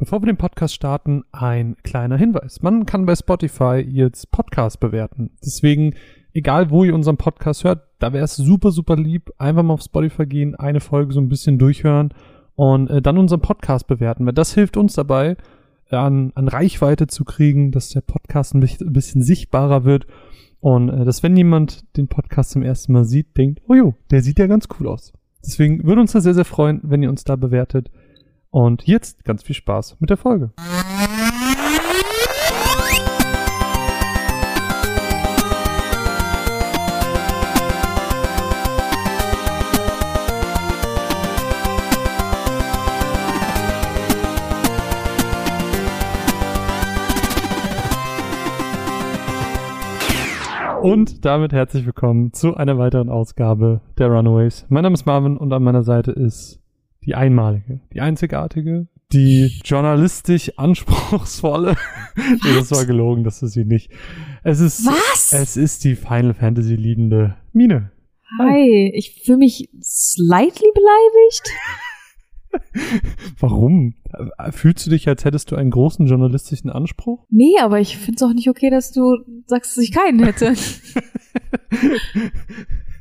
Bevor wir den Podcast starten, ein kleiner Hinweis. Man kann bei Spotify jetzt Podcast bewerten. Deswegen, egal wo ihr unseren Podcast hört, da wäre es super, super lieb. Einfach mal auf Spotify gehen, eine Folge so ein bisschen durchhören und äh, dann unseren Podcast bewerten, weil das hilft uns dabei, an, an Reichweite zu kriegen, dass der Podcast ein bisschen, ein bisschen sichtbarer wird und äh, dass wenn jemand den Podcast zum ersten Mal sieht, denkt, oh jo, der sieht ja ganz cool aus. Deswegen würde uns das sehr, sehr freuen, wenn ihr uns da bewertet. Und jetzt ganz viel Spaß mit der Folge. Und damit herzlich willkommen zu einer weiteren Ausgabe der Runaways. Mein Name ist Marvin und an meiner Seite ist die einmalige, die einzigartige, die journalistisch anspruchsvolle. nee, das war gelogen, das ist sie nicht. Es ist, Was? es ist die Final Fantasy liebende Mine. Hi, ich fühle mich slightly beleidigt. Warum? Fühlst du dich, als hättest du einen großen journalistischen Anspruch? Nee, aber ich finde es auch nicht okay, dass du sagst, dass ich keinen hätte.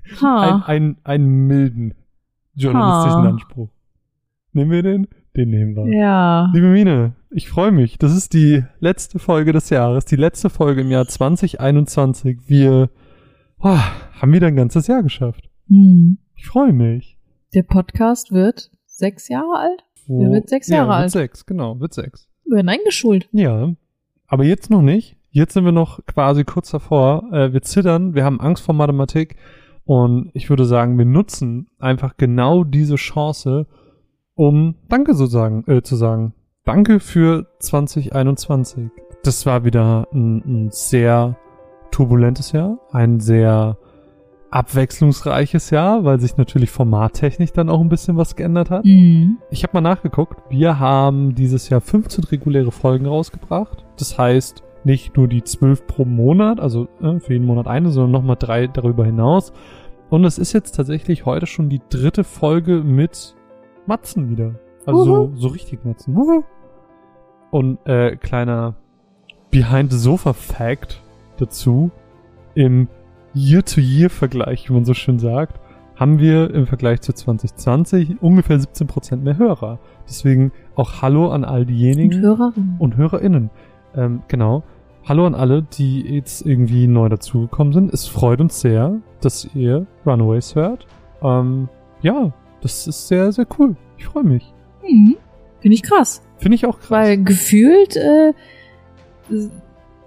Ein, ha. ein, einen milden journalistischen Ah. Anspruch. Nehmen wir den? Den nehmen wir. Ja. Liebe Mine, ich freue mich. Das ist die letzte Folge des Jahres, die letzte Folge im Jahr 2021. Wir oh, haben wieder ein ganzes Jahr geschafft. Hm. Ich freue mich. Der Podcast wird sechs Jahre alt. Der wird sechs ja, Jahre wird alt. sechs, genau, wird sechs. Wir werden eingeschult. Ja, aber jetzt noch nicht. Jetzt sind wir noch quasi kurz davor. Äh, wir zittern, wir haben Angst vor Mathematik und ich würde sagen, wir nutzen einfach genau diese Chance, um Danke so sagen, äh, zu sagen. Danke für 2021. Das war wieder ein, ein sehr turbulentes Jahr, ein sehr abwechslungsreiches Jahr, weil sich natürlich formattechnisch dann auch ein bisschen was geändert hat. Mhm. Ich habe mal nachgeguckt. Wir haben dieses Jahr 15 reguläre Folgen rausgebracht. Das heißt, nicht nur die 12 pro Monat, also äh, für jeden Monat eine, sondern nochmal drei darüber hinaus. Und es ist jetzt tatsächlich heute schon die dritte Folge mit Matzen wieder. Also so, so richtig Matzen. Wuhu. Und äh, kleiner Behind-the-Sofa-Fact dazu. Im Year-to-Year-Vergleich, wie man so schön sagt, haben wir im Vergleich zu 2020 ungefähr 17% mehr Hörer. Deswegen auch Hallo an all Und diejenigen Hörerin. und HörerInnen. Ähm, genau. Hallo an alle, die jetzt irgendwie neu dazugekommen sind. Es freut uns sehr, dass ihr Runaways hört. Ähm, ja, das ist sehr, sehr cool. Ich freue mich. Mhm. Finde ich krass. Finde ich auch krass. Weil gefühlt äh,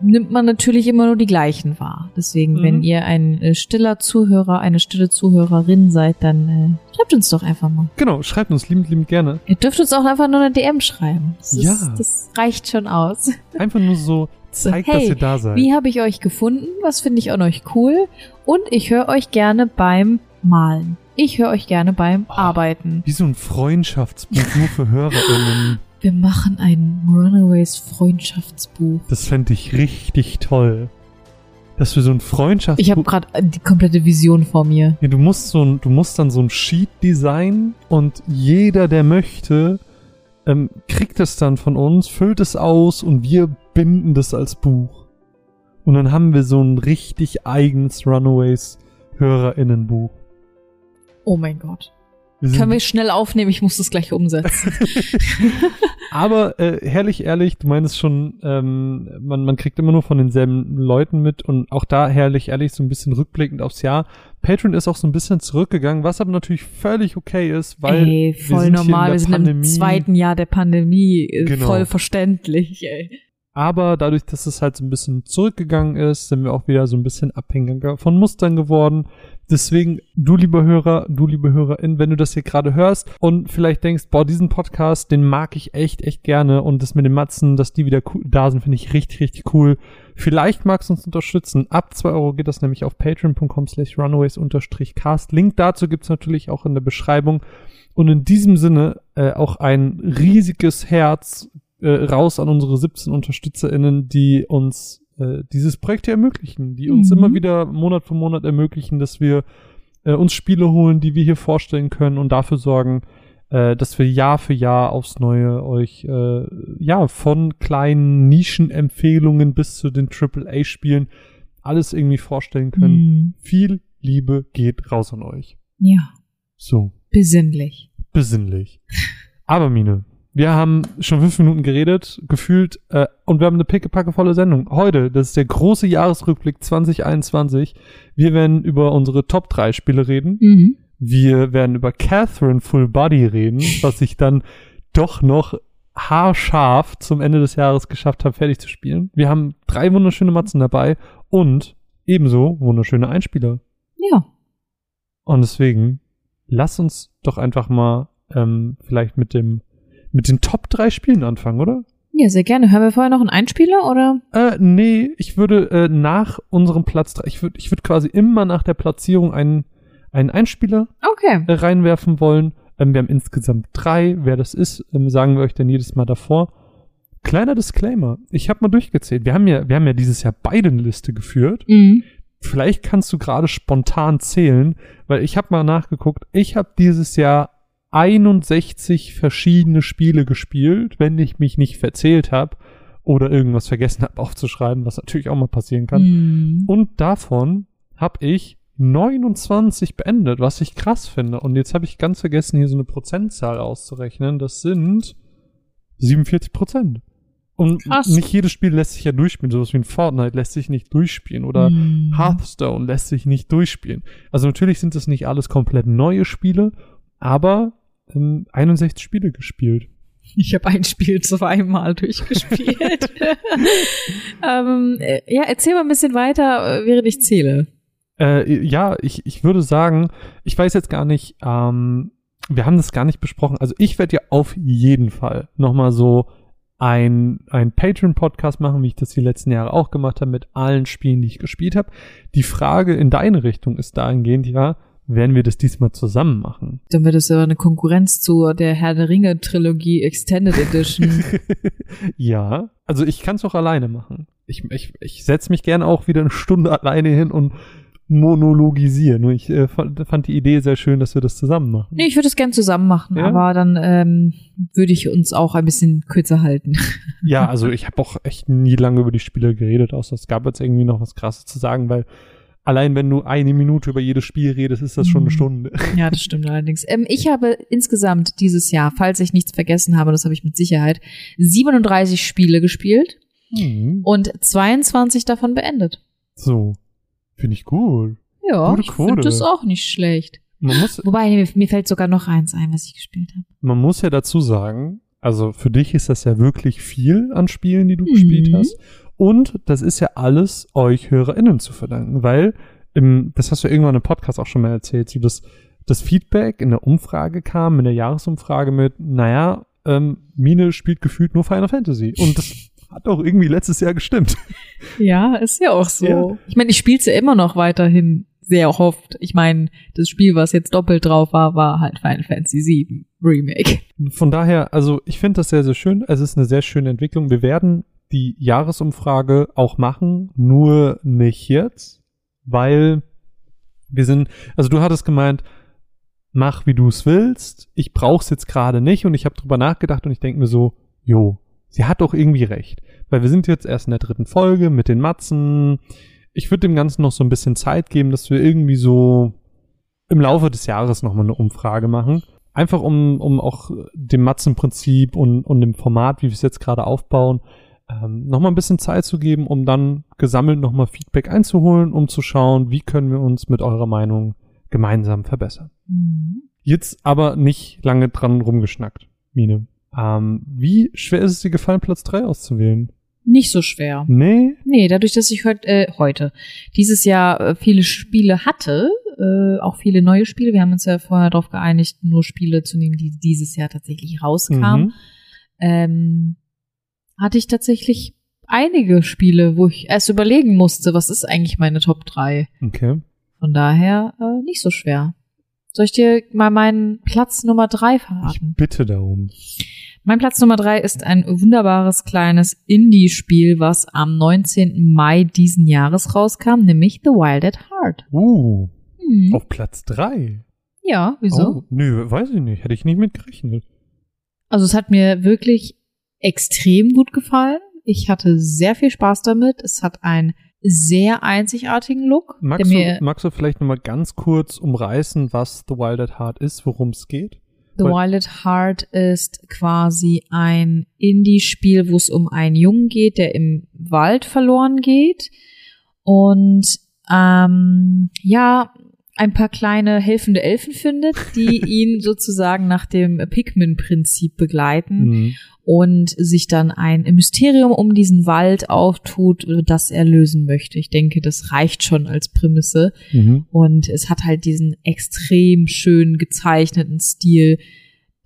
nimmt man natürlich immer nur die gleichen wahr. Deswegen, Mhm. wenn ihr ein äh, stiller Zuhörer, eine stille Zuhörerin seid, dann äh, schreibt uns doch einfach mal. genau, schreibt uns liebend, liebend gerne. Ihr dürft uns auch einfach nur eine DM schreiben. Das, ist, Ja. das reicht schon aus. Einfach nur so, zeigt, hey, dass ihr da seid. Wie habe ich euch gefunden? Was finde ich an euch cool? Und ich höre euch gerne beim Malen. Ich höre euch gerne beim Oh. Arbeiten. Wie so ein Freundschaftsbuch nur für HörerInnen. Wir machen ein Runaways Freundschaftsbuch. Das fände ich richtig toll. Dass wir so ein Freundschaftsbuch... Ich habe gerade die komplette Vision vor mir. Ja, du musst so ein, du musst dann so ein Sheet designen und jeder, der möchte, ähm, kriegt es dann von uns, füllt es aus und wir binden das als Buch. Und dann haben wir so ein richtig eigenes Runaways HörerInnenbuch. Oh mein Gott. Wir sind- Können wir schnell aufnehmen? Ich muss das gleich umsetzen. Aber äh, herrlich ehrlich, du meinst schon, ähm, man, man kriegt immer nur von denselben Leuten mit und auch da herrlich ehrlich, so ein bisschen rückblickend aufs Jahr. Patreon ist auch so ein bisschen zurückgegangen, was aber natürlich völlig okay ist, weil ey, wir voll sind hier in normal. der Wir sind Pandemie. im zweiten Jahr der Pandemie. Äh, Genau. Voll verständlich, ey. Aber dadurch, dass es halt so ein bisschen zurückgegangen ist, sind wir auch wieder so ein bisschen abhängiger von Mustern geworden. Deswegen, du lieber Hörer, du liebe Hörerin, wenn du das hier gerade hörst und vielleicht denkst, boah, diesen Podcast, den mag ich echt, echt gerne und das mit den Matzen, dass die wieder da sind, finde ich richtig, richtig cool. Vielleicht magst du uns unterstützen. Ab 2 Euro geht das nämlich auf patreon.com slash runaways-cast. Link dazu gibt's natürlich auch in der Beschreibung. Und in diesem Sinne äh, auch ein riesiges Herz äh, raus an unsere 17 UnterstützerInnen, die uns äh, dieses Projekt hier ermöglichen, die uns Mhm. immer wieder Monat für Monat ermöglichen, dass wir äh, uns Spiele holen, die wir hier vorstellen können und dafür sorgen, äh, dass wir Jahr für Jahr aufs Neue euch äh, ja von kleinen Nischenempfehlungen bis zu den AAA-Spielen alles irgendwie vorstellen können. Mhm. Viel Liebe geht raus an euch. Ja, So, besinnlich. besinnlich. Aber Mine, wir haben schon fünf Minuten geredet, gefühlt, äh, und wir haben eine pickepackevolle Sendung. Heute, das ist der große Jahresrückblick 2021. Wir werden über unsere Top 3 Spiele reden. Mhm. Wir werden über Catherine Full Body reden, was ich dann doch noch haarscharf zum Ende des Jahres geschafft habe, fertig zu spielen. Wir haben drei wunderschöne Matzen dabei und ebenso wunderschöne Einspieler. Ja. Und deswegen, lass uns doch einfach mal ähm, vielleicht mit dem mit den Top 3 Spielen anfangen, oder? Ja, sehr gerne. Hören wir vorher noch einen Einspieler oder? Äh, nee, ich würde äh, nach unserem Platz 3, ich würde ich würde quasi immer nach der Platzierung einen, einen Einspieler Okay. äh, reinwerfen wollen. Ähm, wir haben insgesamt drei. Wer das ist, ähm, sagen wir euch dann jedes Mal davor. Kleiner Disclaimer. Ich habe mal durchgezählt. Wir haben ja, wir haben ja dieses Jahr beide eine Liste geführt. Mhm. Vielleicht kannst du gerade spontan zählen, weil ich habe mal nachgeguckt. Ich habe dieses Jahr 61 verschiedene Spiele gespielt, wenn ich mich nicht verzählt habe oder irgendwas vergessen habe aufzuschreiben, was natürlich auch mal passieren kann. Mhm. Und davon habe ich 29 beendet, was ich krass finde. Und jetzt habe ich ganz vergessen, hier so eine Prozentzahl auszurechnen. Das sind 47 Prozent. Und Krass. nicht jedes Spiel lässt sich ja durchspielen. Sowas wie ein Fortnite lässt sich nicht durchspielen. Oder Mhm. Hearthstone lässt sich nicht durchspielen. Also natürlich sind das nicht alles komplett neue Spiele, aber ähm, 61 Spiele gespielt. Ich habe ein Spiel zweimal durchgespielt. ähm, äh, ja, erzähl mal ein bisschen weiter, äh, während ich zähle. Äh, ja, ich, ich würde sagen, ich weiß jetzt gar nicht, ähm, wir haben das gar nicht besprochen. Also ich werde ja auf jeden Fall nochmal so ein, ein Patreon-Podcast machen, wie ich das die letzten Jahre auch gemacht habe, mit allen Spielen, die ich gespielt habe. Die Frage in deine Richtung ist dahingehend, ja, werden wir das diesmal zusammen machen? Dann wird es aber eine Konkurrenz zu der Herr der Ringe Trilogie Extended Edition. ja, also ich kann es auch alleine machen. Ich, ich, ich setze mich gerne auch wieder eine Stunde alleine hin und monologisiere. Nur ich äh, fand, fand die Idee sehr schön, dass wir das zusammen machen. nee, ich würde es gern zusammen machen, Ja? aber dann ähm, würde ich uns auch ein bisschen kürzer halten. Ja, also ich habe auch echt nie lange über die Spiele geredet, außer es gab jetzt irgendwie noch was Krasses zu sagen, weil allein wenn du eine Minute über jedes Spiel redest, ist das schon eine Mhm. Stunde. ja, das stimmt allerdings. Ähm, ich habe insgesamt dieses Jahr, falls ich nichts vergessen habe, das habe ich mit Sicherheit, 37 Spiele gespielt und 22 davon beendet. So, finde ich gut. Ja, Gute ich finde das auch nicht schlecht. Man muss, Wobei, mir, mir fällt sogar noch eins ein, was ich gespielt habe. man muss ja dazu sagen, also für dich ist das ja wirklich viel an Spielen, die du Mhm. gespielt hast. Und das ist ja alles euch HörerInnen zu verdanken, weil im, das hast du irgendwann im Podcast auch schon mal erzählt, so dass das Feedback in der Umfrage kam, in der Jahresumfrage mit, naja, ähm, Mine spielt gefühlt nur Final Fantasy. Und das hat auch irgendwie letztes Jahr gestimmt. Ja, ist ja auch so. Ja. Ich meine, ich spiele ja immer noch weiterhin sehr oft. Ich meine, das Spiel, was jetzt doppelt drauf war, war halt Final Fantasy VII Remake. Von daher, also ich finde das sehr, sehr schön. Es ist eine sehr schöne Entwicklung. Wir werden die Jahresumfrage auch machen, nur nicht jetzt, weil wir sind, also du hattest gemeint, mach wie du es willst. Ich brauch's jetzt gerade nicht und ich habe drüber nachgedacht und ich denke mir so, jo, sie hat doch irgendwie recht, weil wir sind jetzt erst in der dritten Folge mit den Matzen. Ich würde dem Ganzen noch so ein bisschen Zeit geben, dass wir irgendwie so im Laufe des Jahres nochmal eine Umfrage machen. Einfach um, um auch dem Matzenprinzip und, und dem Format, wie wir es jetzt gerade aufbauen, ähm, nochmal ein bisschen Zeit zu geben, um dann gesammelt nochmal Feedback einzuholen, um zu schauen, wie können wir uns mit eurer Meinung gemeinsam verbessern. Mhm. Jetzt aber nicht lange dran rumgeschnackt, Mine. Ähm, wie schwer ist es dir gefallen, Platz 3 auszuwählen? Nicht so schwer. Nee? Nee, dadurch, dass ich heute, äh, heute dieses Jahr äh, viele Spiele hatte, äh, auch viele neue Spiele. Wir haben uns ja vorher darauf geeinigt, nur Spiele zu nehmen, die dieses Jahr tatsächlich rauskamen. Mhm. ähm, hatte ich tatsächlich einige Spiele, wo ich erst überlegen musste, was ist eigentlich meine Top 3. Okay. Von daher äh, nicht so schwer. Soll ich dir mal meinen Platz Nummer 3 Ich verraten? bitte darum. Mein Platz Nummer 3 ist ein wunderbares kleines Indie-Spiel, was am 19. Mai diesen Jahres rauskam, nämlich The Wild at Heart. Uh, Hm. auf Platz 3. Ja, wieso? Oh, nö, weiß ich nicht. Hätte ich nicht mitgerechnet. Also es hat mir wirklich extrem gut gefallen. Ich hatte sehr viel Spaß damit. Es hat einen sehr einzigartigen Look. Magst, du, magst du vielleicht nochmal ganz kurz umreißen, was The Wild at Heart ist, worum es geht? The Wild at Heart ist quasi ein Indie-Spiel, wo es um einen Jungen geht, der im Wald verloren geht. Und ähm, ja, ein paar kleine helfende Elfen findet, die ihn sozusagen nach dem Pikmin-Prinzip begleiten mhm. und sich dann ein Mysterium um diesen Wald auftut, das er lösen möchte. Ich denke, das reicht schon als Prämisse. Mhm. Und es hat halt diesen extrem schön gezeichneten Stil,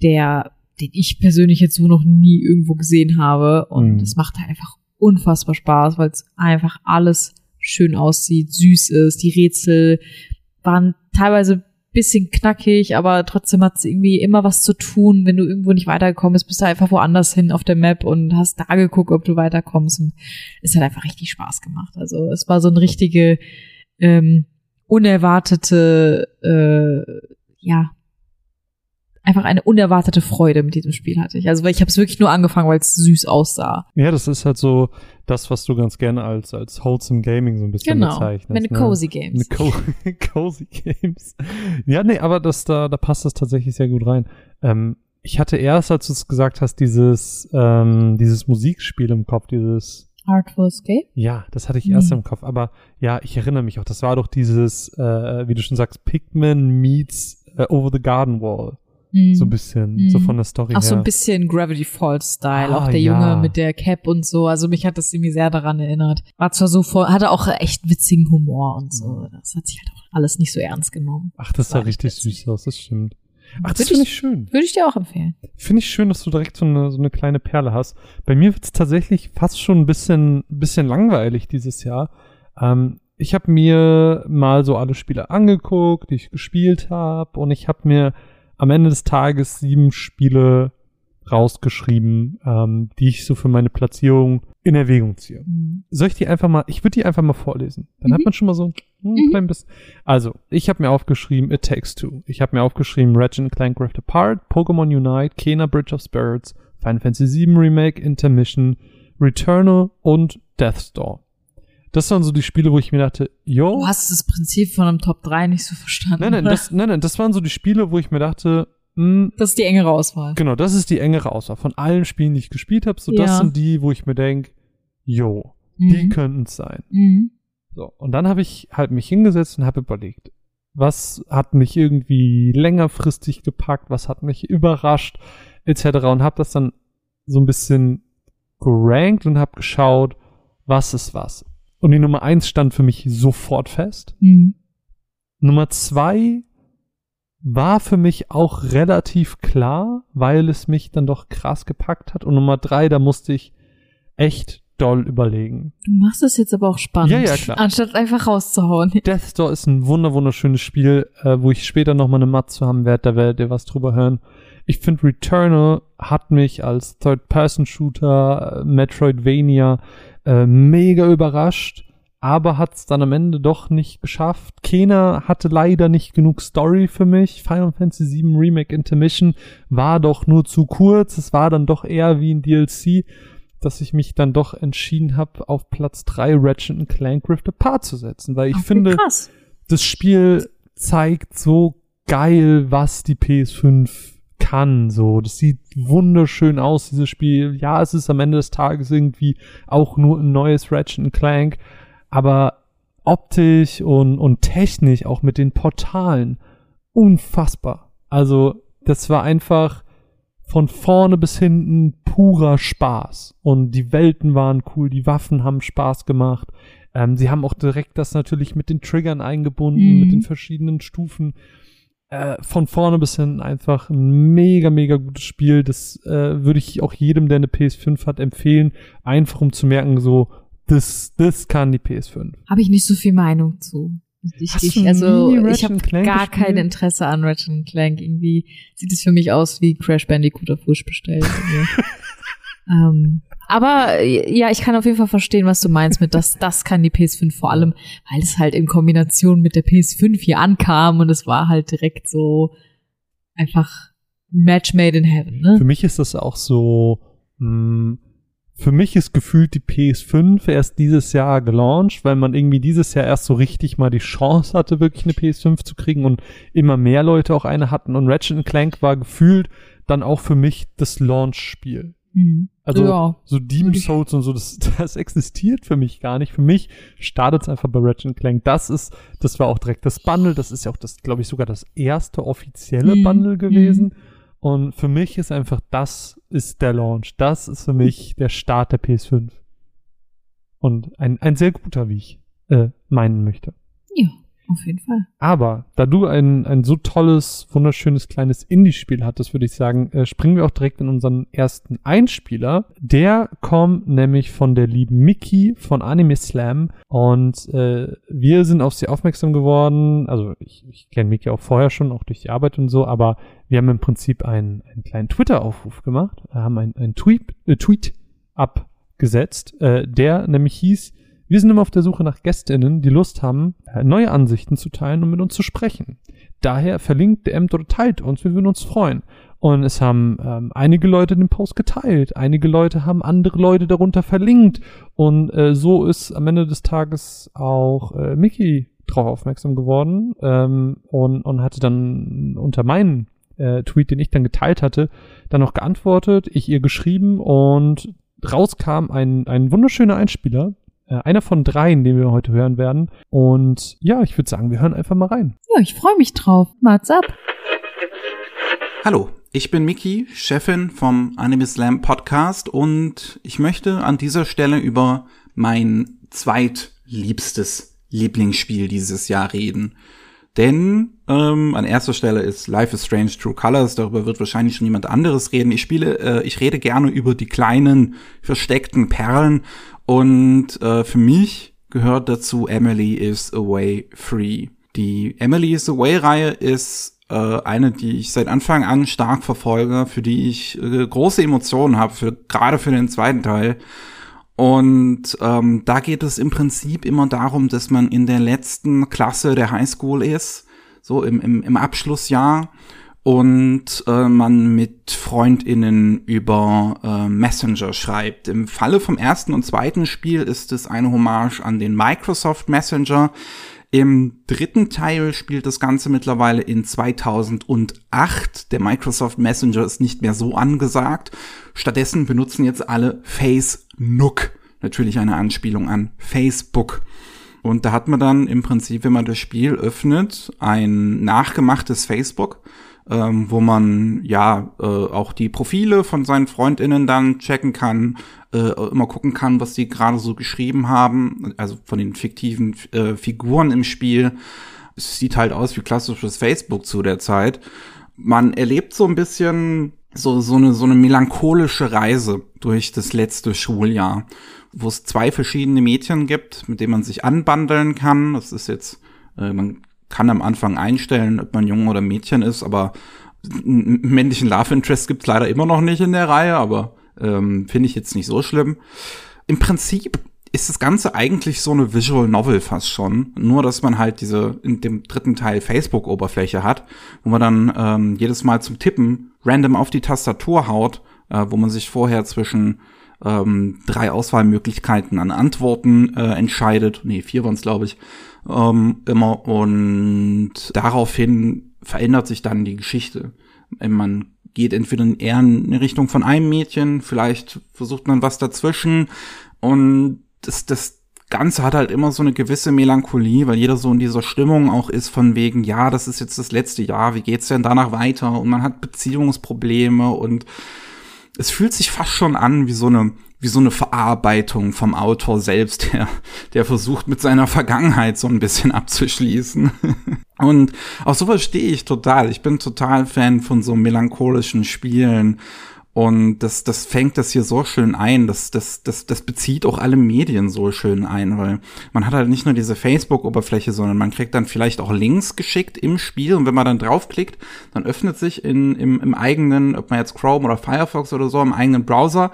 der, den ich persönlich jetzt so noch nie irgendwo gesehen habe. Und es mhm. macht halt einfach unfassbar Spaß, weil es einfach alles schön aussieht, süß ist, die Rätsel waren teilweise bisschen knackig, aber trotzdem hat es irgendwie immer was zu tun. Wenn du irgendwo nicht weitergekommen bist, bist du einfach woanders hin auf der Map und hast da geguckt, ob du weiterkommst. Und es hat einfach richtig Spaß gemacht. Also es war so eine richtige ähm, unerwartete, äh, ja, einfach eine unerwartete Freude mit diesem Spiel hatte ich. Also ich habe es wirklich nur angefangen, weil es süß aussah. Ja, das ist halt so das, was du ganz gerne als als wholesome Gaming so ein bisschen genau. bezeichnest. Meine ne? cozy Games. Co cozy Games. Ja, nee, aber das da da passt das tatsächlich sehr gut rein. Ähm, ich hatte erst, als du es gesagt hast, dieses ähm, dieses Musikspiel im Kopf, dieses Artful Escape? Ja, das hatte ich erst mhm. im Kopf. Aber ja, ich erinnere mich auch, das war doch dieses, äh, wie du schon sagst, Pikmin meets uh, Over the Garden Wall. Mm. So ein bisschen, mm. so von der Story Ach, her. so ein bisschen Gravity Falls Style. Ah, auch der ja. Junge mit der Cap und so. Also mich hat das irgendwie sehr daran erinnert. War zwar so voll, hatte auch echt witzigen Humor und so. Das hat sich halt auch alles nicht so ernst genommen. Ach, das sah richtig süß aus, das stimmt. Ach, das finde ich schön. Würde ich dir auch empfehlen. Finde ich schön, dass du direkt so eine, so eine kleine Perle hast. Bei mir wird es tatsächlich fast schon ein bisschen, bisschen langweilig dieses Jahr. Ähm, ich habe mir mal so alle Spiele angeguckt, die ich gespielt habe und ich habe mir am Ende des Tages sieben Spiele rausgeschrieben, ähm, die ich so für meine Platzierung in Erwägung ziehe. Mhm. Soll ich die einfach mal, ich würde die einfach mal vorlesen. Dann mhm. hat man schon mal so ein mhm. klein bisschen. Also, ich habe mir aufgeschrieben It Takes Two. Ich habe mir aufgeschrieben Ratchet Clank Rift Apart, Pokémon Unite, Kena Bridge of Spirits, Final Fantasy VII Remake, Intermission, Returnal und Death's Door. Das waren so die Spiele, wo ich mir dachte, yo. Du hast das Prinzip von einem Top 3 nicht so verstanden. Nein, nein, das, nein, nein, das waren so die Spiele, wo ich mir dachte, mh, hm, Das ist die engere Auswahl. Genau, das ist die engere Auswahl. Von allen Spielen, die ich gespielt habe, so ja. das sind die, wo ich mir denke, yo, mhm. die könnten es sein. Mhm. So, und dann habe ich halt mich hingesetzt und habe überlegt, was hat mich irgendwie längerfristig gepackt, was hat mich überrascht, etc. Und habe das dann so ein bisschen gerankt und habe geschaut, was ist was. Und die Nummer eins stand für mich sofort fest. Mhm. Nummer zwei war für mich auch relativ klar, weil es mich dann doch krass gepackt hat. Und Nummer drei, da musste ich echt doll überlegen. Du machst es jetzt aber auch spannend. Ja, ja, klar. Anstatt einfach rauszuhauen. Death Store ist ein wunder wunderschönes Spiel, äh, wo ich später noch mal eine Matze haben werde, da werdet ihr was drüber hören. Ich finde Returnal hat mich als Third-Person-Shooter, äh, Metroidvania äh, mega überrascht, aber hat es dann am Ende doch nicht geschafft. Kena hatte leider nicht genug Story für mich. Final Fantasy VII Remake Intermission war doch nur zu kurz. Es war dann doch eher wie ein DLC, dass ich mich dann doch entschieden habe, auf Platz 3 Ratchet Clank Rift Apart zu setzen, weil ich okay, finde, krass. das Spiel zeigt so geil, was die PS5 kann. So, das sieht wunderschön aus, dieses Spiel. Ja, es ist am Ende des Tages irgendwie auch nur ein neues Ratchet Clank, aber optisch und, und technisch, auch mit den Portalen, unfassbar. Also, das war einfach von vorne bis hinten purer Spaß. Und die Welten waren cool, die Waffen haben Spaß gemacht. Ähm, sie haben auch direkt das natürlich mit den Triggern eingebunden, mhm. mit den verschiedenen Stufen äh, von vorne bis hin einfach ein mega, mega gutes Spiel. Das äh, würde ich auch jedem, der eine PS5 hat, empfehlen. Einfach um zu merken, so, das, das kann die PS5. Habe ich nicht so viel Meinung zu. Ich, ich, also ich habe gar kein Interesse an Ratchet Clank. Irgendwie sieht es für mich aus wie Crash Bandicoot auf Wish bestellt. Ähm, Aber ja, ich kann auf jeden Fall verstehen, was du meinst mit das, das kann die PS5 vor allem, weil es halt in Kombination mit der PS5 hier ankam und es war halt direkt so einfach Match made in heaven. Ne? Für mich ist das auch so, mh, hm, für mich ist gefühlt die PS5 erst dieses Jahr gelauncht, weil man irgendwie dieses Jahr erst so richtig mal die Chance hatte, wirklich eine PS5 zu kriegen und immer mehr Leute auch eine hatten und Ratchet Clank war gefühlt dann auch für mich das Launch-Spiel. Mhm. Also ja. so Demon Souls und so, das, das existiert für mich gar nicht. Für mich startet es einfach bei Ratchet Clank. Das ist, das war auch direkt das Bundle. Das ist ja auch das, glaube ich, sogar das erste offizielle mhm. Bundle gewesen. Mhm. Und für mich ist einfach, das ist der Launch. Das ist für mich der Start der PS5. Und ein, ein sehr guter, wie ich äh, meinen möchte. Ja. Auf jeden Fall. Aber da du ein, ein so tolles, wunderschönes kleines Indie-Spiel hattest, würde ich sagen, äh, springen wir auch direkt in unseren ersten Einspieler. Der kommt nämlich von der lieben Miki von Anime Slam und äh, wir sind auf sie aufmerksam geworden. Also ich, ich kenne Miki auch vorher schon, auch durch die Arbeit und so, aber wir haben im Prinzip einen, einen kleinen Twitter-Aufruf gemacht, wir haben einen, einen Tweet, äh, Tweet abgesetzt, äh, der nämlich hieß, wir sind immer auf der Suche nach GästInnen, die Lust haben, äh, neue Ansichten zu teilen und mit uns zu sprechen. Daher verlinkt, DMt oder teilt uns, wir würden uns freuen. Und es haben ähm, einige Leute den Post geteilt, einige Leute haben andere Leute darunter verlinkt. Und äh, so ist am Ende des Tages auch äh, Mickey drauf aufmerksam geworden ähm, und, und hatte dann unter meinen äh, Tweet, den ich dann geteilt hatte, dann noch geantwortet, ich ihr geschrieben und rauskam ein, ein wunderschöner Einspieler, äh, einer von dreien, den wir heute hören werden. Und ja, ich würde sagen, wir hören einfach mal rein. Ja, ich freue mich drauf. Mats ab. Hallo, ich bin Miki, Chefin vom Anime Slam Podcast und ich möchte an dieser Stelle über mein zweitliebstes Lieblingsspiel dieses Jahr reden. Denn ähm, an erster Stelle ist Life is Strange True Colors, darüber wird wahrscheinlich schon jemand anderes reden. Ich spiele, äh, ich rede gerne über die kleinen versteckten Perlen und äh, für mich gehört dazu Emily is Away Free. Die Emily is Away-Reihe ist äh, eine, die ich seit Anfang an stark verfolge, für die ich äh, große Emotionen habe, für, gerade für den zweiten Teil. Und ähm, da geht es im Prinzip immer darum, dass man in der letzten Klasse der Highschool ist, so im, im, im Abschlussjahr und äh, man mit Freundinnen über äh, Messenger schreibt. Im Falle vom ersten und zweiten Spiel ist es eine Hommage an den Microsoft Messenger. Im dritten Teil spielt das Ganze mittlerweile in 2008. Der Microsoft Messenger ist nicht mehr so angesagt. Stattdessen benutzen jetzt alle Facebook. Natürlich eine Anspielung an Facebook. Und da hat man dann im Prinzip, wenn man das Spiel öffnet, ein nachgemachtes Facebook ähm, wo man ja äh, auch die Profile von seinen Freundinnen dann checken kann, äh, immer gucken kann, was die gerade so geschrieben haben, also von den fiktiven äh, Figuren im Spiel. Es sieht halt aus wie klassisches Facebook zu der Zeit. Man erlebt so ein bisschen so, so eine, so eine melancholische Reise durch das letzte Schuljahr, wo es zwei verschiedene Mädchen gibt, mit denen man sich anbandeln kann. Das ist jetzt, äh, man kann am Anfang einstellen, ob man Junge oder Mädchen ist, aber einen männlichen Love Interest gibt's leider immer noch nicht in der Reihe, aber ähm, finde ich jetzt nicht so schlimm. Im Prinzip ist das Ganze eigentlich so eine Visual Novel fast schon. Nur, dass man halt diese in dem dritten Teil Facebook-Oberfläche hat, wo man dann ähm, jedes Mal zum Tippen random auf die Tastatur haut, äh, wo man sich vorher zwischen ähm, drei Auswahlmöglichkeiten an Antworten äh, entscheidet. Nee, vier waren es, glaube ich ähm, immer. Und daraufhin verändert sich dann die Geschichte. Man geht entweder eher in Richtung von einem Mädchen, vielleicht versucht man was dazwischen. Und das, das Ganze hat halt immer so eine gewisse Melancholie, weil jeder so in dieser Stimmung auch ist von wegen, ja, das ist jetzt das letzte Jahr, wie geht's denn danach weiter? Und man hat Beziehungsprobleme und es fühlt sich fast schon an wie so eine wie so eine Verarbeitung vom Autor selbst, der, der versucht mit seiner Vergangenheit so ein bisschen abzuschließen. Und auch sowas stehe ich total. Ich bin total Fan von so melancholischen Spielen. Und das, das fängt das hier so schön ein. Das, das, das, das bezieht auch alle Medien so schön ein, weil man hat halt nicht nur diese Facebook-Oberfläche, sondern man kriegt dann vielleicht auch Links geschickt im Spiel. Und wenn man dann draufklickt, dann öffnet sich in, im, im eigenen, ob man jetzt Chrome oder Firefox oder so, im eigenen Browser,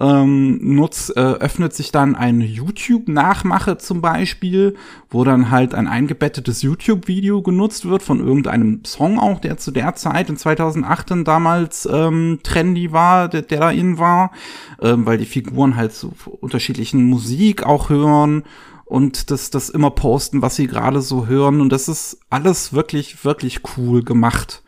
ähm, nutzt, äh, öffnet sich dann eine YouTube-Nachmache zum Beispiel, wo dann halt ein eingebettetes YouTube-Video genutzt wird von irgendeinem Song auch, der zu der Zeit in 2008 dann damals ähm, trendy war, der, der da in war, ähm, weil die Figuren halt so unterschiedlichen Musik auch hören und das, das immer posten, was sie gerade so hören. Und das ist alles wirklich, wirklich cool gemacht.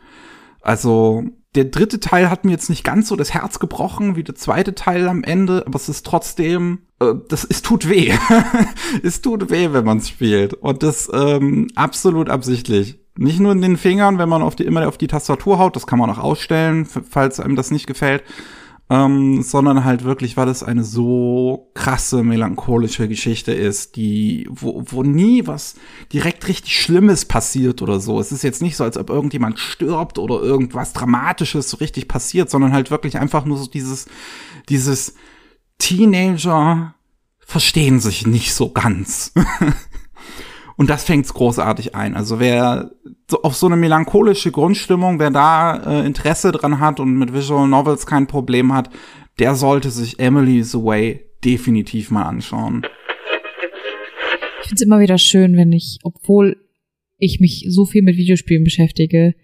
Also der dritte Teil hat mir jetzt nicht ganz so das Herz gebrochen wie der zweite Teil am Ende, aber es ist trotzdem, äh, das, es tut weh. es tut weh, wenn man spielt. Und das ähm, absolut absichtlich. Nicht nur in den Fingern, wenn man auf die, immer auf die Tastatur haut, das kann man auch ausstellen, falls einem das nicht gefällt, ähm, sondern halt wirklich, weil es eine so krasse melancholische Geschichte ist, die, wo, wo nie was direkt richtig Schlimmes passiert oder so. Es ist jetzt nicht so, als ob irgendjemand stirbt oder irgendwas Dramatisches so richtig passiert, sondern halt wirklich einfach nur so dieses, dieses Teenager verstehen sich nicht so ganz. Und das fängt's großartig ein. Also wer so auf so eine melancholische Grundstimmung, wer da äh, Interesse dran hat und mit Visual Novels kein Problem hat, der sollte sich Emily the Way definitiv mal anschauen. Ich finde es immer wieder schön, wenn ich, obwohl ich mich so viel mit Videospielen beschäftige,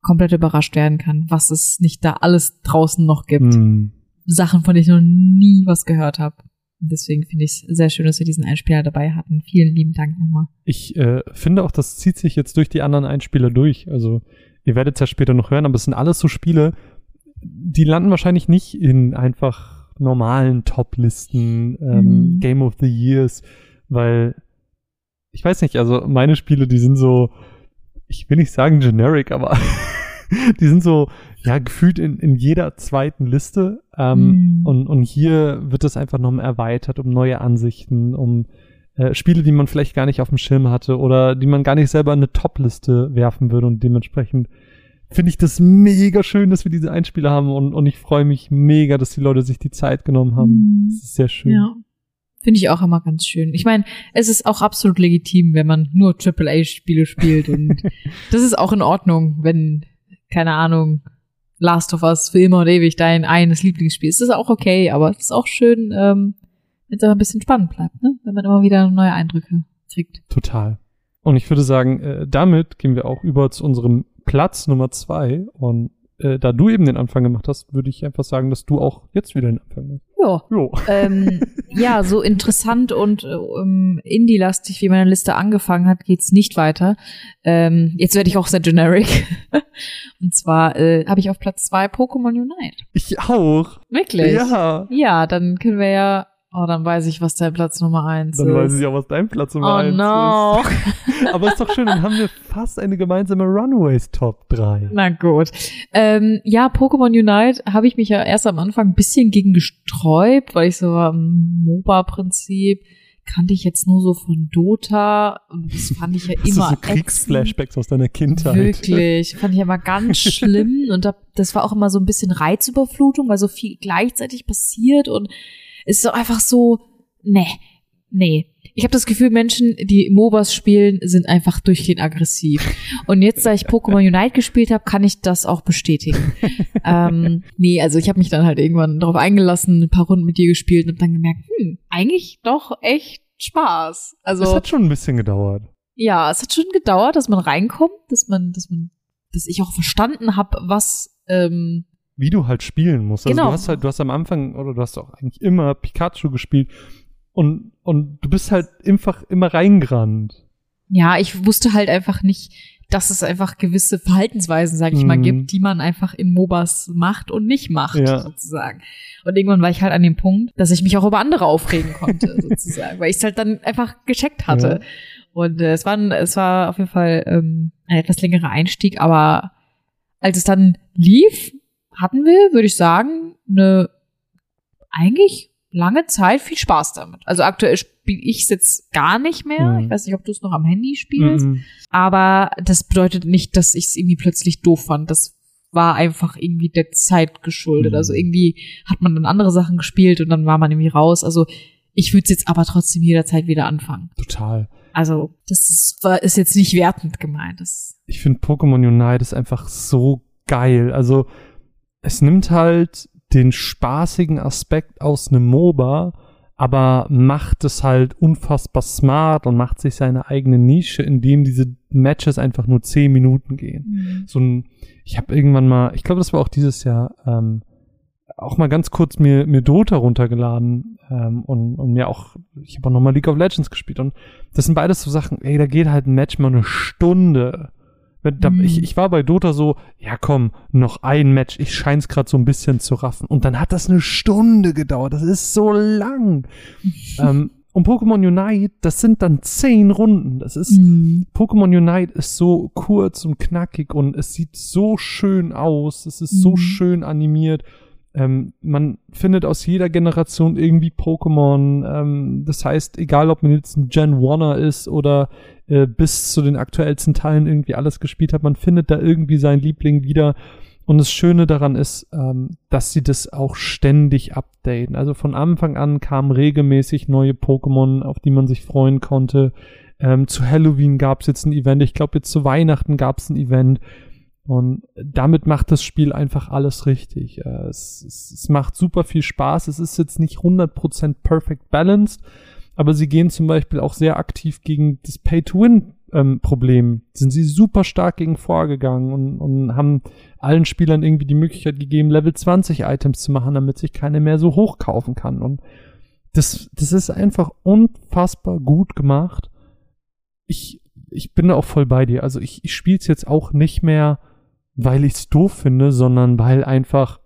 komplett überrascht werden kann, was es nicht da alles draußen noch gibt. Mm. Sachen, von denen ich noch nie was gehört habe. Deswegen finde ich es sehr schön, dass wir diesen Einspieler dabei hatten. Vielen lieben Dank nochmal. Ich äh, finde auch, das zieht sich jetzt durch die anderen Einspieler durch. Also ihr werdet es ja später noch hören, aber es sind alles so Spiele, die landen wahrscheinlich nicht in einfach normalen Top-Listen, ähm, mhm. Game of the Years, weil ich weiß nicht, also meine Spiele, die sind so, ich will nicht sagen generic, aber die sind so, ja, gefühlt in, in jeder zweiten Liste. Ähm, mm. und, und hier wird es einfach nochmal erweitert um neue Ansichten, um äh, Spiele, die man vielleicht gar nicht auf dem Schirm hatte oder die man gar nicht selber in eine Top-Liste werfen würde und dementsprechend finde ich das mega schön, dass wir diese Einspieler haben und, und ich freue mich mega, dass die Leute sich die Zeit genommen haben. Mm. Das ist sehr schön. Ja. Finde ich auch immer ganz schön. Ich meine, es ist auch absolut legitim, wenn man nur AAA-Spiele spielt und das ist auch in Ordnung, wenn keine Ahnung, Last of Us für immer und ewig dein eines Lieblingsspiel ist. Das ist auch okay, aber es ist auch schön, ähm, wenn es aber ein bisschen spannend bleibt, ne? wenn man immer wieder neue Eindrücke kriegt. Total. Und ich würde sagen, äh, damit gehen wir auch über zu unserem Platz Nummer zwei. Und äh, da du eben den Anfang gemacht hast, würde ich einfach sagen, dass du auch jetzt wieder den Anfang machst. Ja. Ähm, ja, so interessant und ähm, indie-lastig, wie meine Liste angefangen hat, geht's nicht weiter. Ähm, jetzt werde ich auch sehr generic. und zwar äh, habe ich auf Platz zwei Pokémon Unite. Ich auch. Wirklich? Ja. Ja, dann können wir ja Oh, dann weiß ich, was dein Platz Nummer eins dann ist. Dann weiß ich auch, was dein Platz Nummer oh, eins no. ist. Aber ist doch schön, dann haben wir fast eine gemeinsame Runaways Top 3. Na gut. Ähm, ja, Pokémon Unite habe ich mich ja erst am Anfang ein bisschen gegen gesträubt, weil ich so war, hm, MOBA-Prinzip kannte ich jetzt nur so von Dota und das fand ich ja immer so Kriegsflashbacks aus deiner Kindheit. Wirklich, fand ich immer ganz schlimm und das war auch immer so ein bisschen Reizüberflutung, weil so viel gleichzeitig passiert und ist so einfach so, nee, nee. Ich habe das Gefühl, Menschen, die MOBAs spielen, sind einfach durchgehend aggressiv. Und jetzt, da ich Pokémon Unite gespielt habe, kann ich das auch bestätigen. ähm, nee, also ich habe mich dann halt irgendwann darauf eingelassen, ein paar Runden mit dir gespielt und hab dann gemerkt, hm, eigentlich doch echt Spaß. Also es hat schon ein bisschen gedauert. Ja, es hat schon gedauert, dass man reinkommt, dass man, dass man, dass ich auch verstanden habe, was ähm, wie du halt spielen musst. Also genau. du hast halt, du hast am Anfang, oder du hast auch eigentlich immer Pikachu gespielt und, und du bist halt einfach immer reingerannt. Ja, ich wusste halt einfach nicht, dass es einfach gewisse Verhaltensweisen, sage ich mal, mhm. gibt, die man einfach in MOBAs macht und nicht macht, ja. sozusagen. Und irgendwann war ich halt an dem Punkt, dass ich mich auch über andere aufregen konnte, sozusagen, weil ich es halt dann einfach gecheckt hatte. Ja. Und äh, es, war, es war auf jeden Fall ähm, ein etwas längerer Einstieg, aber als es dann lief, hatten wir, würde ich sagen, eine eigentlich lange Zeit viel Spaß damit. Also aktuell spiele ich es jetzt gar nicht mehr. Mhm. Ich weiß nicht, ob du es noch am Handy spielst. Mhm. Aber das bedeutet nicht, dass ich es irgendwie plötzlich doof fand. Das war einfach irgendwie der Zeit geschuldet. Mhm. Also irgendwie hat man dann andere Sachen gespielt und dann war man irgendwie raus. Also ich würde es jetzt aber trotzdem jederzeit wieder anfangen. Total. Also das ist, ist jetzt nicht wertend gemeint. Das ich finde Pokémon Unite ist einfach so geil. Also es nimmt halt den spaßigen Aspekt aus einem MOBA, aber macht es halt unfassbar smart und macht sich seine eigene Nische, indem diese Matches einfach nur zehn Minuten gehen. Mhm. So ein, ich habe irgendwann mal, ich glaube, das war auch dieses Jahr, ähm, auch mal ganz kurz mir, mir Dota runtergeladen ähm, und, und mir auch, ich habe auch nochmal League of Legends gespielt und das sind beides so Sachen, ey, da geht halt ein Match mal eine Stunde. Da, mhm. ich, ich war bei Dota so, ja komm, noch ein Match, ich schein's gerade so ein bisschen zu raffen. Und dann hat das eine Stunde gedauert, das ist so lang. ähm, und Pokémon Unite, das sind dann zehn Runden. Das ist, mhm. Pokémon Unite ist so kurz und knackig und es sieht so schön aus, es ist mhm. so schön animiert ähm, man findet aus jeder Generation irgendwie Pokémon. Ähm, das heißt, egal ob man jetzt ein Gen Oneer ist oder äh, bis zu den aktuellsten Teilen irgendwie alles gespielt hat, man findet da irgendwie seinen Liebling wieder. Und das Schöne daran ist, ähm, dass sie das auch ständig updaten. Also von Anfang an kamen regelmäßig neue Pokémon, auf die man sich freuen konnte. Ähm, zu Halloween gab es jetzt ein Event. Ich glaube, jetzt zu Weihnachten gab es ein Event. Und damit macht das Spiel einfach alles richtig. Äh, es, es, es macht super viel Spaß. Es ist jetzt nicht 100% perfect balanced, aber sie gehen zum Beispiel auch sehr aktiv gegen das Pay-to-Win-Problem. Ähm, Sind sie super stark gegen vorgegangen und, und haben allen Spielern irgendwie die Möglichkeit gegeben, Level 20 Items zu machen, damit sich keine mehr so hoch kaufen kann. Und das, das ist einfach unfassbar gut gemacht. Ich, ich bin da auch voll bei dir. Also ich, ich spiele es jetzt auch nicht mehr weil ich es doof finde, sondern weil einfach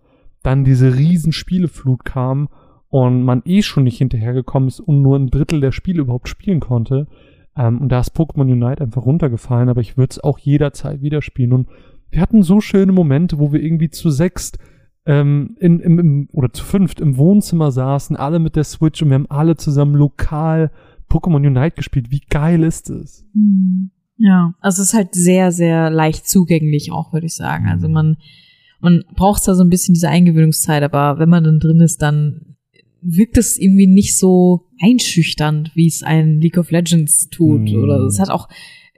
dann diese riesen Spieleflut kam und man eh schon nicht hinterhergekommen ist und nur ein Drittel der Spiele überhaupt spielen konnte. Ähm, und da ist Pokémon Unite einfach runtergefallen, aber ich würde es auch jederzeit wieder spielen. Und wir hatten so schöne Momente, wo wir irgendwie zu sechst ähm, in, im, im, oder zu fünft im Wohnzimmer saßen, alle mit der Switch und wir haben alle zusammen lokal Pokémon Unite gespielt. Wie geil ist es? Mhm. Ja, also es ist halt sehr, sehr leicht zugänglich auch, würde ich sagen. Also man, man braucht da so ein bisschen diese Eingewöhnungszeit, aber wenn man dann drin ist, dann wirkt es irgendwie nicht so einschüchternd, wie es ein League of Legends tut. Mhm. Oder es hat auch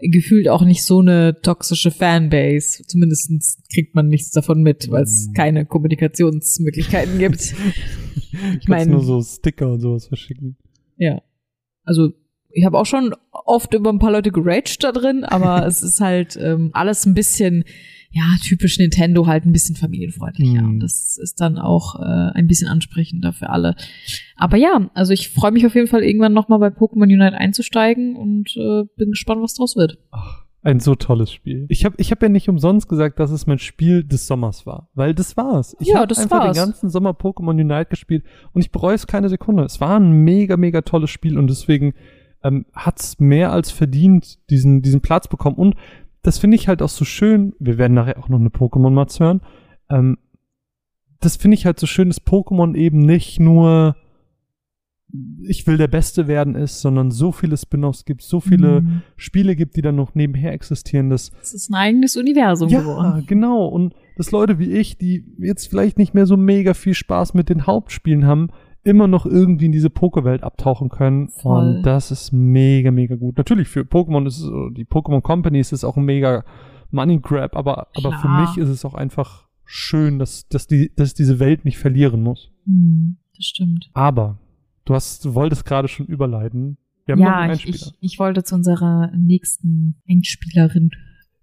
gefühlt auch nicht so eine toxische Fanbase. Zumindest kriegt man nichts davon mit, weil es mhm. keine Kommunikationsmöglichkeiten gibt. ich meine nur so Sticker und sowas verschicken. Ja. Also ich habe auch schon oft über ein paar Leute geraged da drin, aber es ist halt ähm, alles ein bisschen, ja, typisch Nintendo halt ein bisschen familienfreundlicher. Mhm. Das ist dann auch äh, ein bisschen ansprechender für alle. Aber ja, also ich freue mich auf jeden Fall irgendwann nochmal bei Pokémon Unite einzusteigen und äh, bin gespannt, was draus wird. Ach, ein so tolles Spiel. Ich habe ich hab ja nicht umsonst gesagt, dass es mein Spiel des Sommers war, weil das war's. Ich ja, habe einfach war's. den ganzen Sommer Pokémon Unite gespielt und ich bereue es keine Sekunde. Es war ein mega, mega tolles Spiel und deswegen ähm, hat's mehr als verdient, diesen, diesen Platz bekommen. Und das finde ich halt auch so schön. Wir werden nachher auch noch eine Pokémon-Matz hören. Ähm, das finde ich halt so schön, dass Pokémon eben nicht nur ich will der Beste werden ist, sondern so viele Spin-offs gibt, so viele mhm. Spiele gibt, die dann noch nebenher existieren. Das, das ist ein eigenes Universum ja, geworden. Ja, genau. Und dass Leute wie ich, die jetzt vielleicht nicht mehr so mega viel Spaß mit den Hauptspielen haben, immer noch irgendwie in diese Pokéwelt abtauchen können. Voll. Und das ist mega, mega gut. Natürlich für Pokémon ist es, die Pokémon Company ist es auch ein mega Money Grab, aber, aber für mich ist es auch einfach schön, dass, dass, die, dass diese Welt nicht verlieren muss. Hm, das stimmt. Aber du hast, du wolltest gerade schon überleiten. Wir haben ja, noch einen Einspieler. Ich, ich, ich wollte zu unserer nächsten Endspielerin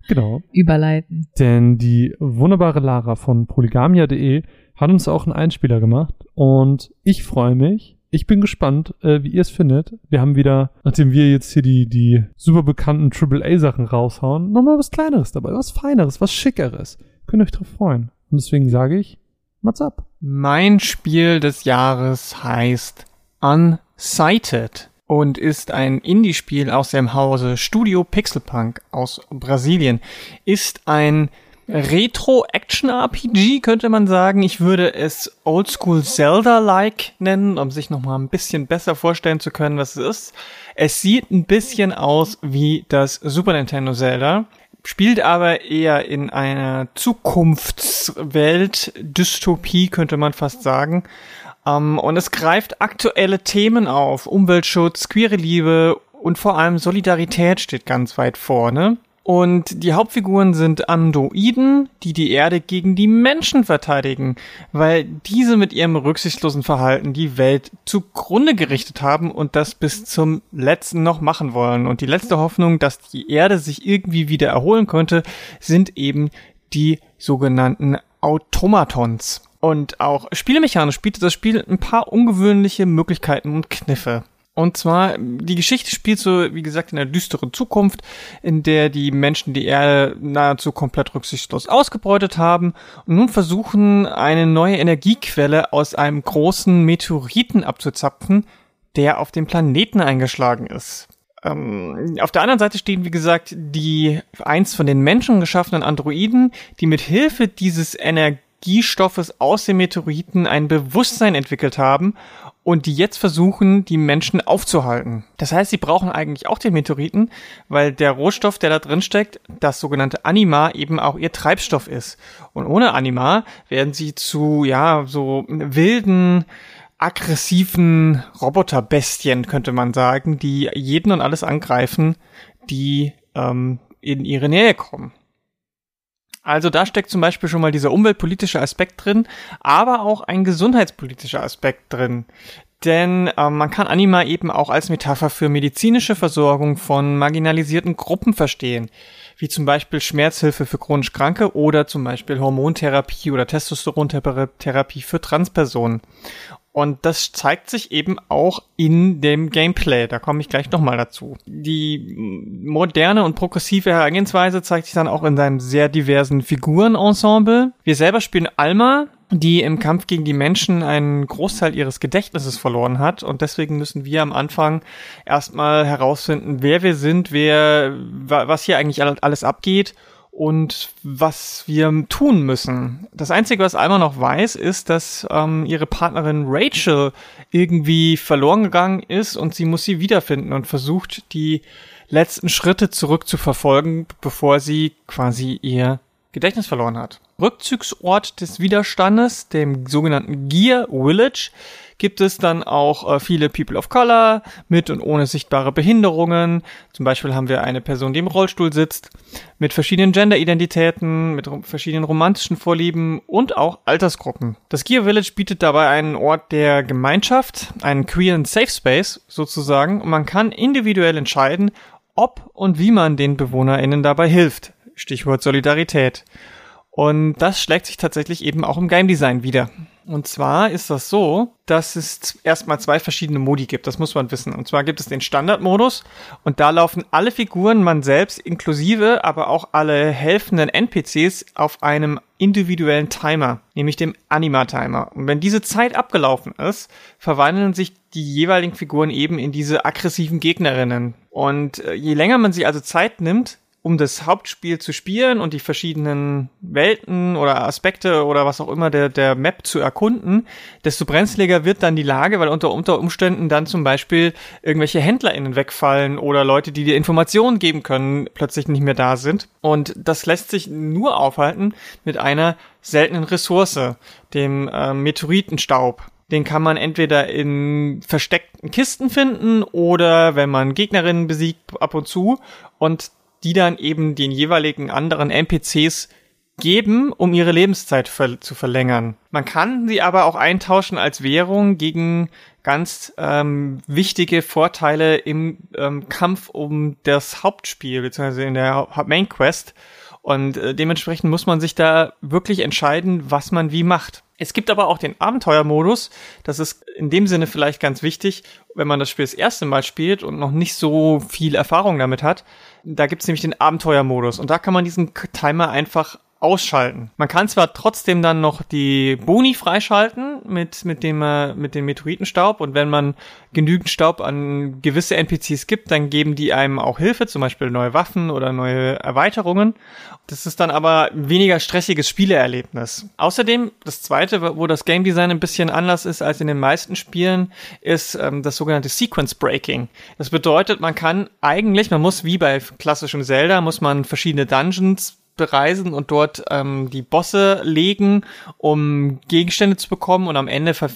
genau. überleiten. Denn die wunderbare Lara von polygamia.de hat uns auch einen Einspieler gemacht und ich freue mich. Ich bin gespannt, äh, wie ihr es findet. Wir haben wieder, nachdem wir jetzt hier die, die super bekannten AAA-Sachen raushauen, nochmal was Kleineres dabei, was Feineres, was Schickeres. Könnt ihr euch drauf freuen. Und deswegen sage ich, what's up? Mein Spiel des Jahres heißt Unsighted und ist ein Indie-Spiel aus dem Hause Studio Pixelpunk aus Brasilien. Ist ein Retro-Action-RPG könnte man sagen. Ich würde es Oldschool Zelda-like nennen, um sich nochmal ein bisschen besser vorstellen zu können, was es ist. Es sieht ein bisschen aus wie das Super Nintendo Zelda, spielt aber eher in einer Zukunftswelt, Dystopie könnte man fast sagen. Um, ähm, und es greift aktuelle Themen auf. Umweltschutz, queere Liebe und vor allem Solidarität steht ganz weit vorne. Und die Hauptfiguren sind Androiden, die die Erde gegen die Menschen verteidigen, weil diese mit ihrem rücksichtslosen Verhalten die Welt zugrunde gerichtet haben und das bis zum letzten noch machen wollen. Und die letzte Hoffnung, dass die Erde sich irgendwie wieder erholen könnte, sind eben die sogenannten Automatons. Und auch spielemechanisch bietet das Spiel ein paar ungewöhnliche Möglichkeiten und Kniffe. Und zwar, die Geschichte spielt so, wie gesagt, in einer düsteren Zukunft, in der die Menschen die Erde nahezu komplett rücksichtslos ausgebeutet haben und nun versuchen, eine neue Energiequelle aus einem großen Meteoriten abzuzapfen, der auf dem Planeten eingeschlagen ist. Ähm, auf der anderen Seite stehen, wie gesagt, die eins von den Menschen geschaffenen Androiden, die mit Hilfe dieses Energiestoffes aus dem Meteoriten ein Bewusstsein entwickelt haben und die jetzt versuchen, die Menschen aufzuhalten. Das heißt, sie brauchen eigentlich auch den Meteoriten, weil der Rohstoff, der da drin steckt, das sogenannte Anima eben auch ihr Treibstoff ist. Und ohne Anima werden sie zu, ja, so wilden, aggressiven Roboterbestien, könnte man sagen, die jeden und alles angreifen, die ähm, in ihre Nähe kommen. Also da steckt zum Beispiel schon mal dieser umweltpolitische Aspekt drin, aber auch ein gesundheitspolitischer Aspekt drin. Denn äh, man kann Anima eben auch als Metapher für medizinische Versorgung von marginalisierten Gruppen verstehen, wie zum Beispiel Schmerzhilfe für chronisch Kranke oder zum Beispiel Hormontherapie oder Testosterontherapie für Transpersonen. Und das zeigt sich eben auch in dem Gameplay. Da komme ich gleich nochmal dazu. Die moderne und progressive Herangehensweise zeigt sich dann auch in seinem sehr diversen Figurenensemble. Wir selber spielen Alma, die im Kampf gegen die Menschen einen Großteil ihres Gedächtnisses verloren hat. Und deswegen müssen wir am Anfang erstmal herausfinden, wer wir sind, wer, was hier eigentlich alles abgeht und was wir tun müssen. Das Einzige, was Alma noch weiß, ist, dass ähm, ihre Partnerin Rachel irgendwie verloren gegangen ist und sie muss sie wiederfinden und versucht, die letzten Schritte zurückzuverfolgen, bevor sie quasi ihr Gedächtnis verloren hat. Rückzugsort des Widerstandes, dem sogenannten Gear Village, gibt es dann auch äh, viele People of Color mit und ohne sichtbare Behinderungen. Zum Beispiel haben wir eine Person, die im Rollstuhl sitzt, mit verschiedenen Gender-Identitäten, mit verschiedenen romantischen Vorlieben und auch Altersgruppen. Das Gear Village bietet dabei einen Ort der Gemeinschaft, einen queeren Safe Space sozusagen. Und man kann individuell entscheiden, ob und wie man den BewohnerInnen dabei hilft. Stichwort Solidarität. Und das schlägt sich tatsächlich eben auch im Game Design wieder. Und zwar ist das so, dass es erstmal zwei verschiedene Modi gibt. Das muss man wissen. Und zwar gibt es den Standardmodus und da laufen alle Figuren, man selbst inklusive, aber auch alle helfenden NPCs auf einem individuellen Timer, nämlich dem Anima-Timer. Und wenn diese Zeit abgelaufen ist, verwandeln sich die jeweiligen Figuren eben in diese aggressiven Gegnerinnen. Und äh, je länger man sich also Zeit nimmt, um das Hauptspiel zu spielen und die verschiedenen Welten oder Aspekte oder was auch immer der, der Map zu erkunden, desto brenzliger wird dann die Lage, weil unter, unter Umständen dann zum Beispiel irgendwelche HändlerInnen wegfallen oder Leute, die dir Informationen geben können, plötzlich nicht mehr da sind. Und das lässt sich nur aufhalten mit einer seltenen Ressource, dem äh, Meteoritenstaub. Den kann man entweder in versteckten Kisten finden oder wenn man Gegnerinnen besiegt ab und zu. Und die dann eben den jeweiligen anderen NPCs geben, um ihre Lebenszeit ver zu verlängern. Man kann sie aber auch eintauschen als Währung gegen ganz ähm, wichtige Vorteile im ähm, Kampf um das Hauptspiel, beziehungsweise in der Main Quest. Und äh, dementsprechend muss man sich da wirklich entscheiden, was man wie macht. Es gibt aber auch den Abenteuermodus. Das ist in dem Sinne vielleicht ganz wichtig, wenn man das Spiel das erste Mal spielt und noch nicht so viel Erfahrung damit hat. Da gibt es nämlich den Abenteuermodus und da kann man diesen Timer einfach ausschalten. Man kann zwar trotzdem dann noch die Boni freischalten mit, mit dem, äh, mit dem Meteoritenstaub und wenn man genügend Staub an gewisse NPCs gibt, dann geben die einem auch Hilfe, zum Beispiel neue Waffen oder neue Erweiterungen. Das ist dann aber weniger stressiges Spieleerlebnis. Außerdem, das zweite, wo das Game Design ein bisschen anders ist als in den meisten Spielen, ist ähm, das sogenannte Sequence Breaking. Das bedeutet, man kann eigentlich, man muss wie bei klassischem Zelda, muss man verschiedene Dungeons bereisen und dort ähm, die Bosse legen, um Gegenstände zu bekommen und am Ende ver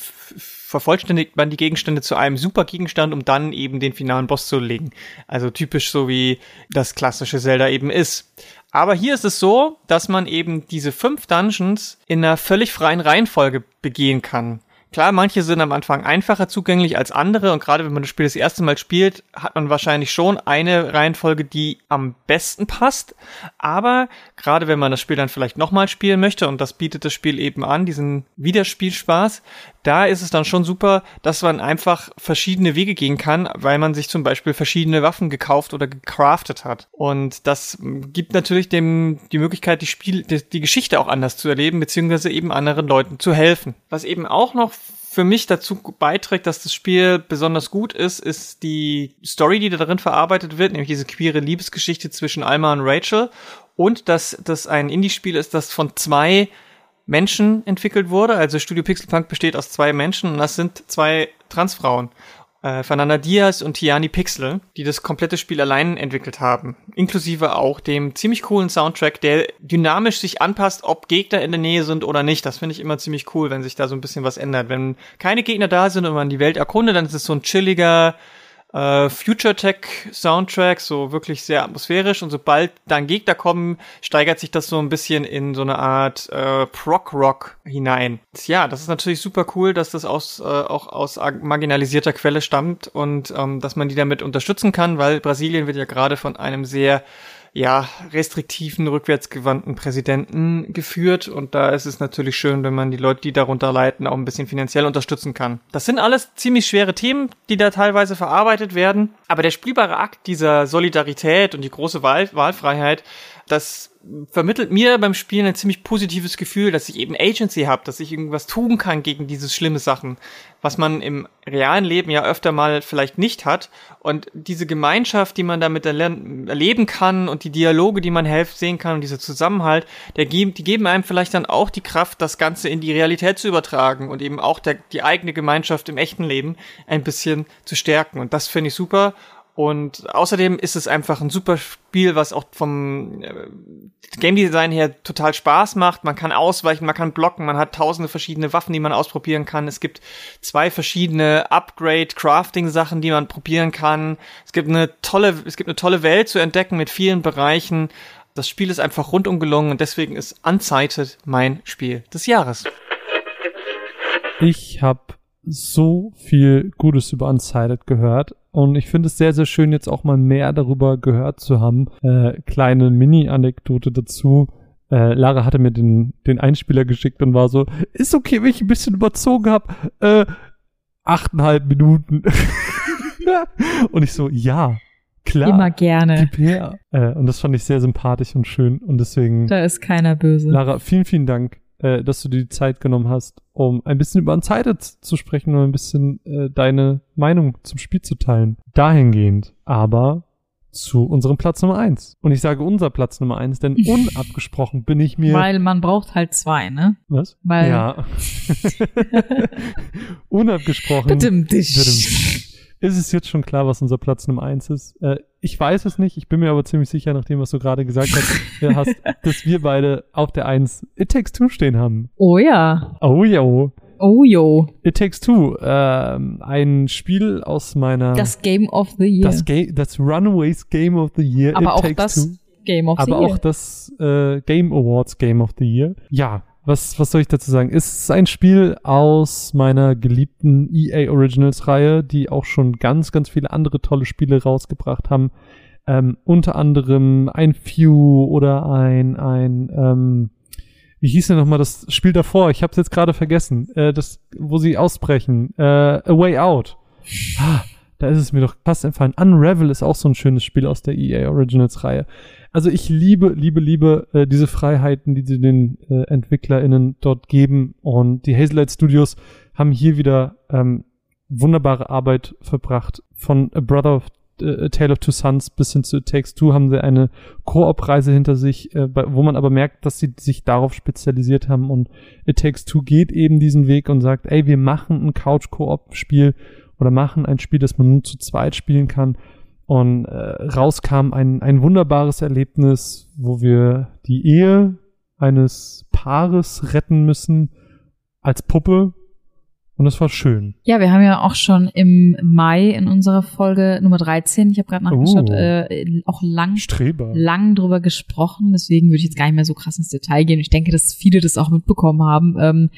vervollständigt man die Gegenstände zu einem super Gegenstand, um dann eben den finalen Boss zu legen. Also typisch so wie das klassische Zelda eben ist. Aber hier ist es so, dass man eben diese fünf Dungeons in einer völlig freien Reihenfolge begehen kann. Klar, manche sind am Anfang einfacher zugänglich als andere und gerade wenn man das Spiel das erste Mal spielt, hat man wahrscheinlich schon eine Reihenfolge, die am besten passt. Aber gerade wenn man das Spiel dann vielleicht nochmal spielen möchte und das bietet das Spiel eben an, diesen Wiederspielspaß, da ist es dann schon super, dass man einfach verschiedene Wege gehen kann, weil man sich zum Beispiel verschiedene Waffen gekauft oder gecraftet hat. Und das gibt natürlich dem die Möglichkeit, die Spiel, die, die Geschichte auch anders zu erleben, beziehungsweise eben anderen Leuten zu helfen. Was eben auch noch für mich dazu beiträgt, dass das Spiel besonders gut ist, ist die Story, die da drin verarbeitet wird, nämlich diese queere Liebesgeschichte zwischen Alma und Rachel und dass das ein Indie-Spiel ist, das von zwei Menschen entwickelt wurde. Also Studio Pixelpunk besteht aus zwei Menschen und das sind zwei Transfrauen äh, Fernanda Diaz und Tiani Pixel, die das komplette Spiel allein entwickelt haben. Inklusive auch dem ziemlich coolen Soundtrack, der dynamisch sich anpasst, ob Gegner in der Nähe sind oder nicht. Das finde ich immer ziemlich cool, wenn sich da so ein bisschen was ändert. Wenn keine Gegner da sind und man die Welt erkundet, dann ist es so ein chilliger, äh, Future Tech Soundtrack, so wirklich sehr atmosphärisch und sobald dann Gegner kommen, steigert sich das so ein bisschen in so eine Art äh, Prog Rock hinein. Ja, das ist natürlich super cool, dass das aus, äh, auch aus marginalisierter Quelle stammt und ähm, dass man die damit unterstützen kann, weil Brasilien wird ja gerade von einem sehr ja, restriktiven, rückwärtsgewandten Präsidenten geführt. Und da ist es natürlich schön, wenn man die Leute, die darunter leiden, auch ein bisschen finanziell unterstützen kann. Das sind alles ziemlich schwere Themen, die da teilweise verarbeitet werden. Aber der spielbare Akt dieser Solidarität und die große Wahl Wahlfreiheit, das vermittelt mir beim Spielen ein ziemlich positives Gefühl, dass ich eben Agency habe, dass ich irgendwas tun kann gegen diese schlimme Sachen, was man im realen Leben ja öfter mal vielleicht nicht hat. Und diese Gemeinschaft, die man damit erleben kann und die Dialoge, die man helfen sehen kann und dieser Zusammenhalt, der, die geben einem vielleicht dann auch die Kraft, das Ganze in die Realität zu übertragen und eben auch der, die eigene Gemeinschaft im echten Leben ein bisschen zu stärken. Und das finde ich super. Und außerdem ist es einfach ein super Spiel, was auch vom äh, Game Design her total Spaß macht. Man kann ausweichen, man kann blocken, man hat tausende verschiedene Waffen, die man ausprobieren kann. Es gibt zwei verschiedene Upgrade-Crafting-Sachen, die man probieren kann. Es gibt eine tolle, es gibt eine tolle Welt zu entdecken mit vielen Bereichen. Das Spiel ist einfach rundum gelungen und deswegen ist Unsighted mein Spiel des Jahres. Ich habe so viel Gutes über Unsighted gehört und ich finde es sehr, sehr schön, jetzt auch mal mehr darüber gehört zu haben. Äh, kleine Mini-Anekdote dazu. Äh, Lara hatte mir den, den Einspieler geschickt und war so, ist okay, wenn ich ein bisschen überzogen habe. Äh, achteinhalb Minuten. und ich so, ja, klar. Immer gerne. Gib her. Äh, und das fand ich sehr sympathisch und schön. Und deswegen. Da ist keiner böse. Lara, vielen, vielen Dank äh, dass du dir die Zeit genommen hast, um ein bisschen über Unsighted zu sprechen und ein bisschen äh, deine Meinung zum Spiel zu teilen. Dahingehend aber zu unserem Platz Nummer eins. Und ich sage unser Platz Nummer eins, denn unabgesprochen bin ich mir. Weil man braucht halt zwei, ne? Was? Weil ja. unabgesprochen ist es jetzt schon klar, was unser Platz Nummer eins ist. Äh, ich weiß es nicht, ich bin mir aber ziemlich sicher, nachdem was du gerade gesagt hast, äh, hast dass wir beide auf der Eins It Takes Two stehen haben. Oh ja. Oh ja. Oh jo. It Takes Two, ähm, ein Spiel aus meiner. Das Game of the Year. Das, Ga das Runaways Game of the Year. Aber It auch das Two. Game of the Aber Year. auch das äh, Game Awards Game of the Year. Ja, was, was soll ich dazu sagen? Es ist ein Spiel aus meiner geliebten EA Originals Reihe, die auch schon ganz, ganz viele andere tolle Spiele rausgebracht haben. Ähm, unter anderem ein Few oder ein, ein, ähm, wie hieß denn nochmal das Spiel davor? Ich hab's jetzt gerade vergessen. Äh, das, wo sie ausbrechen. Äh, A Way Out. Ah, da ist es mir doch fast entfallen. Unravel ist auch so ein schönes Spiel aus der EA Originals Reihe. Also ich liebe, liebe, liebe äh, diese Freiheiten, die sie den äh, EntwicklerInnen dort geben. Und die Hazelight Studios haben hier wieder ähm, wunderbare Arbeit verbracht. Von A Brother of äh, A Tale of Two Sons bis hin zu It Takes Two haben sie eine Koop-Reise hinter sich, äh, wo man aber merkt, dass sie sich darauf spezialisiert haben und It Takes Two geht eben diesen Weg und sagt, ey, wir machen ein Couch-Koop-Spiel oder machen ein Spiel, das man nur zu zweit spielen kann. Und äh, rauskam ein, ein wunderbares Erlebnis, wo wir die Ehe eines Paares retten müssen als Puppe. Und das war schön. Ja, wir haben ja auch schon im Mai in unserer Folge Nummer 13, ich habe gerade nachgeschaut, Oh. äh, auch lang Streber. lang drüber gesprochen, deswegen würde ich jetzt gar nicht mehr so krass ins Detail gehen. Ich denke, dass viele das auch mitbekommen haben. Ähm,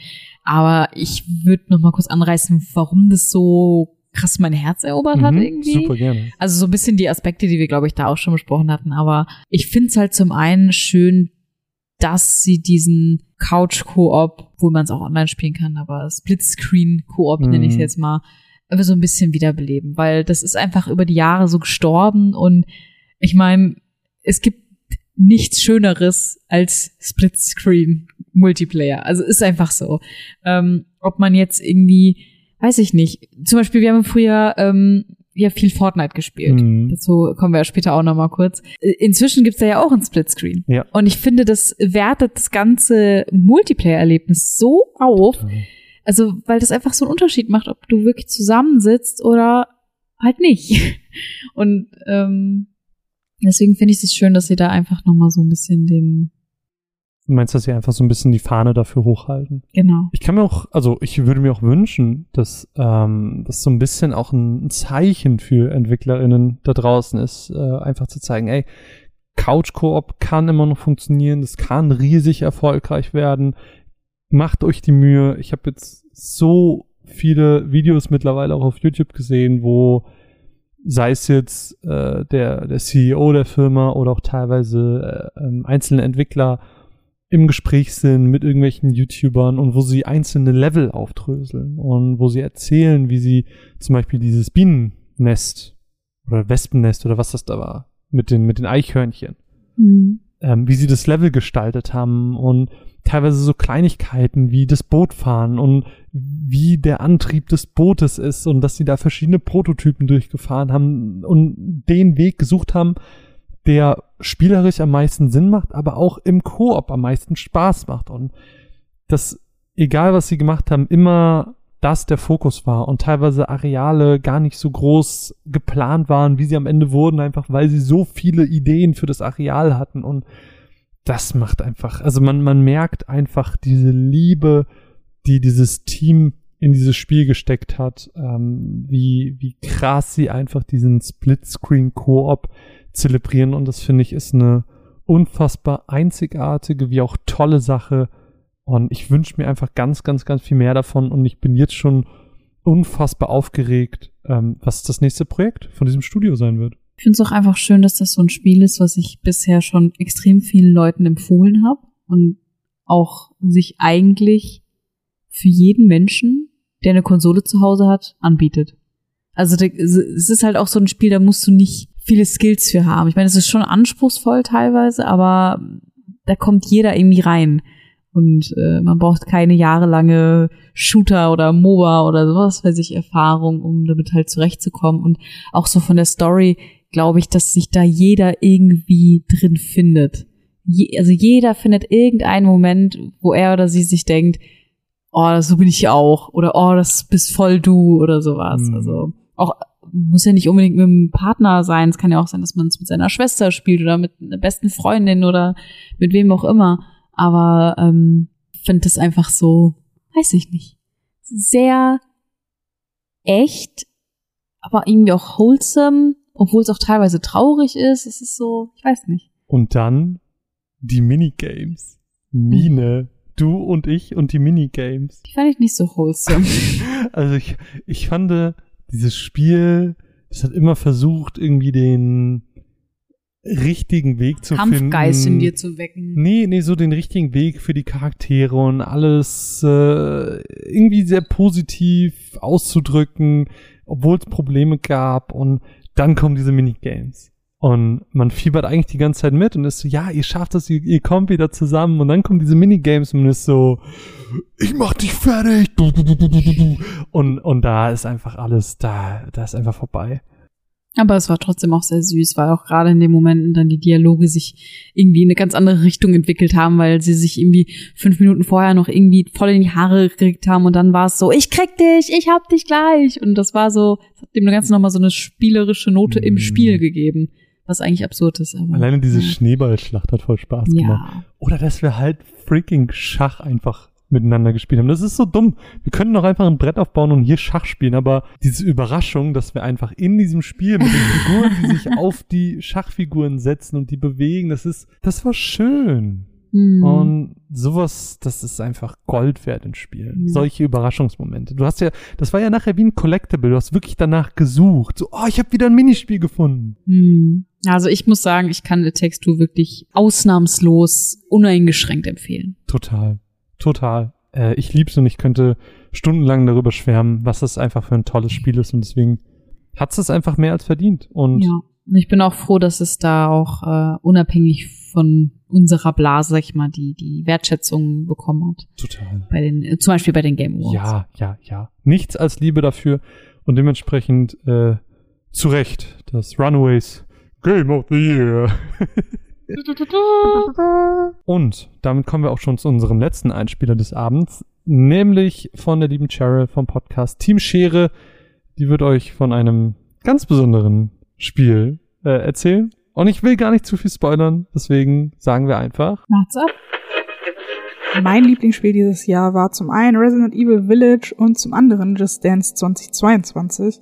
aber ich würde noch mal kurz anreißen, warum das so krass mein Herz erobert hat Mhm, irgendwie. Super gerne. Also so ein bisschen die Aspekte, die wir, glaube ich, da auch schon besprochen hatten. Aber ich finde es halt zum einen schön, dass sie diesen Couch-Koop, wo man es auch online spielen kann, aber Splitscreen-Koop nenne ich es Mhm. jetzt mal, aber so ein bisschen wiederbeleben, weil das ist einfach über die Jahre so gestorben und ich meine, es gibt nichts Schöneres als Splitscreen-Multiplayer. Also ist einfach so. Ähm, ob man jetzt irgendwie, weiß ich nicht, zum Beispiel, wir haben früher ähm, ja viel Fortnite gespielt. Mhm. Dazu kommen wir ja später auch nochmal kurz. Äh, Inzwischen gibt's da ja auch ein Splitscreen. Ja. Und ich finde, das wertet das ganze Multiplayer-Erlebnis so auf. Also, weil das einfach so einen Unterschied macht, ob du wirklich zusammensitzt oder halt nicht. Und ähm, deswegen finde ich es schön, dass sie da einfach nochmal so ein bisschen den, meinst, dass sie einfach so ein bisschen die Fahne dafür hochhalten? genau. Ich kann mir auch, also ich würde mir auch wünschen, dass ähm, das so ein bisschen auch ein Zeichen für EntwicklerInnen da draußen ist, äh, einfach zu zeigen, ey, Couch-Koop kann immer noch funktionieren, das kann riesig erfolgreich werden. Macht euch die Mühe. Ich habe jetzt so viele Videos mittlerweile auch auf YouTube gesehen, wo sei es jetzt äh, der, der CEO der Firma oder auch teilweise äh, ähm, einzelne Entwickler im Gespräch sind mit irgendwelchen YouTubern und wo sie einzelne Level aufdröseln und wo sie erzählen, wie sie zum Beispiel dieses Bienennest oder Wespennest oder was das da war mit den, mit den Eichhörnchen, Mhm. ähm, wie sie das Level gestaltet haben und teilweise so Kleinigkeiten wie das Boot fahren und wie der Antrieb des Bootes ist und dass sie da verschiedene Prototypen durchgefahren haben und den Weg gesucht haben, der spielerisch am meisten Sinn macht, aber auch im Koop am meisten Spaß macht. Und das, egal was sie gemacht haben, immer das der Fokus war. Und teilweise Areale gar nicht so groß geplant waren, wie sie am Ende wurden, einfach weil sie so viele Ideen für das Areal hatten. Und das macht einfach, also man, man merkt einfach diese Liebe, die dieses Team in dieses Spiel gesteckt hat, ähm, wie, wie krass sie einfach diesen Splitscreen-Koop zelebrieren und das finde ich ist eine unfassbar einzigartige, wie auch tolle Sache und ich wünsche mir einfach ganz, ganz, ganz viel mehr davon und ich bin jetzt schon unfassbar aufgeregt, ähm, was das nächste Projekt von diesem Studio sein wird. Ich finde es auch einfach schön, dass das so ein Spiel ist, was ich bisher schon extrem vielen Leuten empfohlen habe und auch sich eigentlich für jeden Menschen, der eine Konsole zu Hause hat, anbietet. Also es ist halt auch so ein Spiel, da musst du nicht viele Skills für haben. Ich meine, es ist schon anspruchsvoll teilweise, aber da kommt jeder irgendwie rein. Und äh, man braucht keine jahrelange Shooter oder MOBA oder sowas, weiß ich, Erfahrung, um damit halt zurechtzukommen. Und auch so von der Story glaube ich, dass sich da jeder irgendwie drin findet. Je, also jeder findet irgendeinen Moment, wo er oder sie sich denkt, oh, so bin ich auch. Oder oh, das bist voll du oder sowas. Mhm. Also auch muss ja nicht unbedingt mit einem Partner sein. Es kann ja auch sein, dass man es mit seiner Schwester spielt oder mit einer besten Freundin oder mit wem auch immer. Aber ähm, ich finde das einfach so, weiß ich nicht, sehr echt, aber irgendwie auch wholesome, obwohl es auch teilweise traurig ist. Es ist so, ich weiß nicht. Und dann die Minigames. Mine, du und ich und die Minigames. Die fand ich nicht so wholesome. Also ich, ich fand äh, dieses Spiel, das hat immer versucht, irgendwie den richtigen Weg zu Kampfgeist finden. in dir zu wecken. Nee, nee, so den richtigen Weg für die Charaktere und alles äh, irgendwie sehr positiv auszudrücken, obwohl es Probleme gab und dann kommen diese Minigames. Und man fiebert eigentlich die ganze Zeit mit und ist so, ja, ihr schafft das, ihr, ihr kommt wieder zusammen und dann kommen diese Minigames und man ist so, ich mach dich fertig. Du, du, du, du, du, du. Und, und da ist einfach alles, da, da ist einfach vorbei. Aber es war trotzdem auch sehr süß, weil auch gerade in den Momenten dann die Dialoge sich irgendwie in eine ganz andere Richtung entwickelt haben, weil sie sich irgendwie fünf Minuten vorher noch irgendwie voll in die Haare gekriegt haben und dann war es so, ich krieg dich, ich hab dich gleich. Und das war so, das hat dem Ganzen nochmal so eine spielerische Note im Mhm. Spiel gegeben, was eigentlich absurd ist. Aber, Alleine diese. Schneeballschlacht hat voll Spaß gemacht. Ja, Oder dass wir halt freaking Schach einfach miteinander gespielt haben. Das ist so dumm. Wir können doch einfach ein Brett aufbauen und hier Schach spielen, aber diese Überraschung, dass wir einfach in diesem Spiel mit den Figuren, die sich auf die Schachfiguren setzen und die bewegen, das ist, das war schön. Hm. Und sowas, das ist einfach Gold wert in Spielen. Ja. Solche Überraschungsmomente. Du hast ja, das war ja nachher wie ein Collectible. Du hast wirklich danach gesucht. So, oh, ich habe wieder ein Minispiel gefunden. Hm. Also ich muss sagen, ich kann It Takes Two wirklich ausnahmslos uneingeschränkt empfehlen. Total. Total. Äh, ich lieb's und ich könnte stundenlang darüber schwärmen, was das einfach für ein tolles Spiel ist. Und deswegen hat's es einfach mehr als verdient. Und Ja. Und ich bin auch froh, dass es da auch äh, unabhängig von unserer Blase, sag ich mal, die, die Wertschätzung bekommen hat. total. Bei den, äh, zum Beispiel bei den Game Awards. Ja, ja, ja. Nichts als Liebe dafür. Und dementsprechend äh, zu Recht das Runaways Game of the Year. Und damit kommen wir auch schon zu unserem letzten Einspieler des Abends, nämlich von der lieben Cheryl vom Podcast Team Schere. Die wird euch von einem ganz besonderen Spiel äh, erzählen. Und ich will gar nicht zu viel spoilern, deswegen sagen wir einfach. Macht's ab. Mein Lieblingsspiel dieses Jahr war zum einen Resident Evil Village und zum anderen Just Dance 2022.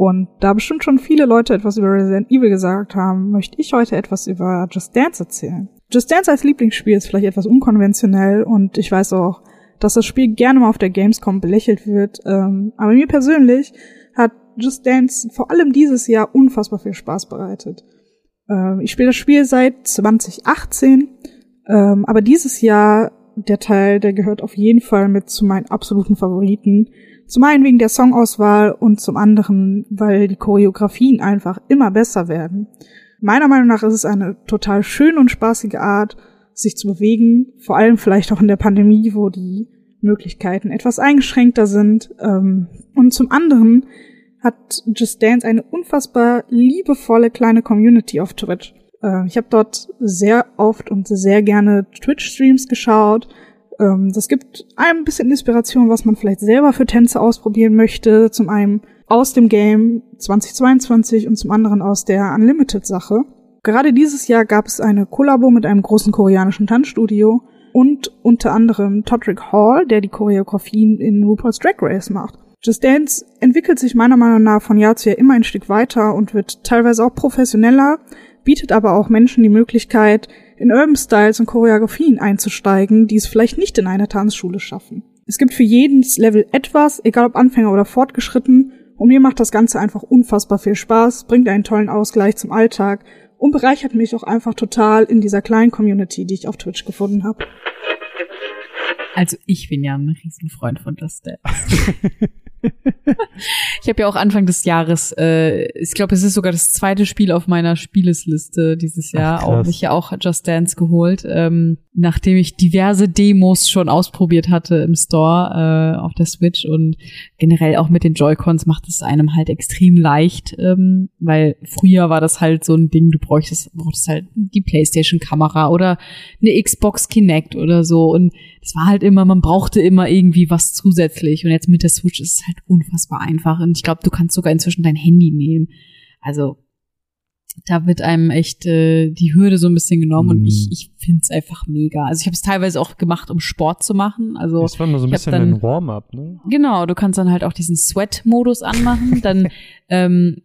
Und da bestimmt schon viele Leute etwas über Resident Evil gesagt haben, möchte ich heute etwas über Just Dance erzählen. Just Dance als Lieblingsspiel ist vielleicht etwas unkonventionell und ich weiß auch, dass das Spiel gerne mal auf der Gamescom belächelt wird. Ähm, aber mir persönlich hat Just Dance vor allem dieses Jahr unfassbar viel Spaß bereitet. Ähm, ich spiele das Spiel seit 2018, ähm, aber dieses Jahr der Teil, der gehört auf jeden Fall mit zu meinen absoluten Favoriten. Zum einen wegen der Songauswahl und zum anderen, weil die Choreografien einfach immer besser werden. Meiner Meinung nach ist es eine total schöne und spaßige Art, sich zu bewegen, vor allem vielleicht auch in der Pandemie, wo die Möglichkeiten etwas eingeschränkter sind. Ähm, Und zum anderen hat Just Dance eine unfassbar liebevolle kleine Community auf Twitch. Äh, Ich habe dort sehr oft und sehr gerne Twitch-Streams geschaut. Ähm, Das gibt ein bisschen Inspiration, was man vielleicht selber für Tänze ausprobieren möchte. Zum einen aus dem Game 2022 und zum anderen aus der Unlimited-Sache. Gerade dieses Jahr gab es eine Kollabo mit einem großen koreanischen Tanzstudio und unter anderem Todrick Hall, der die Choreografien in RuPaul's Drag Race macht. Just Dance entwickelt sich meiner Meinung nach von Jahr zu Jahr immer ein Stück weiter und wird teilweise auch professioneller, bietet aber auch Menschen die Möglichkeit, in Urban Styles und Choreografien einzusteigen, die es vielleicht nicht in einer Tanzschule schaffen. Es gibt für jedes Level etwas, egal ob Anfänger oder fortgeschritten, und mir macht das Ganze einfach unfassbar viel Spaß, bringt einen tollen Ausgleich zum Alltag und bereichert mich auch einfach total in dieser kleinen Community, die ich auf Twitch gefunden habe. Also ich bin ja ein Riesenfreund von Just Dance. ich habe ja auch Anfang des Jahres, äh, ich glaube, es ist sogar das zweite Spiel auf meiner Spielesliste dieses Jahr, Ach, auch mich ja auch Just Dance geholt, ähm, nachdem ich diverse Demos schon ausprobiert hatte im Store äh, auf der Switch und generell auch mit den Joy-Cons macht es einem halt extrem leicht, ähm, weil früher war das halt so ein Ding, du bräuchtest, brauchtest halt die Playstation-Kamera oder eine Xbox Kinect oder so und es war halt immer, man brauchte immer irgendwie was zusätzlich und jetzt mit der Switch ist es halt unfassbar einfach und ich glaube, du kannst sogar inzwischen dein Handy nehmen. Also da wird einem echt äh, die Hürde so ein bisschen genommen und Mhm. ich, ich finde es einfach mega. Also ich habe es teilweise auch gemacht, um Sport zu machen. Also Das war immer so ein ich bisschen dann- ein Warm-up, ne? Genau, du kannst dann halt auch diesen Sweat-Modus anmachen. Dann ähm,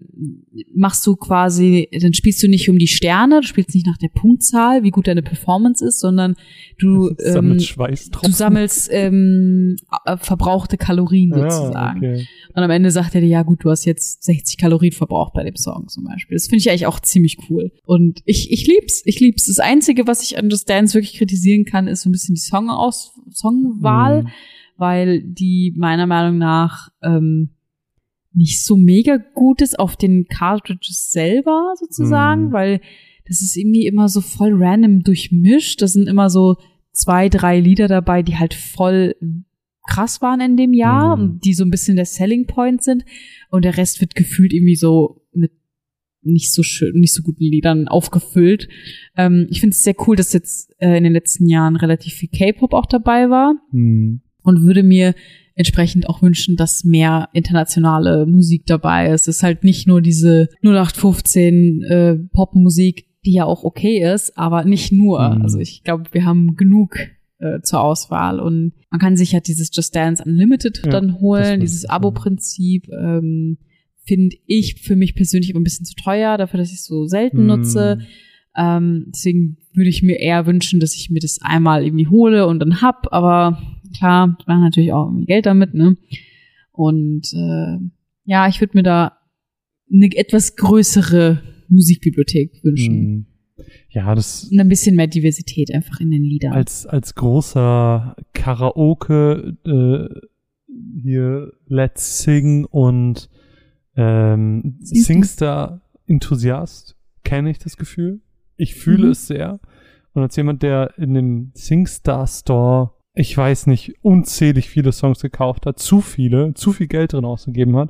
machst du quasi, dann spielst du nicht um die Sterne, du spielst nicht nach der Punktzahl, wie gut deine Performance ist, sondern du, ähm, Schweißtropfen. du sammelst ähm, äh, verbrauchte Kalorien Ja, sozusagen. okay. Und am Ende sagt er dir, ja gut, du hast jetzt 60 Kalorien verbraucht bei dem Song zum Beispiel. Das finde ich eigentlich auch ziemlich cool. Und ich, ich lieb's, ich lieb's. Das Einzige, was ich an Just Dance wirklich kritisieren kann, ist so ein bisschen die Songaus Songwahl Mhm. weil die meiner Meinung nach ähm, nicht so mega gut ist auf den Cartridges selber sozusagen, Mhm. weil das ist irgendwie immer so voll random durchmischt. Da sind immer so zwei, drei Lieder dabei, die halt voll krass waren in dem Jahr Mhm. und die so ein bisschen der Selling Point sind und der Rest wird gefühlt irgendwie so mit nicht so schön, nicht so guten Liedern aufgefüllt. Ähm, ich finde es sehr cool, dass jetzt äh, in den letzten Jahren relativ viel K-Pop auch dabei war Hm. und würde mir entsprechend auch wünschen, dass mehr internationale Musik dabei ist. Es ist halt nicht nur diese 0815 äh, Popmusik, die ja auch okay ist, aber nicht nur. Mhm. Also ich glaube, wir haben genug äh, zur Auswahl und man kann sich halt dieses Just Dance Unlimited Ja, dann holen, dieses Abo-Prinzip. Ähm, Finde ich für mich persönlich aber ein bisschen zu teuer, dafür, dass ich es so selten nutze. Hm. Ähm, deswegen würde ich mir eher wünschen, dass ich mir das einmal irgendwie hole und dann hab. Aber klar, ich mache natürlich auch irgendwie Geld damit, ne? Und äh, ja, ich würde mir da eine etwas größere Musikbibliothek wünschen. Hm. Ja, das Und ein bisschen mehr Diversität einfach in den Liedern. als, als großer Karaoke äh, hier Let's Sing und ähm? Singstar-Enthusiast kenne ich das Gefühl. Ich fühle Mhm. es sehr. Und als jemand, der in dem Singstar Store, ich weiß nicht, unzählig viele Songs gekauft hat, zu viele, zu viel Geld drin ausgegeben hat,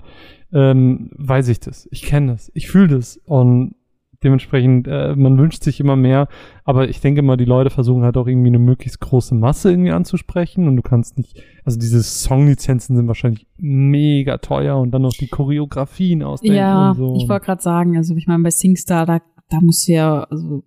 ähm, weiß ich das. Ich kenne das. Ich fühle das. Und dementsprechend, äh, man wünscht sich immer mehr. Aber ich denke mal, die Leute versuchen halt auch irgendwie eine möglichst große Masse irgendwie anzusprechen. Und du kannst nicht, also diese Songlizenzen sind wahrscheinlich mega teuer und dann noch die Choreografien ausdenken ja, und so. ich wollte gerade sagen, also ich meine, bei Singstar, da, da musst du ja, also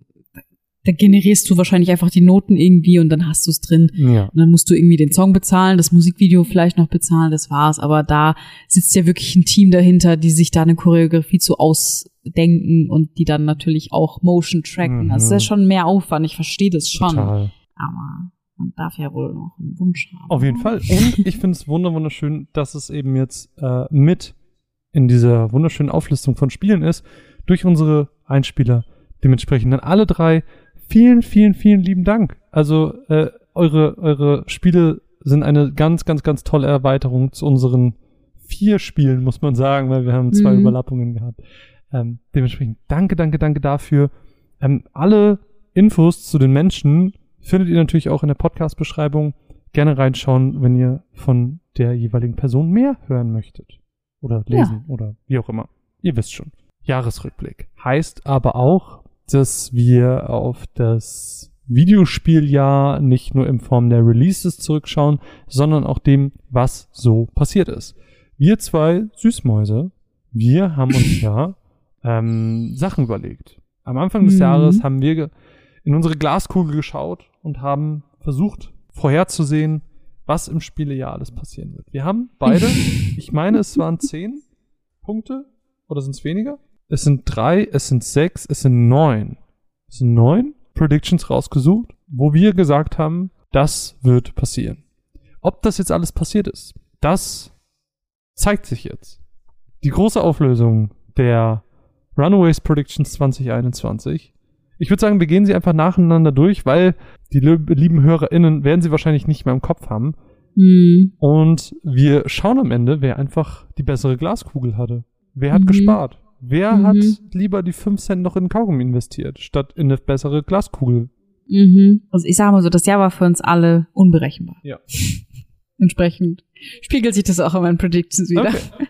da generierst du wahrscheinlich einfach die Noten irgendwie und dann hast du es drin. ja. Und dann musst du irgendwie den Song bezahlen, das Musikvideo vielleicht noch bezahlen, das war's. Aber da sitzt ja wirklich ein Team dahinter, die sich da eine Choreografie zu ausdenken und die dann natürlich auch Motion tracken. Mhm. Das ist ja schon mehr Aufwand, ich verstehe das schon. Total. Aber man darf ja wohl noch einen Wunsch haben. Auf jeden Fall. Und ich finde es wunder wunderschön, dass es eben jetzt äh, mit in dieser wunderschönen Auflistung von Spielen ist, durch unsere Einspieler. Dementsprechend dann alle drei. Vielen, vielen, vielen lieben Dank. Also äh, eure, eure Spiele sind eine ganz, ganz, ganz tolle Erweiterung zu unseren vier Spielen, muss man sagen, weil wir haben zwei Mhm. Überlappungen gehabt. Ähm, dementsprechend danke, danke, danke dafür. Ähm, alle Infos zu den Menschen findet ihr natürlich auch in der Podcast-Beschreibung. Gerne reinschauen, wenn ihr von der jeweiligen Person mehr hören möchtet. Oder lesen oder wie auch immer. Ihr wisst schon. Jahresrückblick. Heißt aber auch, dass wir auf das Videospieljahr nicht nur in Form der Releases zurückschauen, sondern auch dem, was so passiert ist. Wir zwei Süßmäuse, wir haben uns ja ähm, Sachen überlegt. Am Anfang des Mhm. Jahres haben wir in unsere Glaskugel geschaut und haben versucht vorherzusehen, was im Spielejahr alles passieren wird. Wir haben beide, ich meine, es waren zehn Punkte oder sind es weniger? Es sind drei, es sind sechs, es sind neun. Es sind neun Predictions rausgesucht, wo wir gesagt haben, das wird passieren. Ob das jetzt alles passiert ist, das zeigt sich jetzt. Die große Auflösung der Runaways Predictions 2021. Ich würde sagen, wir gehen sie einfach nacheinander durch, weil die lieb- lieben HörerInnen werden sie wahrscheinlich nicht mehr im Kopf haben. Hm. Und wir schauen am Ende, wer einfach die bessere Glaskugel hatte. Wer hat Mhm. gespart? Wer Mhm. hat lieber die 5 Cent noch in Kaugummi investiert, statt in eine bessere Glaskugel? Mhm. Also ich sage mal so, das Jahr war für uns alle unberechenbar. Ja. Entsprechend spiegelt sich das auch in meinen Predictions wieder. Okay.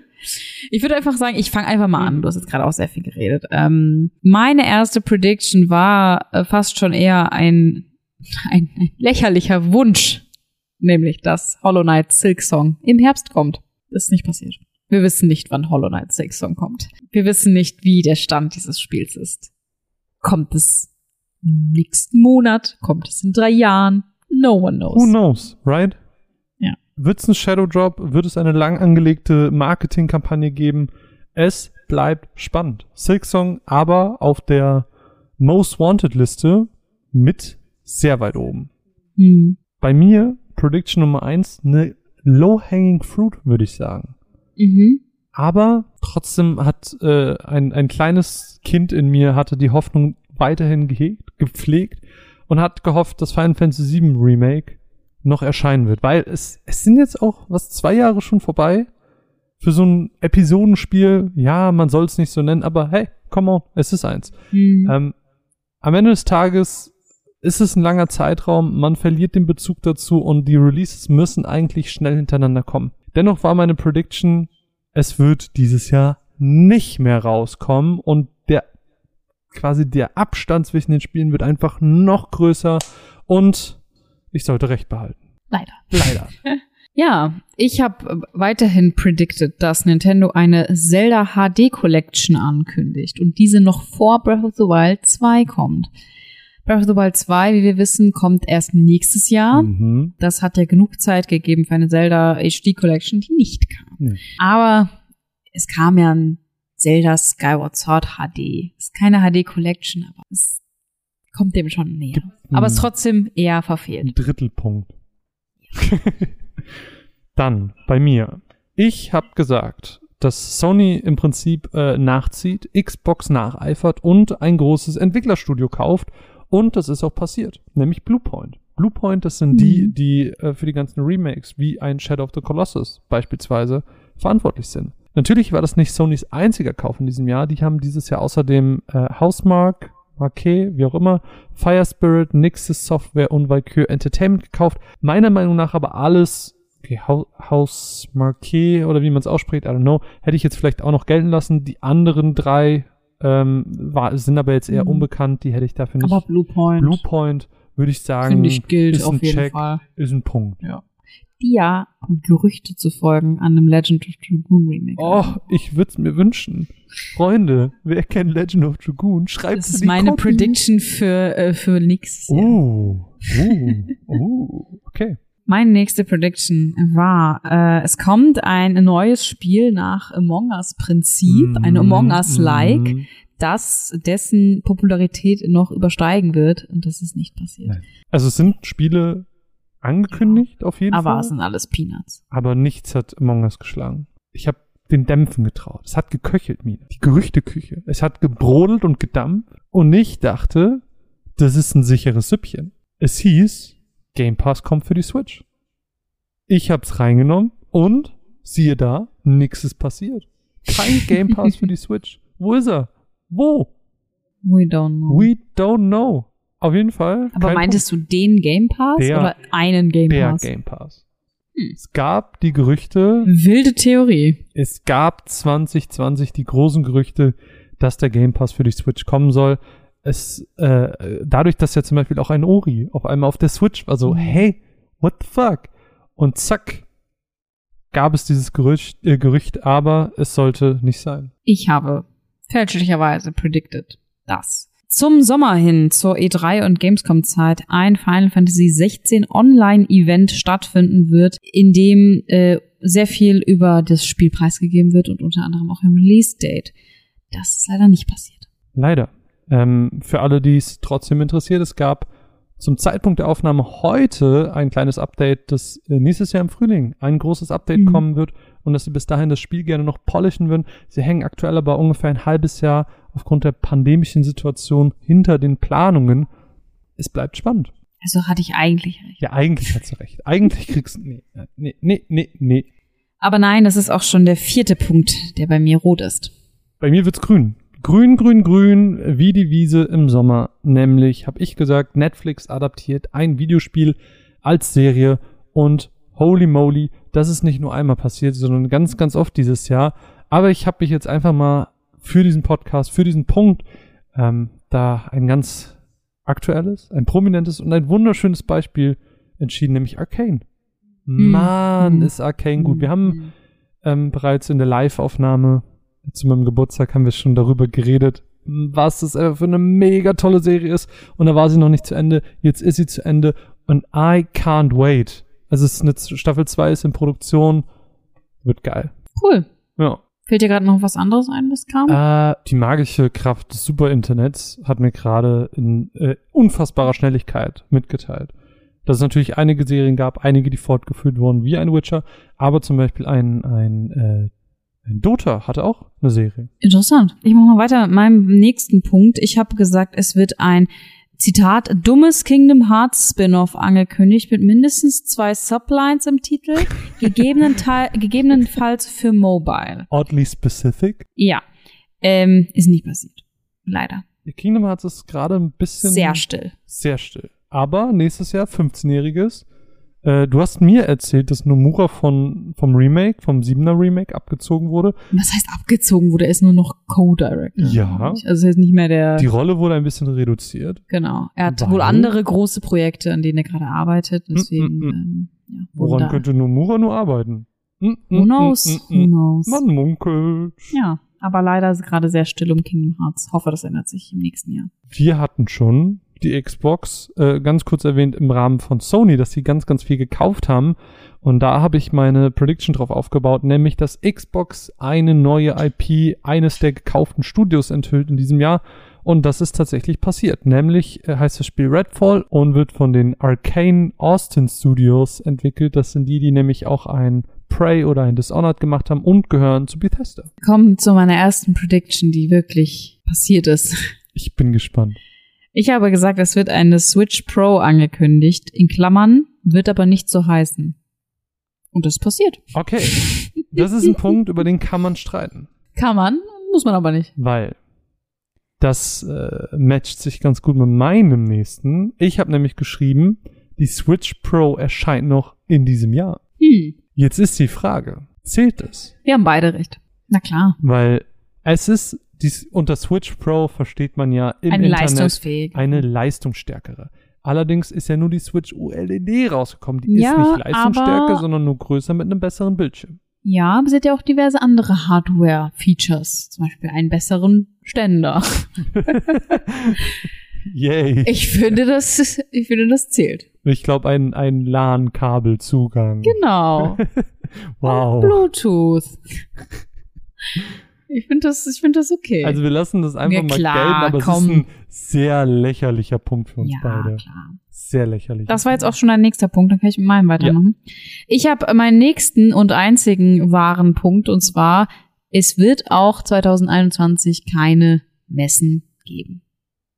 Ich würde einfach sagen, ich fange einfach mal an. Mhm. Du hast jetzt gerade auch sehr viel geredet. Ähm, meine erste Prediction war äh, fast schon eher ein, ein, ein lächerlicher Wunsch, nämlich dass Hollow Knight Silk Song im Herbst kommt. Das ist nicht passiert. Wir wissen nicht, wann Hollow Knight Silk Song kommt. Wir wissen nicht, wie der Stand dieses Spiels ist. Kommt es nächsten Monat? Kommt es in drei Jahren? No one knows. Who knows, right? Ja. Wird es einen Shadow Drop? Wird es eine lang angelegte Marketingkampagne geben? Es bleibt spannend. Silksong aber auf der Most Wanted Liste mit sehr weit oben. Hm. Bei mir, Prediction Nummer eins, eine Low-Hanging Fruit, würde ich sagen. Mhm. Aber trotzdem hat äh, ein, ein kleines Kind in mir hatte die Hoffnung weiterhin gehegt, gepflegt und hat gehofft, dass Final Fantasy VII Remake noch erscheinen wird. Weil es, es sind jetzt auch, was, zwei Jahre schon vorbei für so ein Episodenspiel. Ja, man soll es nicht so nennen, aber hey, come on, es ist eins. Hm. Ähm, am Ende des Tages ist es ein langer Zeitraum, man verliert den Bezug dazu und die Releases müssen eigentlich schnell hintereinander kommen. Dennoch war meine Prediction, es wird dieses Jahr nicht mehr rauskommen und der quasi der Abstand zwischen den Spielen wird einfach noch größer und ich sollte recht behalten. Leider. Leider. Ja, ich habe weiterhin predicted, dass Nintendo eine Zelda HD Collection ankündigt und diese noch vor Breath of the Wild 2 kommt. Breath of the Wild 2, wie wir wissen, kommt erst nächstes Jahr. Mhm. Das hat ja genug Zeit gegeben für eine Zelda HD Collection, die nicht kam. Nee. Aber es kam ja ein Zelda Skyward Sword HD. Ist keine HD Collection, aber es kommt dem schon näher. Aber es ist trotzdem eher Ein verfehlt. Drittelpunkt. Dann bei mir. Ich habe gesagt, dass Sony im Prinzip äh, nachzieht, Xbox nacheifert und ein großes Entwicklerstudio kauft. Und das ist auch passiert, nämlich Bluepoint. Bluepoint, das sind die, Mhm. die äh, für die ganzen Remakes, wie ein Shadow of the Colossus beispielsweise, verantwortlich sind. Natürlich war das nicht Sonys einziger Kauf in diesem Jahr. Die haben dieses Jahr außerdem äh, Housemark, Marquet, wie auch immer, Fire Spirit, Nixis Software und Valkyrie Entertainment gekauft. Meiner Meinung nach aber alles, okay, Hau- Haus Marquet oder wie man es ausspricht, I don't know, hätte ich jetzt vielleicht auch noch gelten lassen. Die anderen drei ähm, war, sind aber jetzt eher Mhm. unbekannt, die hätte ich dafür nicht. Aber Bluepoint, Bluepoint würde ich sagen, ich, gilt ist auf ein jeden Check, Fall. ist ein Punkt. Die ja Gerüchte zu folgen an einem Legend of Dragoon Remake. Oh, ich würde es mir wünschen. Freunde, wer kennt Legend of Dragoon? Schreibt das ist meine Prediction für, äh, für nächstes Jahr. Oh, oh, oh, okay. Meine nächste Prediction war, äh, es kommt ein neues Spiel nach Among Us Prinzip, ein Among Us Like, Mhm. das dessen Popularität noch übersteigen wird und das ist nicht passiert. Nein. Also es sind Spiele angekündigt auf jeden Aber Fall, es sind alles Peanuts. aber nichts hat Among Us geschlagen. Ich habe den Dämpfen getraut. Es hat geköchelt, Mine. Die Gerüchteküche. Es hat gebrodelt und gedampft und ich dachte, das ist ein sicheres Süppchen. Es hieß, Game Pass kommt für die Switch. Ich hab's reingenommen und siehe da, nix ist passiert. Kein Game Pass für die Switch. Wo ist er? Wo? We don't know. We don't know. Auf jeden Fall. Aber meintest du den Game Pass Der- oder einen Game der Pass? Game Pass. Hm. Es gab die Gerüchte, Wilde Theorie. es gab 2020 die großen Gerüchte, dass der Game Pass für die Switch kommen soll. Es, äh, dadurch, dass ja zum Beispiel auch ein Ori auf einmal auf der Switch war, so, Mhm. hey, what the fuck? Und zack, gab es dieses Gerücht, äh, Gerücht, aber es sollte nicht sein. Ich habe fälschlicherweise predicted, dass zum Sommer hin zur E3 und Gamescom-Zeit ein Final Fantasy 16 Online-Event stattfinden wird, in dem äh, sehr viel über das Spiel preisgegeben wird und unter anderem auch ein Release-Date. Das ist leider nicht passiert. Leider. Ähm, für alle, die es trotzdem interessiert, es gab zum Zeitpunkt der Aufnahme heute ein kleines Update, das äh, nächstes Jahr im Frühling ein großes Update Mhm. kommen wird und dass sie bis dahin das Spiel gerne noch polischen würden. Sie hängen aktuell aber ungefähr ein halbes Jahr aufgrund der pandemischen Situation hinter den Planungen. Es bleibt spannend. Also hatte ich eigentlich recht. Ja, eigentlich hat sie recht. Eigentlich kriegst du. Nee, nee, nee, nee, nee. Aber nein, das ist auch schon der vierte Punkt, der bei mir rot ist. Bei mir wird's grün. Grün, grün, grün, wie die Wiese im Sommer. Nämlich, habe ich gesagt, Netflix adaptiert ein Videospiel als Serie und holy moly, das ist nicht nur einmal passiert, sondern ganz, ganz oft dieses Jahr. Aber ich habe mich jetzt einfach mal für diesen Podcast, für diesen Punkt, ähm, da ein ganz aktuelles, ein prominentes und ein wunderschönes Beispiel entschieden, nämlich Arcane. Mann, Mhm. ist Arcane gut. Wir haben ähm, bereits in der Live-Aufnahme zu meinem Geburtstag haben wir schon darüber geredet, was das für eine mega tolle Serie ist. Und da war sie noch nicht zu Ende. Jetzt ist sie zu Ende. Und I can't wait. Also es ist eine Staffel 2 ist in Produktion. Wird geil. Cool. Ja. Fällt dir gerade noch was anderes ein, was kam? Äh, die magische Kraft des Superinternets hat mir gerade in äh, unfassbarer Schnelligkeit mitgeteilt. Dass es natürlich einige Serien gab, einige, die fortgeführt wurden wie ein Witcher, aber zum Beispiel ein, ein, äh, ein Dota hatte auch eine Serie. Interessant. Ich mache mal weiter mit meinem nächsten Punkt. Ich habe gesagt, es wird ein Zitat dummes Kingdom Hearts Spin-off angekündigt mit mindestens zwei Sublines im Titel, gegebenenfalls für Mobile. Oddly specific. Ja, ähm, ist nicht passiert. Leider. Kingdom Hearts ist gerade ein bisschen Sehr still. sehr still. Aber nächstes Jahr 15-jähriges. Äh, du hast mir erzählt, dass Nomura von vom Remake, vom 7er Remake abgezogen wurde. Was heißt abgezogen wurde? Er ist nur noch Co-Director. Ja. Also er ist nicht mehr der. Die Rolle wurde ein bisschen reduziert. genau. Er hat wohl andere große Projekte, an denen er gerade arbeitet. Deswegen. Mm, mm, mm. Ähm, ja, Woran wurde- könnte Nomura nur arbeiten? Mm, mm, Who knows? mm, mm, Who mm. knows? Man munkelt. Ja, aber leider ist gerade sehr still um Kingdom Hearts. Hoffe, das ändert sich im nächsten Jahr. Wir hatten schon die Xbox, äh, ganz kurz erwähnt im Rahmen von Sony, dass sie ganz, ganz viel gekauft haben. Und da habe ich meine Prediction drauf aufgebaut, nämlich dass Xbox eine neue IP eines der gekauften Studios enthüllt in diesem Jahr. Und das ist tatsächlich passiert. Nämlich äh, heißt das Spiel Redfall und wird von den Arcane Austin Studios entwickelt. Das sind die, die nämlich auch ein Prey oder ein Dishonored gemacht haben und gehören zu Bethesda. Kommen zu meiner ersten Prediction, die wirklich passiert ist. Ich bin gespannt. Ich habe gesagt, es wird eine Switch Pro angekündigt, in Klammern, wird aber nicht so heißen. Und das passiert. Okay. Das ist ein Punkt, über den kann man streiten. Kann man, muss man aber nicht. Weil das äh, matcht sich ganz gut mit meinem nächsten. Ich habe nämlich geschrieben, die Switch Pro erscheint noch in diesem Jahr. Hm. Jetzt ist die Frage, zählt es? Wir haben beide recht. Na klar. Weil es ist, dies, unter Switch Pro versteht man ja im Eine Internet eine leistungsstärkere. Allerdings ist ja nur die Switch OLED rausgekommen. Die Ja, ist nicht leistungsstärker, sondern nur größer mit einem besseren Bildschirm. Ja, aber sie hat ja auch diverse andere Hardware-Features. Zum Beispiel einen besseren Ständer. Yay. Ich finde, das, ich finde, das zählt. Ich glaube, ein, ein LAN-Kabelzugang. Genau. Wow. Bluetooth. Ich finde das, ich finde das okay. Also wir lassen das einfach Ja, mal klar, gelten, aber komm. es ist ein sehr lächerlicher Punkt für uns ja, beide. klar. Sehr lächerlich. Das war jetzt auch schon ein nächster Punkt, dann kann ich mit meinem weitermachen. Ich habe meinen nächsten und einzigen wahren Punkt und zwar, es wird auch 2021 keine Messen geben.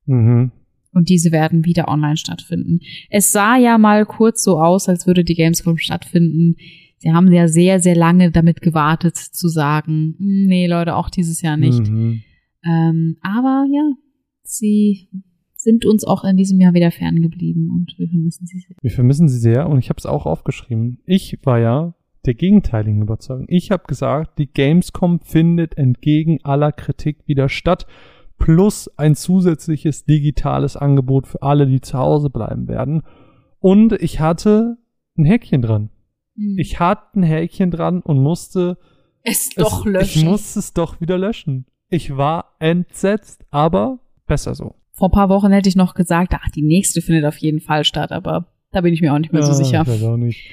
Mhm. Und diese werden wieder online stattfinden. Es sah ja mal kurz so aus, als würde die Gamescom stattfinden. Sie haben ja sehr, sehr lange damit gewartet zu sagen, "Hm, nee Leute, auch dieses Jahr nicht. Mhm. Ähm, aber ja, sie sind uns auch in diesem Jahr wieder ferngeblieben und wir vermissen sie sehr. Wir vermissen sie sehr und ich habe es auch aufgeschrieben. Ich war ja der gegenteiligen Überzeugung. Ich habe gesagt, die Gamescom findet entgegen aller Kritik wieder statt, plus ein zusätzliches digitales Angebot für alle, die zu Hause bleiben werden. Und ich hatte ein Häkchen dran. Ich hatte ein Häkchen dran und musste es doch es, löschen. Ich musste es doch wieder löschen. Ich war entsetzt, aber besser so. Vor ein paar Wochen hätte ich noch gesagt, ach, die nächste findet auf jeden Fall statt, aber da bin ich mir auch nicht mehr so Ja, sicher. Ich weiß auch nicht.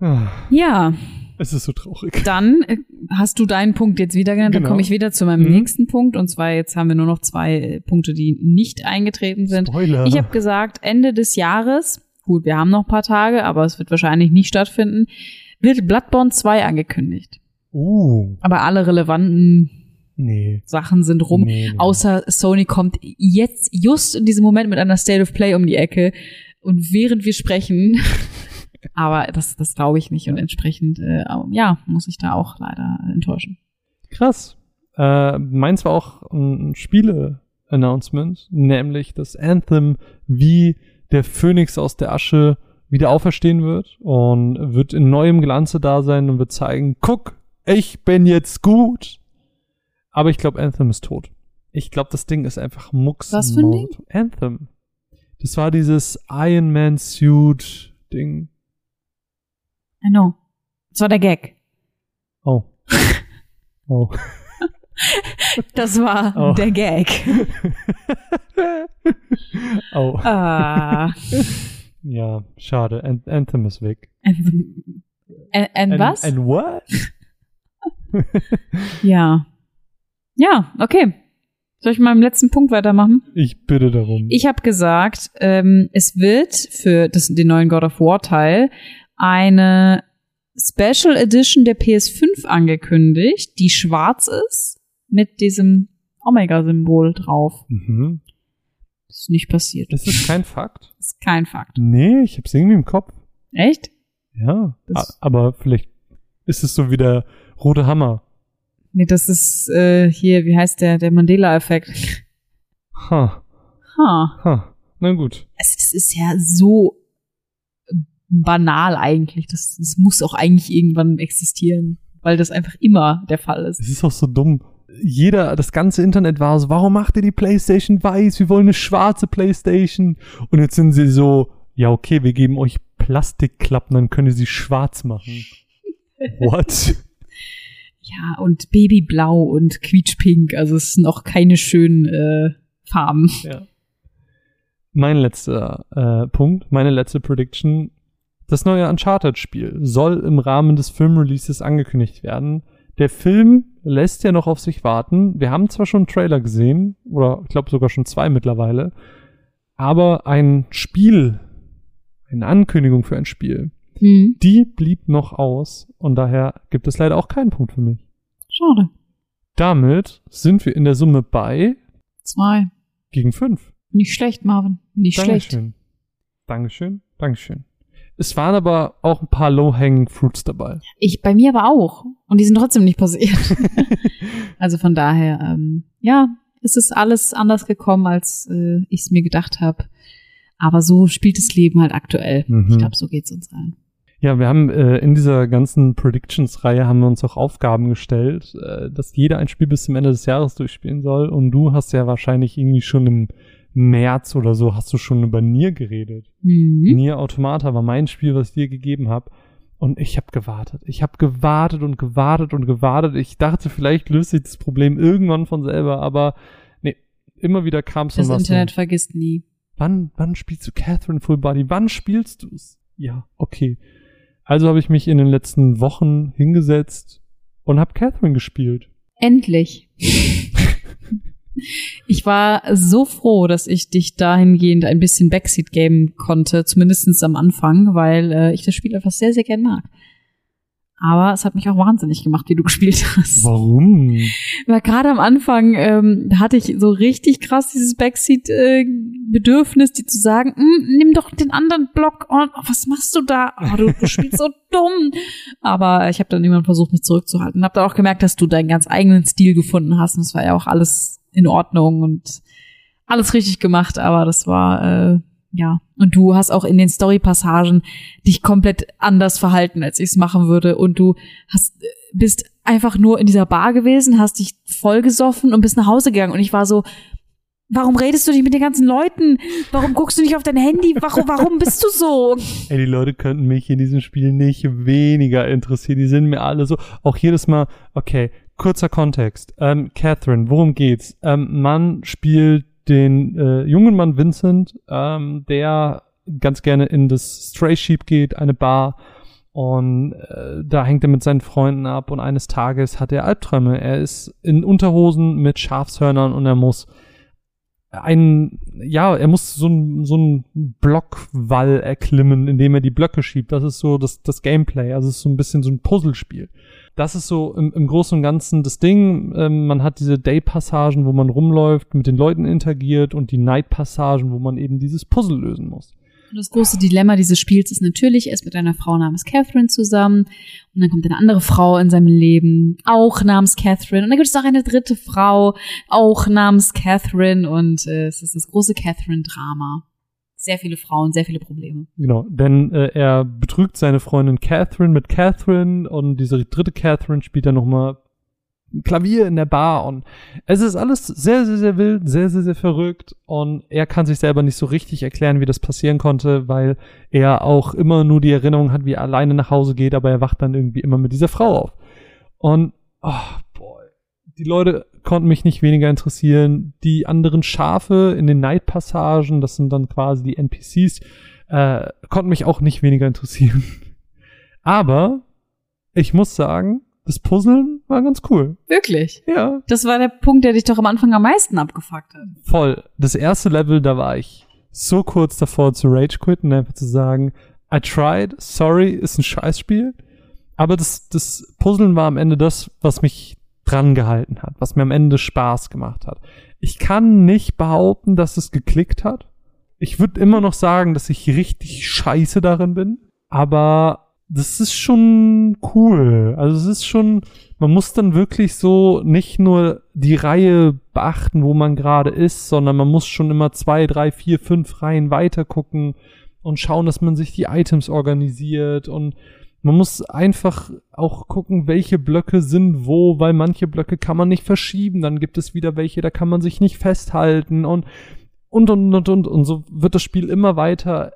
Ah, Ja, Es ist so traurig. dann äh, hast du deinen Punkt jetzt wieder genannt. Dann Genau. komme ich wieder zu meinem Mhm. nächsten Punkt. Und zwar jetzt haben wir nur noch zwei äh, Punkte, die nicht eingetreten sind. Spoiler. Ich habe gesagt, Ende des Jahres, gut, wir haben noch ein paar Tage, aber es wird wahrscheinlich nicht stattfinden, wird Bloodborne 2 angekündigt. uh, Aber alle relevanten nee. Sachen sind rum. Nee, nee. Außer Sony kommt jetzt just in diesem Moment mit einer State of Play um die Ecke und während wir sprechen, aber das, das glaube ich nicht und entsprechend, äh, ja, muss ich da auch leider enttäuschen. Krass. Äh, meins war auch ein Spiele-Announcement, nämlich dass Anthem wie der Phönix aus der Asche wieder auferstehen wird und wird in neuem Glanze da sein und wird zeigen, guck, ich bin jetzt gut. Aber ich glaube, Anthem ist tot. Ich glaube, das Ding ist einfach Mucks. Was für ein Ding? Anthem. Das war dieses Iron Man Suit Ding. I know. Das war der Gag. Oh. Oh. Das war Oh. der Gag. oh. Ah. Ja, schade. An Anthem ist weg. And, and was? And what? ja. Ja, okay. Soll ich mal im letzten Punkt weitermachen? Ich bitte darum. Ich habe gesagt, ähm, es wird für das, den neuen God of War Teil eine Special Edition der PS5 angekündigt, die schwarz ist mit diesem Omega-Symbol drauf. mhm. Das ist nicht passiert. Das ist kein Fakt. Das ist kein Fakt. Nee, ich hab's irgendwie im Kopf. Echt? Ja. Das- aber vielleicht ist es so wie der rote Hammer. Nee, das ist äh, hier, wie heißt der, der Mandela-Effekt. Ha. Ha. Ha. Na gut. Es, es ist ja so banal eigentlich. Das, das muss auch eigentlich irgendwann existieren, weil das einfach immer der Fall ist. Es ist auch so dumm. Jeder, das ganze Internet war so, warum macht ihr die Playstation weiß? Wir wollen eine schwarze Playstation. Und jetzt sind sie so, ja okay, wir geben euch Plastikklappen, dann könnt ihr sie schwarz machen. What? Ja, und Babyblau und Quietschpink, also es sind auch keine schönen äh, Farben. Ja. mein letzter äh, Punkt, meine letzte Prediction. Das neue Uncharted-Spiel soll im Rahmen des Filmreleases angekündigt werden. Der Film lässt ja noch auf sich warten. Wir haben zwar schon einen Trailer gesehen, oder ich glaube sogar schon zwei mittlerweile, aber ein Spiel, eine Ankündigung für ein Spiel, Hm. die blieb noch aus und daher gibt es leider auch keinen Punkt für mich. Schade. Damit sind wir in der Summe bei Zwei. gegen fünf. Nicht schlecht, Marvin. Nicht schlecht. Dankeschön. Dankeschön. Es waren aber auch ein paar Low-Hanging Fruits dabei. Ich bei mir aber auch. Und die sind trotzdem nicht passiert. also von daher, ähm, ja, es ist alles anders gekommen, als äh, ich es mir gedacht habe. Aber so spielt das Leben halt aktuell. Mhm. Ich glaube, so geht's uns allen. Ja, wir haben äh, in dieser ganzen Predictions-Reihe haben wir uns auch Aufgaben gestellt, äh, dass jeder ein Spiel bis zum Ende des Jahres durchspielen soll. Und du hast ja wahrscheinlich irgendwie schon im März oder so hast du schon über Nier geredet. Mhm. Nier Automata war mein Spiel, was ich dir gegeben habe. Und ich habe gewartet. Ich habe gewartet und gewartet und gewartet. Ich dachte, vielleicht löst sich das Problem irgendwann von selber, aber nee, immer wieder kam es Das. Internet vergisst nie. Wann, wann spielst du Catherine Full Body? Wann spielst du's? Ja, okay. Also habe ich mich in den letzten Wochen hingesetzt und habe Catherine gespielt. Endlich. Ich war so froh, dass ich dich dahingehend ein bisschen Backseat geben konnte, zumindestens am Anfang, weil äh, ich das Spiel einfach sehr, sehr gern mag. Aber es hat mich auch wahnsinnig gemacht, wie du gespielt hast. Warum? Weil gerade am Anfang ähm, hatte ich so richtig krass dieses Backseat-Bedürfnis, die zu sagen, "Mm, nimm doch den anderen Block und oh, was machst du da? Oh, du, du spielst so dumm. Aber ich habe dann irgendwann versucht, mich zurückzuhalten. Hab dann auch gemerkt, dass du deinen ganz eigenen Stil gefunden hast. Und es war ja auch alles in Ordnung und alles richtig gemacht. Aber das war äh, ja. Und du hast auch in den Story-Passagen dich komplett anders verhalten, als ich es machen würde. Und du hast, bist einfach nur in dieser Bar gewesen, hast dich vollgesoffen und bist nach Hause gegangen. Und ich war so, warum redest du nicht mit den ganzen Leuten? Warum guckst du nicht auf dein Handy? Warum, warum bist du so? Ey, die Leute könnten mich in diesem Spiel nicht weniger interessieren. Die sind mir alle so, auch jedes Mal, okay, kurzer Kontext. Ähm, Catherine, worum geht's? Ähm, man spielt den äh, jungen Mann Vincent, ähm, der ganz gerne in das Stray Sheep geht, eine Bar. Und äh, da hängt er mit seinen Freunden ab und eines Tages hat er Albträume. Er ist in Unterhosen mit Schafshörnern und er muss einen, ja, er muss so einen so einen Blockwall erklimmen, indem er die Blöcke schiebt. Das ist so das, das Gameplay. Also es ist so ein bisschen so ein Puzzlespiel. Das ist so im, im Großen und Ganzen das Ding. Ähm, man hat diese Day-Passagen, wo man rumläuft, mit den Leuten interagiert und die Night-Passagen, wo man eben dieses Puzzle lösen muss. Und das große Dilemma dieses Spiels ist natürlich, er ist mit einer Frau namens Catherine zusammen und dann kommt eine andere Frau in seinem Leben, auch namens Catherine. Und dann gibt es noch eine dritte Frau, auch namens Catherine und äh, es ist das große Catherine-Drama. Sehr viele Frauen, sehr viele Probleme. Genau, denn äh, er betrügt seine Freundin Catherine mit Catherine und diese dritte Catherine spielt dann nochmal Klavier in der Bar und es ist alles sehr, sehr, sehr wild, sehr, sehr, sehr verrückt und er kann sich selber nicht so richtig erklären, wie das passieren konnte, weil er auch immer nur die Erinnerung hat, wie er alleine nach Hause geht, aber er wacht dann irgendwie immer mit dieser Frau auf. Und, oh, die Leute konnten mich nicht weniger interessieren. Die anderen Schafe in den Night-Passagen, das sind dann quasi die NPCs, äh, konnten mich auch nicht weniger interessieren. Aber ich muss sagen, das Puzzeln war ganz cool. Wirklich? Ja. Das war der Punkt, der dich doch am Anfang am meisten abgefuckt hat. Voll. Das erste Level, da war ich so kurz davor zu Rage quitten, einfach zu sagen, I tried, sorry, ist ein Scheißspiel. Aber das, das Puzzeln war am Ende das, was mich dran gehalten hat, was mir am Ende Spaß gemacht hat. Ich kann nicht behaupten, dass es geklickt hat. Ich würde immer noch sagen, dass ich richtig scheiße darin bin. Aber das ist schon cool. Also es ist schon, man muss dann wirklich so nicht nur die Reihe beachten, wo man gerade ist, sondern man muss schon immer zwei, drei, vier, fünf Reihen weiter gucken und schauen, dass man sich die Items organisiert und man muss einfach auch gucken, welche Blöcke sind wo, weil manche Blöcke kann man nicht verschieben, dann gibt es wieder welche, da kann man sich nicht festhalten und und und und und und so wird das Spiel immer weiter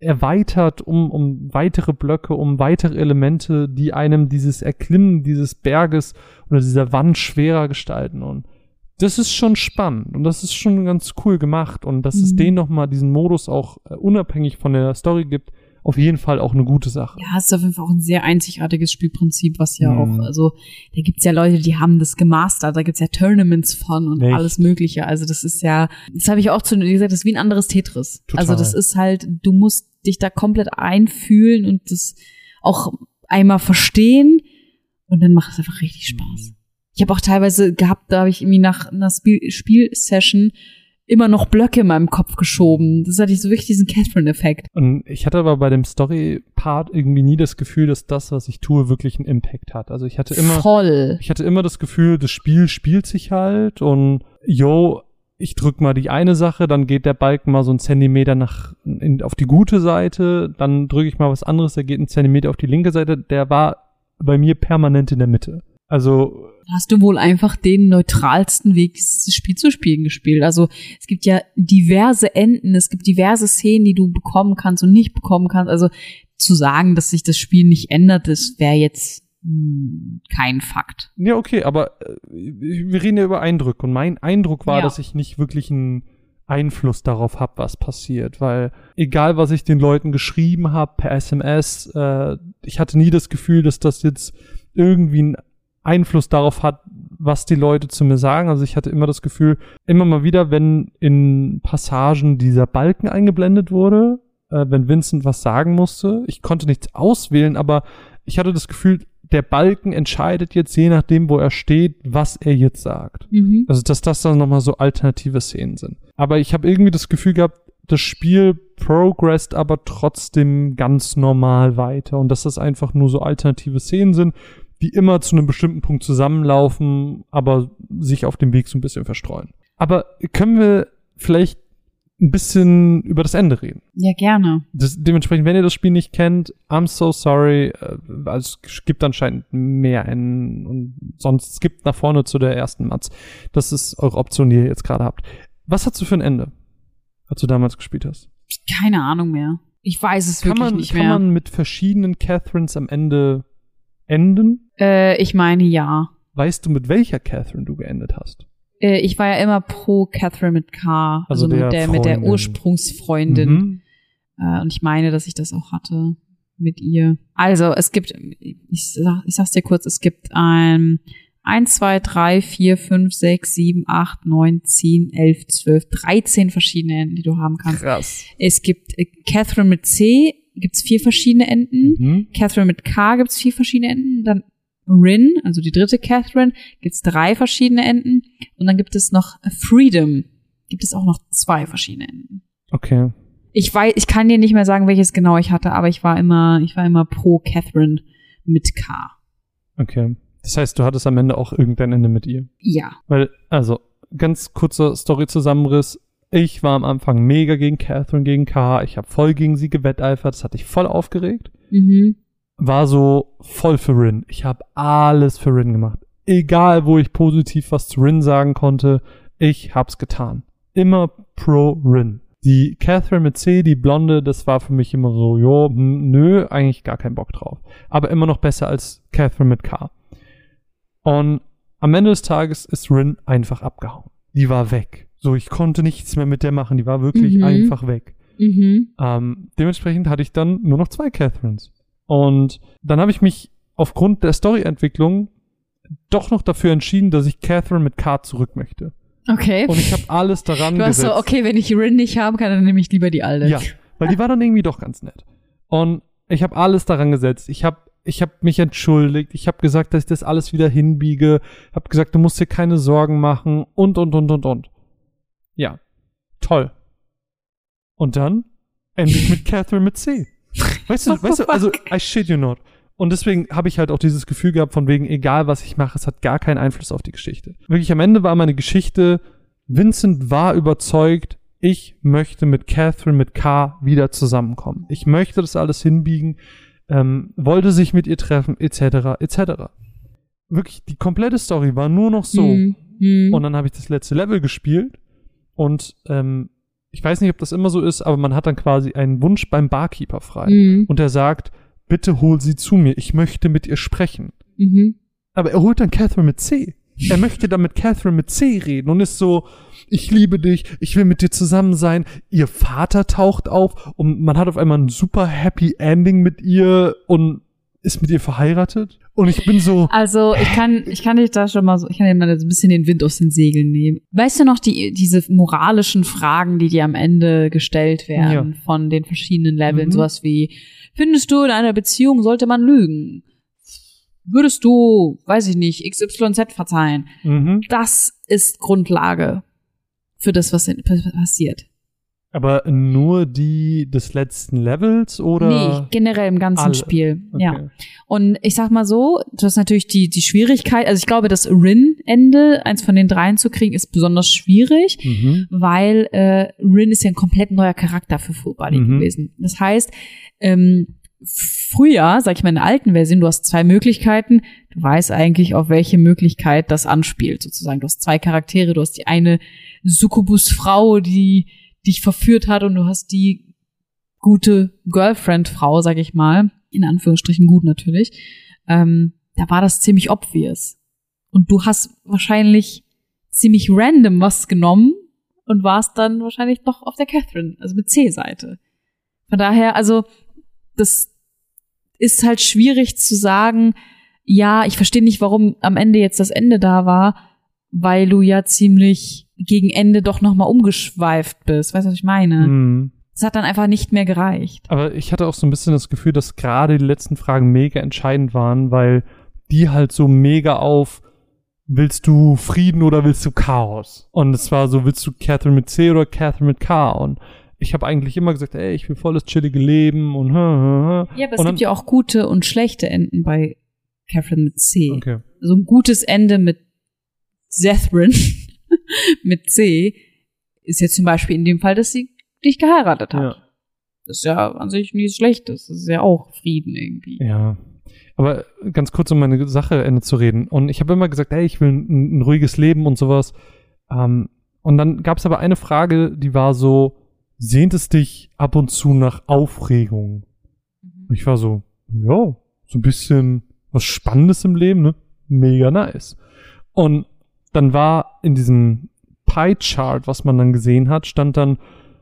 erweitert um, um weitere Blöcke, um weitere Elemente, die einem dieses Erklimmen dieses Berges oder dieser Wand schwerer gestalten. Und das ist schon spannend und das ist schon ganz cool gemacht und dass Mhm. es den nochmal diesen Modus auch äh, unabhängig von der Story gibt, auf jeden Fall auch eine gute Sache. Ja, es ist auf jeden Fall auch ein sehr einzigartiges Spielprinzip, was ja Mhm. auch, also da gibt's ja Leute, die haben das gemastert, da gibt's ja Tournaments von und Echt? alles Mögliche. Also das ist ja, das habe ich auch zu wie gesagt, das ist wie ein anderes Tetris. Total. Also das ist halt, du musst dich da komplett einfühlen und das auch einmal verstehen und dann macht es einfach richtig Spaß. Ich habe auch teilweise gehabt, da habe ich irgendwie nach einer Spiel Spielsession immer noch Blöcke in meinem Kopf geschoben. Das hatte ich so wirklich diesen Catherine-Effekt. Und ich hatte aber bei dem Story-Part irgendwie nie das Gefühl, dass das, was ich tue, wirklich einen Impact hat. Also ich hatte immer, Voll. ich hatte immer das Gefühl, das Spiel spielt sich halt und yo, ich drück mal die eine Sache, dann geht der Balken mal so einen Zentimeter nach in, auf die gute Seite, dann drücke ich mal was anderes, der geht einen Zentimeter auf die linke Seite. Der war bei mir permanent in der Mitte. Also hast du wohl einfach den neutralsten Weg, dieses Spiel zu spielen gespielt. Also es gibt ja diverse Enden, es gibt diverse Szenen, die du bekommen kannst und nicht bekommen kannst. Also zu sagen, dass sich das Spiel nicht ändert, das wäre jetzt hm, kein Fakt. Ja, okay, aber äh, wir reden ja über Eindrücke und mein Eindruck war, Ja. dass ich nicht wirklich einen Einfluss darauf habe, was passiert, weil egal, was ich den Leuten geschrieben habe per SMS, äh, ich hatte nie das Gefühl, dass das jetzt irgendwie einen Einfluss darauf hat, was die Leute zu mir sagen. Also ich hatte immer das Gefühl, immer mal wieder, wenn in Passagen dieser Balken eingeblendet wurde, äh, wenn Vincent was sagen musste, ich konnte nichts auswählen, aber ich hatte das Gefühl, der Balken entscheidet jetzt, je nachdem, wo er steht, was er jetzt sagt. Mhm. Also, dass das dann nochmal so alternative Szenen sind. Aber ich habe irgendwie das Gefühl gehabt, das Spiel progressed aber trotzdem ganz normal weiter und dass das einfach nur so alternative Szenen sind, die immer zu einem bestimmten Punkt zusammenlaufen, aber sich auf dem Weg so ein bisschen verstreuen. Aber können wir vielleicht ein bisschen über das Ende reden? Ja, gerne. Das, dementsprechend, wenn ihr das Spiel nicht kennt, I'm so sorry. Äh, also es gibt anscheinend mehr Enden und sonst skippt nach vorne zu der ersten Matz. Das ist eure Option, die ihr jetzt gerade habt. Was hast du für ein Ende, als du damals gespielt hast? Keine Ahnung mehr. Ich weiß es Kann wirklich man, nicht kann mehr. man mit verschiedenen Catherines am Ende enden? äh, ich meine ja. Weißt du, mit welcher Catherine du geendet hast? Äh, ich war ja immer pro Catherine mit K, Also also, der mit, der, mit der Freundin. Ursprungsfreundin. Mhm. Äh, und ich meine, dass ich das auch hatte mit ihr. Also, es gibt, ich, sag, ich sag's dir kurz, es gibt ein 1, 2, 3, 4, 5, 6, 7, 8, 9, 10, 11, 12, 13 verschiedene Enden, die du haben kannst. Krass. Es gibt äh, Catherine mit C, gibt's vier verschiedene Enden. Mhm. Catherine mit K gibt's vier verschiedene Enden. Dann Rin, also die dritte Catherine, gibt's drei verschiedene Enden. Und dann gibt es noch Freedom. Gibt es auch noch zwei verschiedene Enden. Okay. Ich weiß, ich kann dir nicht mehr sagen, welches genau ich hatte, aber ich war immer, ich war immer pro Catherine mit K. Okay. Das heißt, du hattest am Ende auch irgendein Ende mit ihr. Ja. Weil, also, ganz kurzer Story-Zusammenriss. Ich war am Anfang mega gegen Catherine, gegen K. Ich habe voll gegen sie gewetteifert. Das hat dich voll aufgeregt. Mhm. War so voll für Rin. Ich habe alles für Rin gemacht. Egal, wo ich positiv was zu Rin sagen konnte, ich hab's getan. Immer pro Rin. Die Catherine mit C, die Blonde, das war für mich immer so, jo, hm, nö, eigentlich gar keinen Bock drauf. Aber immer noch besser als Catherine mit K. Und am Ende des Tages ist Rin einfach abgehauen. Die war weg. So, ich konnte nichts mehr mit der machen. Die war wirklich Mhm. einfach weg. Mhm. Ähm, dementsprechend hatte ich dann nur noch zwei Catherines. Und dann habe ich mich aufgrund der Storyentwicklung doch noch dafür entschieden, dass ich Catherine mit K zurück möchte. Okay. Und ich habe alles daran du hast gesetzt. so, okay, wenn ich Rin nicht haben kann, dann nehme ich lieber die alte. Ja, weil die war dann irgendwie doch ganz nett. Und ich habe alles daran gesetzt. Ich habe ich hab mich entschuldigt. Ich habe gesagt, dass ich das alles wieder hinbiege. Habe gesagt, du musst dir keine Sorgen machen. Und, und, und, und, und. Ja, toll. Und dann ende ich mit Catherine mit C. Weißt du, weißt du, also, I shit you not. Und deswegen habe ich halt auch dieses Gefühl gehabt, von wegen, egal was ich mache, es hat gar keinen Einfluss auf die Geschichte. Wirklich am Ende war meine Geschichte, Vincent war überzeugt, ich möchte mit Catherine mit K wieder zusammenkommen. Ich möchte das alles hinbiegen, ähm, wollte sich mit ihr treffen, etc., etc. Wirklich, die komplette Story war nur noch so. Mhm. Mhm. Und dann habe ich das letzte Level gespielt und ähm, ich weiß nicht, ob das immer so ist, aber man hat dann quasi einen Wunsch beim Barkeeper frei. Mhm. Und er sagt, bitte hol sie zu mir, ich möchte mit ihr sprechen. Mhm. Aber er holt dann Catherine mit C. er möchte dann mit Catherine mit C reden und ist so, ich liebe dich, ich will mit dir zusammen sein. Ihr Vater taucht auf und man hat auf einmal ein super happy Ending mit ihr und ist mit ihr verheiratet. Und ich bin so, Also ich kann, ich kann dich da schon mal so, ich kann dir mal so ein bisschen den Wind aus den Segeln nehmen. Weißt du noch die, diese moralischen Fragen, die dir am Ende gestellt werden von den verschiedenen Leveln, Mhm. sowas wie, findest du in einer Beziehung sollte man lügen? Würdest du, weiß ich nicht, XYZ verzeihen? mhm. Das ist Grundlage für das, was passiert. Aber nur die des letzten Levels oder? Nee, generell im ganzen alle? Spiel. Okay. Ja. Und ich sag mal so, du hast natürlich die, die Schwierigkeit, also ich glaube, das Rin-Ende, eins von den dreien zu kriegen, ist besonders schwierig, Mhm. weil äh, Rin ist ja ein komplett neuer Charakter für Full Body Mhm. gewesen. Das heißt, ähm, früher, sag ich mal in der alten Version, du hast zwei Möglichkeiten, du weißt eigentlich, auf welche Möglichkeit das anspielt, sozusagen. Du hast zwei Charaktere, du hast die eine Succubus-Frau, die dich verführt hat und du hast die gute Girlfriend-Frau, sag ich mal, in Anführungsstrichen gut natürlich, ähm, da war das ziemlich obvious. Und du hast wahrscheinlich ziemlich random was genommen und warst dann wahrscheinlich doch auf der Catherine, also mit C-Seite. Von daher, also, das ist halt schwierig zu sagen, ja, ich verstehe nicht, warum am Ende jetzt das Ende da war, weil du ja ziemlich gegen Ende doch nochmal umgeschweift bist. Weißt du, was ich meine? Mhm. Das hat dann einfach nicht mehr gereicht. Aber ich hatte auch so ein bisschen das Gefühl, dass gerade die letzten Fragen mega entscheidend waren, weil die halt so mega auf willst du Frieden oder willst du Chaos? Und es war so, willst du Catherine mit C oder Catherine mit K? Und ich habe eigentlich immer gesagt, ey, ich will volles chillige Leben und. Ja, aber es gibt ja auch gute und schlechte Enden bei Catherine mit C. Okay. Also ein gutes Ende mit Zethrin mit C ist jetzt zum Beispiel in dem Fall, dass sie dich geheiratet hat. Ja. Das ist ja an sich nichts Schlechtes. Das ist ja auch Frieden irgendwie. Ja. Aber ganz kurz, um meine Sache Ende zu reden. Und ich habe immer gesagt, ey, ich will ein, ein ruhiges Leben und sowas. Ähm, und dann gab es aber eine Frage, die war so, sehnt es dich ab und zu nach Aufregung? Und ich war so, ja, so ein bisschen was Spannendes im Leben, ne? Mega nice. Und dann war in diesem Pie-Chart, was man dann gesehen hat, stand dann,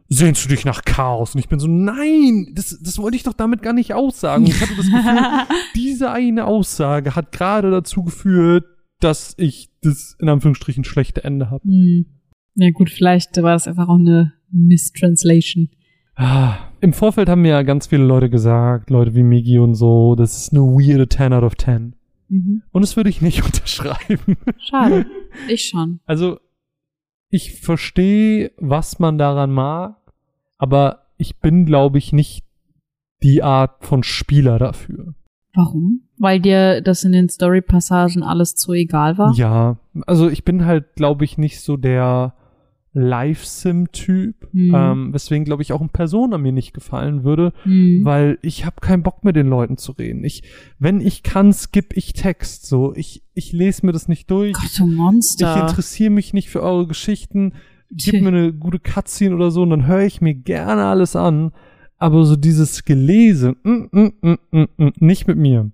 sehnst du dich nach Chaos? Und ich bin so, nein, das, das wollte ich doch damit gar nicht aussagen. Und ich hatte das Gefühl, diese eine Aussage hat gerade dazu geführt, dass ich das in Anführungsstrichen schlechte Ende habe. Hm. Ja gut, vielleicht war das einfach auch eine Mistranslation. Ah, Im Vorfeld haben mir ja ganz viele Leute gesagt, Leute wie Migi und so, das ist eine weirde 10 out of 10. Mhm. Und das würde ich nicht unterschreiben. Schade. Ich schon. Also, ich verstehe, was man daran mag, aber ich bin, glaube ich, nicht die Art von Spieler dafür. Warum? Weil dir das in den Story-Passagen alles zu egal war? Ja, also ich bin halt, glaube ich, nicht so der Live-Sim-Typ, Hm. ähm, weswegen, glaube ich, auch ein Persona mir nicht gefallen würde, Hm. weil ich habe keinen Bock mit den Leuten zu reden. Ich, wenn ich kann, skipp ich Text. So, ich, ich lese mir das nicht durch. Gott, du Ich Monster. interessiere mich nicht für eure Geschichten. Gib mir eine gute Cutscene oder so und dann höre ich mir gerne alles an. Aber so dieses Gelese, mm, mm, mm, mm, mm, nicht mit mir.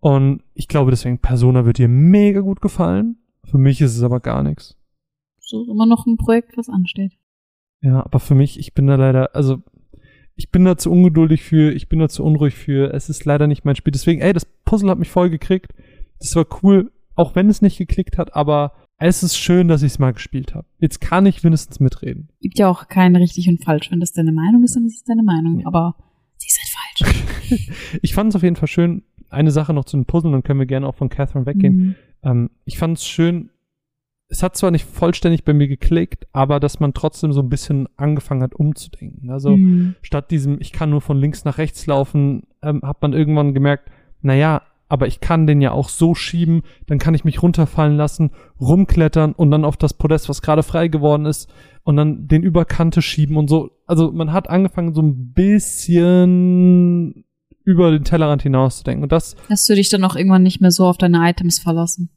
Und ich glaube deswegen, Persona wird dir mega gut gefallen. Für mich ist es aber gar nichts. So immer noch ein Projekt, was ansteht. Ja, aber für mich, ich bin da leider, also ich bin da zu ungeduldig für, ich bin da zu unruhig für. Es ist leider nicht mein Spiel. Deswegen, ey, das Puzzle hat mich voll gekriegt. Das war cool, auch wenn es nicht geklickt hat, aber es ist schön, dass ich es mal gespielt habe. Jetzt kann ich wenigstens mitreden. Gibt ja auch kein richtig und falsch. Wenn das deine Meinung ist, dann ist es deine Meinung. Aber sie ist halt falsch. Ich fand es auf jeden Fall schön. Eine Sache noch zu den Puzzlen, dann können wir gerne auch von Catherine weggehen. Mhm. Ähm, ich fand es schön, es hat zwar nicht vollständig bei mir geklickt, aber dass man trotzdem so ein bisschen angefangen hat umzudenken. Also Mhm. statt diesem, ich kann nur von links nach rechts laufen, ähm, hat man irgendwann gemerkt, naja, aber ich kann den ja auch so schieben, dann kann ich mich runterfallen lassen, rumklettern und dann auf das Podest, was gerade frei geworden ist, und dann den über Kante schieben und so. Also man hat angefangen, so ein bisschen über den Tellerrand hinauszudenken. Und das, Hast du dich dann auch irgendwann nicht mehr so auf deine Items verlassen?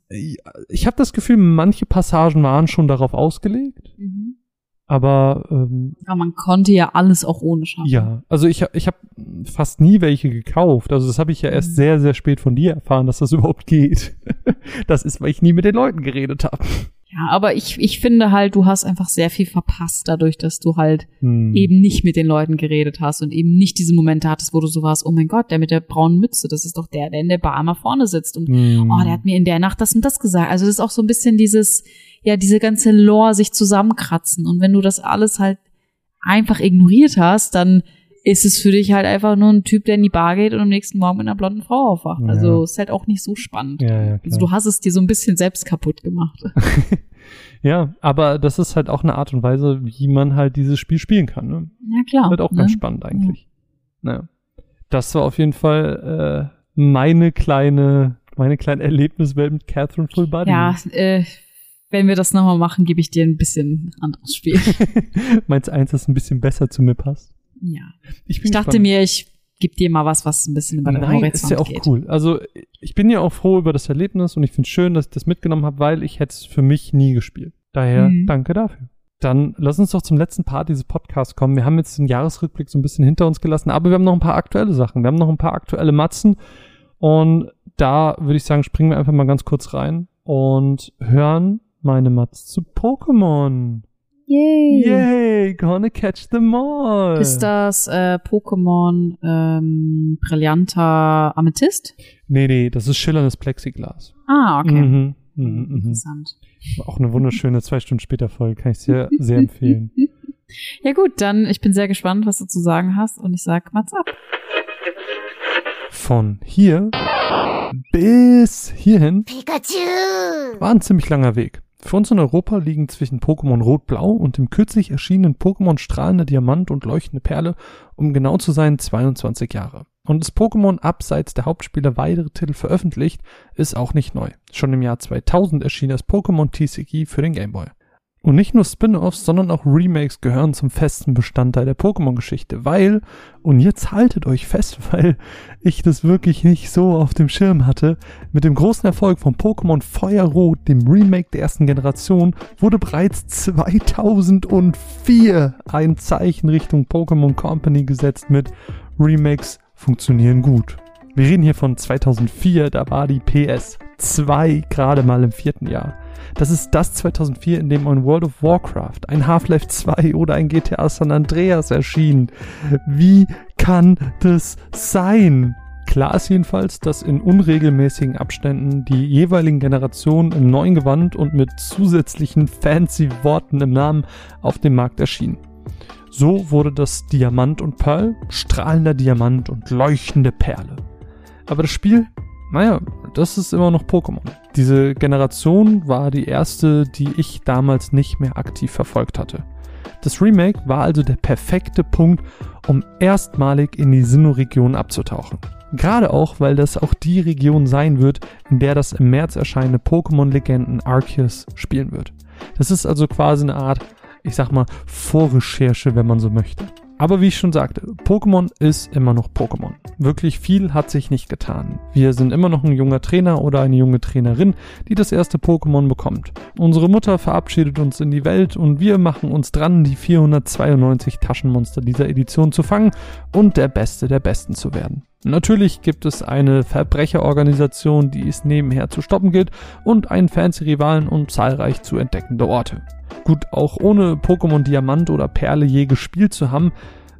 ich habe das Gefühl, manche Passagen waren schon darauf ausgelegt. Mhm. Aber ähm, Aber man konnte ja alles auch ohne schaffen. ja, also ich, ich habe fast nie welche gekauft. Also das habe ich ja erst Mhm. sehr, sehr spät von dir erfahren, dass das überhaupt geht. das ist, weil ich nie mit den Leuten geredet habe. Ja, aber ich, ich finde halt, du hast einfach sehr viel verpasst dadurch, dass du halt Hm. eben nicht mit den Leuten geredet hast und eben nicht diese Momente hattest, wo du so warst, oh mein Gott, der mit der braunen Mütze, das ist doch der, der in der Bar immer vorne sitzt und Hm. oh, der hat mir in der Nacht das und das gesagt. Also das ist auch so ein bisschen dieses, ja, diese ganze Lore sich zusammenkratzen und wenn du das alles halt einfach ignoriert hast, dann ist es für dich halt einfach nur ein Typ, der in die Bar geht und am nächsten Morgen mit einer blonden Frau aufwacht. Ja. Also ist halt auch nicht so spannend. ja, ja. Also du hast es dir so ein bisschen selbst kaputt gemacht. ja, aber das ist halt auch eine Art und Weise, wie man halt dieses Spiel spielen kann. Ne? Ja, klar. Wird auch ne? ganz spannend eigentlich. Naja. Das war auf jeden Fall äh, meine kleine, meine kleine Erlebniswelt mit Catherine Full Body. Ja, äh, wenn wir das nochmal machen, gebe ich dir ein bisschen anderes Spiel. Meins eins, das ein bisschen besser zu mir passt. Ja. Ich, Ich dachte gespannt. mir, ich gebe dir mal was, was ein bisschen über den Nein, Horizont ist ja auch geht. cool. Also ich bin ja auch froh über das Erlebnis und ich finde schön, dass ich das mitgenommen habe, weil ich hätte es für mich nie gespielt. Daher Mhm. danke dafür. Dann lass uns doch zum letzten Part dieses Podcasts kommen. Wir haben jetzt den Jahresrückblick so ein bisschen hinter uns gelassen, aber wir haben noch ein paar aktuelle Sachen. Wir haben noch ein paar aktuelle Matzen und da würde ich sagen, springen wir einfach mal ganz kurz rein und hören meine Matz zu Pokémon. Yay. Yay, gonna catch them all. Ist das äh, Pokémon ähm, Brillanter Amethyst? Nee, nee, das ist schillerndes Plexiglas. Ah, okay. Mhm, mhm, mhm. Interessant. Auch eine wunderschöne zwei Stunden später Folge, kann ich sehr, sehr empfehlen. Ja gut, dann ich bin sehr gespannt, was du zu sagen hast und ich sag Mats ab. Von hier bis hierhin war ein ziemlich langer Weg. Für uns in Europa liegen zwischen Pokémon Rot-Blau und dem kürzlich erschienenen Pokémon Strahlende Diamant und Leuchtende Perle, um genau zu sein, 22 Jahre. Und das Pokémon abseits der Hauptspiele weitere Titel veröffentlicht, ist auch nicht neu. Schon im Jahr 2000 erschien das Pokémon TCG für den Game Boy. Und nicht nur Spin-offs, sondern auch Remakes gehören zum festen Bestandteil der Pokémon-Geschichte, weil, und jetzt haltet euch fest, weil ich das wirklich nicht so auf dem Schirm hatte, mit dem großen Erfolg von Pokémon Feuerrot, dem Remake der ersten Generation, wurde bereits 2004 ein Zeichen Richtung Pokémon Company gesetzt mit Remakes funktionieren gut. Wir reden hier von 2004, da war die PS2 gerade mal im vierten Jahr. Das ist das 2004, in dem ein World of Warcraft, ein Half-Life 2 oder ein GTA San Andreas erschien. Wie kann das sein? Klar ist jedenfalls, dass in unregelmäßigen Abständen die jeweiligen Generationen im neuen Gewand und mit zusätzlichen fancy Worten im Namen auf dem Markt erschienen. So wurde das Diamant und Pearl, strahlender Diamant und leuchtende Perle. Aber das Spiel, naja, das ist immer noch Pokémon. Diese Generation war die erste, die ich damals nicht mehr aktiv verfolgt hatte. Das Remake war also der perfekte Punkt, um erstmalig in die Sinnoh-Region abzutauchen. Gerade auch, weil das auch die Region sein wird, in der das im März erscheinende Pokémon-Legenden Arceus spielen wird. Das ist also quasi eine Art, ich sag mal, Vorrecherche, wenn man so möchte. Aber wie ich schon sagte, Pokémon ist immer noch Pokémon. Wirklich viel hat sich nicht getan. Wir sind immer noch ein junger Trainer oder eine junge Trainerin, die das erste Pokémon bekommt. Unsere Mutter verabschiedet uns in die Welt und wir machen uns dran, die 492 Taschenmonster dieser Edition zu fangen und der Beste der Besten zu werden. Natürlich gibt es eine Verbrecherorganisation, die es nebenher zu stoppen gilt und einen fancy Rivalen und zahlreich zu entdeckende Orte. Gut, auch ohne Pokémon Diamant oder Perle je gespielt zu haben,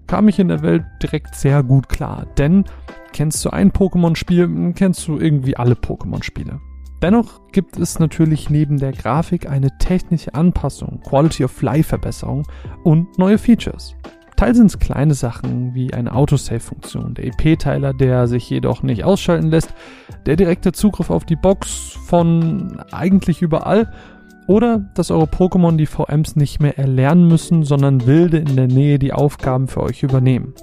kam ich in der Welt direkt sehr gut klar. Denn kennst du ein Pokémon-Spiel, kennst du irgendwie alle Pokémon-Spiele. Dennoch gibt es natürlich neben der Grafik eine technische Anpassung, Quality of Life Verbesserung und neue Features. Teil sind es kleine Sachen wie eine Autosave-Funktion, der EP-Teiler, der sich jedoch nicht ausschalten lässt, der direkte Zugriff auf die Box von eigentlich überall oder dass eure Pokémon die VMs nicht mehr erlernen müssen, sondern wilde in der Nähe die Aufgaben für euch übernehmen.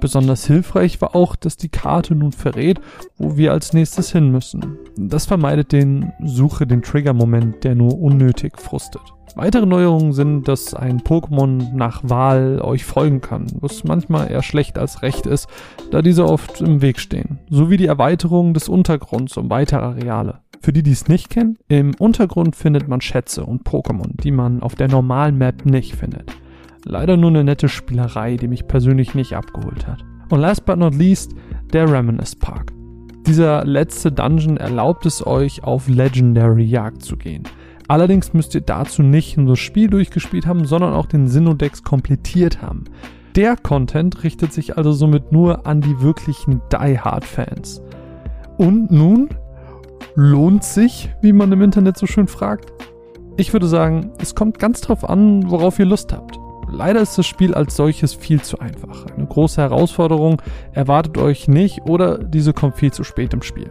Besonders hilfreich war auch, dass die Karte nun verrät, wo wir als nächstes hin müssen. Das vermeidet den Suche den Trigger-Moment, der nur unnötig frustet. Weitere Neuerungen sind, dass ein Pokémon nach Wahl euch folgen kann, was manchmal eher schlecht als recht ist, da diese oft im Weg stehen, sowie die Erweiterung des Untergrunds um weitere Areale. Für die, die es nicht kennen, im Untergrund findet man Schätze und Pokémon, die man auf der normalen Map nicht findet. Leider nur eine nette Spielerei, die mich persönlich nicht abgeholt hat. Und last but not least, der Reminisce Park. Dieser letzte Dungeon erlaubt es euch, auf Legendary Jagd zu gehen. Allerdings müsst ihr dazu nicht nur das Spiel durchgespielt haben, sondern auch den Sinodex komplettiert haben. Der Content richtet sich also somit nur an die wirklichen Die Hard Fans. Und nun lohnt sich, wie man im Internet so schön fragt. Ich würde sagen, es kommt ganz drauf an, worauf ihr Lust habt. Leider ist das Spiel als solches viel zu einfach. Eine große Herausforderung erwartet euch nicht oder diese kommt viel zu spät im Spiel.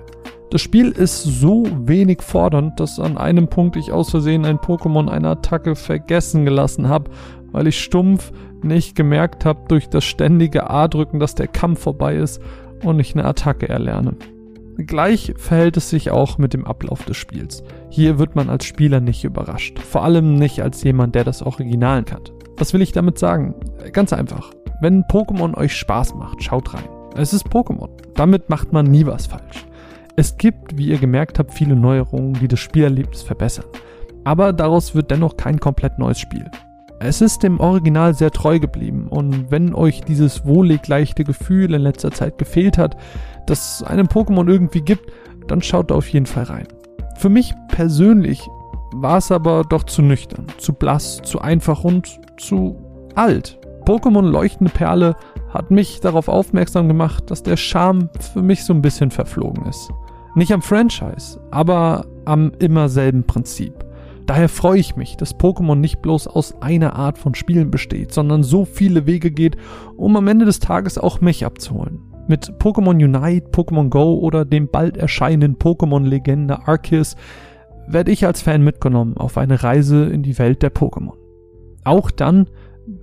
Das Spiel ist so wenig fordernd, dass an einem Punkt ich aus Versehen ein Pokémon eine Attacke vergessen gelassen habe, weil ich stumpf nicht gemerkt habe durch das ständige A-Drücken, dass der Kampf vorbei ist und ich eine Attacke erlerne. Gleich verhält es sich auch mit dem Ablauf des Spiels. Hier wird man als Spieler nicht überrascht, vor allem nicht als jemand, der das Original kennt. Was will ich damit sagen? Ganz einfach. Wenn Pokémon euch Spaß macht, schaut rein. Es ist Pokémon. Damit macht man nie was falsch. Es gibt, wie ihr gemerkt habt, viele Neuerungen, die das Spielerlebnis verbessern. Aber daraus wird dennoch kein komplett neues Spiel. Es ist dem Original sehr treu geblieben und wenn euch dieses wohlig leichte Gefühl in letzter Zeit gefehlt hat, dass es einem Pokémon irgendwie gibt, dann schaut da auf jeden Fall rein. Für mich persönlich war es aber doch zu nüchtern, zu blass, zu einfach und zu alt. Pokémon Leuchtende Perle hat mich darauf aufmerksam gemacht, dass der Charme für mich so ein bisschen verflogen ist. Nicht am Franchise, aber am immer selben Prinzip. Daher freue ich mich, dass Pokémon nicht bloß aus einer Art von Spielen besteht, sondern so viele Wege geht, um am Ende des Tages auch mich abzuholen. Mit Pokémon Unite, Pokémon Go oder dem bald erscheinenden Pokémon-Legende Arceus werde ich als Fan mitgenommen auf eine Reise in die Welt der Pokémon. Auch dann,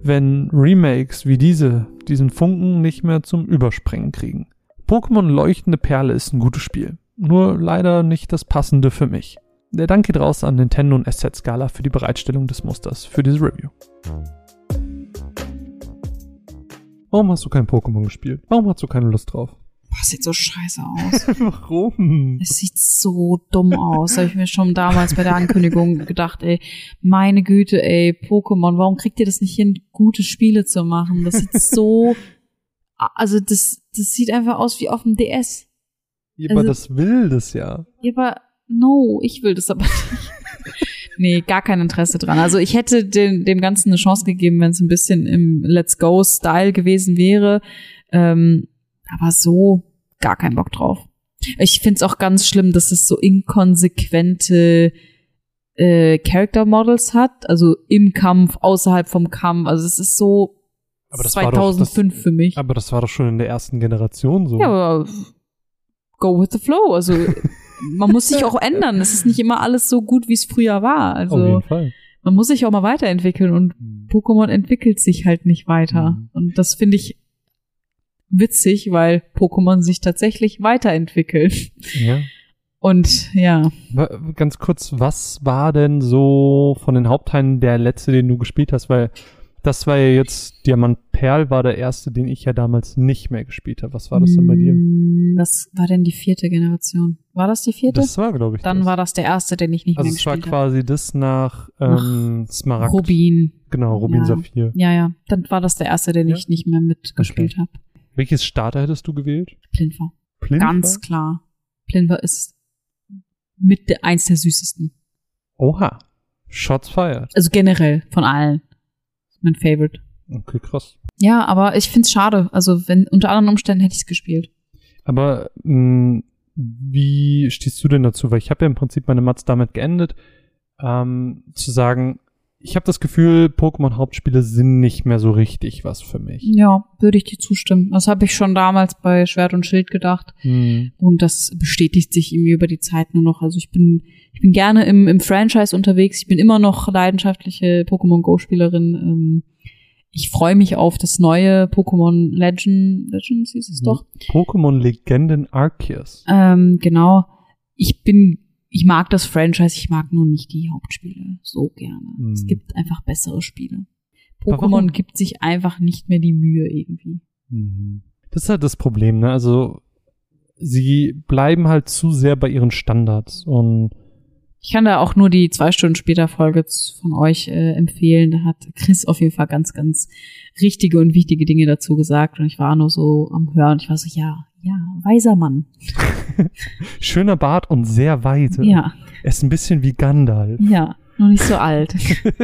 wenn Remakes wie diese diesen Funken nicht mehr zum Überspringen kriegen. Pokémon Leuchtende Perle ist ein gutes Spiel nur leider nicht das passende für mich. Der Dank geht raus an Nintendo und SZ Scala für die Bereitstellung des Musters für diese Review. Warum hast du kein Pokémon gespielt? Warum hast du keine Lust drauf? Boah, sieht so scheiße aus. Warum? Es sieht so dumm aus. Habe ich mir schon damals bei der Ankündigung gedacht, ey, meine Güte, ey, Pokémon, warum kriegt ihr das nicht hin, gute Spiele zu machen? Das sieht so, also das, das sieht einfach aus wie auf dem DS. Aber Also- das will das ja. Aber no, ich will das aber nicht. nee, gar kein Interesse dran. Also ich hätte dem, dem Ganzen eine Chance gegeben, wenn es ein bisschen im Let's Go-Style gewesen wäre. Ähm, aber so gar keinen Bock drauf. Ich find's auch ganz schlimm, dass es so inkonsequente äh, Character Models hat, also im Kampf, außerhalb vom Kampf. Also es ist so Aber das war doch- 2005 für mich. Aber das war doch schon in der ersten Generation so. Ja, aber go with the flow. Also man muss sich auch ändern. Es ist nicht immer alles so gut, wie es früher war. Auf Also jeden Fall. man muss sich auch mal weiterentwickeln und Pokémon entwickelt sich halt nicht weiter. Mhm. Und das finde ich witzig, weil Pokémon sich tatsächlich weiterentwickelt. Ja. Und ja, Ganz kurz, was war denn so von den Hauptteilen der letzte, den du gespielt hast? Weil das war ja jetzt, Diamant Perl war der erste, den ich ja damals nicht mehr gespielt habe. Was war das denn bei dir? Mm, Was war denn die vierte Generation? War das die vierte? Das war, glaube ich. Dann das. war das der erste, den ich nicht Also mehr es war gespielt habe. quasi das nach, ähm, Smaragd. Rubin. Genau, Rubin Ja. Saphir. Ja, ja. Dann war das der erste, den Ja. ich nicht mehr mitgespielt habe. Welches Starter hättest du gewählt? Plinfer. Plinfer? Ganz klar. Plinfer ist mit der, eins der süßesten. Oha. Shots fired. Also generell von allen. Mein Favorite. Okay, krass. Ja, aber ich find's schade. Also wenn unter anderen Umständen hätte ich's gespielt. Aber mh, wie stehst du denn dazu? Weil ich habe ja im Prinzip meine Mats damit geendet, ähm, zu sagen, ich habe das Gefühl, Pokémon-Hauptspiele sind nicht mehr so richtig was für mich. Ja, würde ich dir zustimmen. Das habe ich schon damals bei Schwert und Schild gedacht. Hm. Und das bestätigt sich irgendwie über die Zeit nur noch. Also ich bin, ich bin gerne im, im Franchise unterwegs. Ich bin immer noch leidenschaftliche Pokémon Go-Spielerin. Ähm, ich freue mich auf das neue Pokémon Legend, Legends hieß es Mhm. doch. Pokémon Legenden Arceus. Ähm, genau. Ich bin, ich mag das Franchise, ich mag nur nicht die Hauptspiele so gerne. Hm. Es gibt einfach bessere Spiele. Pokémon gibt sich einfach nicht mehr die Mühe irgendwie. Mhm. Das ist halt das Problem, ne? Also sie bleiben halt zu sehr bei ihren Standards und Ich kann da auch nur die zwei Stunden später Folge von euch äh, empfehlen. Da hat Chris auf jeden Fall ganz, ganz richtige und wichtige Dinge dazu gesagt. Und ich war nur so am Hören. Ich war so, ja, ja, weiser Mann. Schöner Bart und sehr weise. Ja. Er ist ein bisschen wie Gandalf. Ja, noch nicht so alt.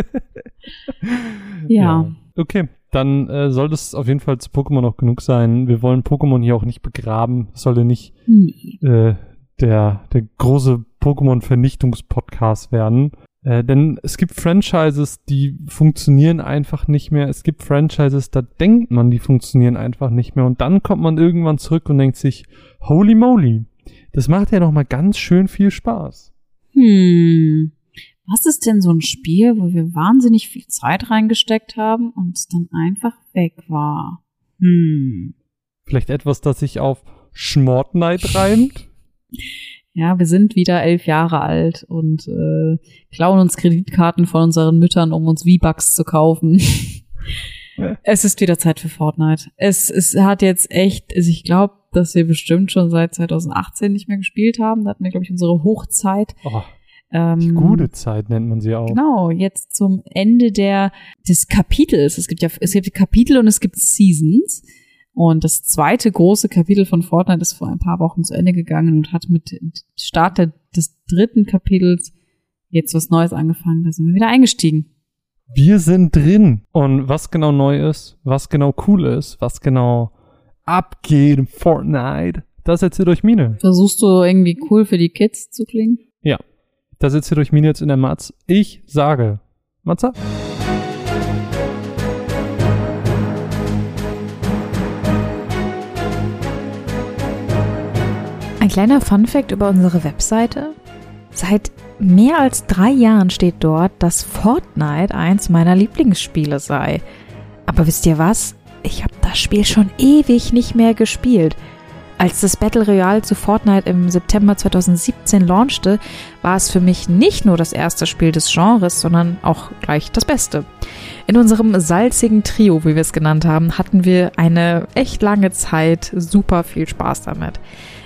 ja. Okay, dann äh, sollte es auf jeden Fall zu Pokémon noch genug sein. Wir wollen Pokémon hier auch nicht begraben. Es sollte nicht Nee. äh, der, der große Pokémon-Vernichtungspodcast werden. Äh, denn es gibt Franchises, die funktionieren einfach nicht mehr. Es gibt Franchises, da denkt man, die funktionieren einfach nicht mehr. Und dann kommt man irgendwann zurück und denkt sich, holy moly, das macht ja noch mal ganz schön viel Spaß. Hm. Was ist denn so ein Spiel, wo wir wahnsinnig viel Zeit reingesteckt haben und es dann einfach weg war? Hm. Vielleicht etwas, das sich auf Schmortnight reimt? Ja, wir sind wieder elf Jahre alt und äh, klauen uns Kreditkarten von unseren Müttern, um uns V-Bucks zu kaufen. es ist wieder Zeit für Fortnite. Es, es hat jetzt echt, also ich glaube, dass wir bestimmt schon seit 2018 nicht mehr gespielt haben. Da hatten wir, glaube ich, unsere Hochzeit. Oh, Ähm, die gute Zeit nennt man sie auch. Genau, jetzt zum Ende der, des Kapitels. Es gibt ja, es gibt Kapitel und es gibt Seasons. Und das zweite große Kapitel von Fortnite ist vor ein paar Wochen zu Ende gegangen und hat mit Start der, des dritten Kapitels jetzt was Neues angefangen. Da sind wir wieder eingestiegen. Wir sind drin. Und was genau neu ist, was genau cool ist, was genau abgeht in Fortnite, das erzählt euch Mine. Versuchst du irgendwie cool für die Kids zu klingen? Das erzählt euch Mine jetzt in der Matz. Ich sage, Matza? Ein kleiner Funfact über unsere Webseite. Seit mehr als drei Jahren steht dort, dass Fortnite eins meiner Lieblingsspiele sei. Aber wisst ihr was? Ich habe das Spiel schon ewig nicht mehr gespielt. Als das Battle Royale zu Fortnite im September 2017 launchte, war es für mich nicht nur das erste Spiel des Genres, sondern auch gleich das Beste. In unserem salzigen Trio, wie wir es genannt haben, hatten wir eine echt lange Zeit super viel Spaß damit.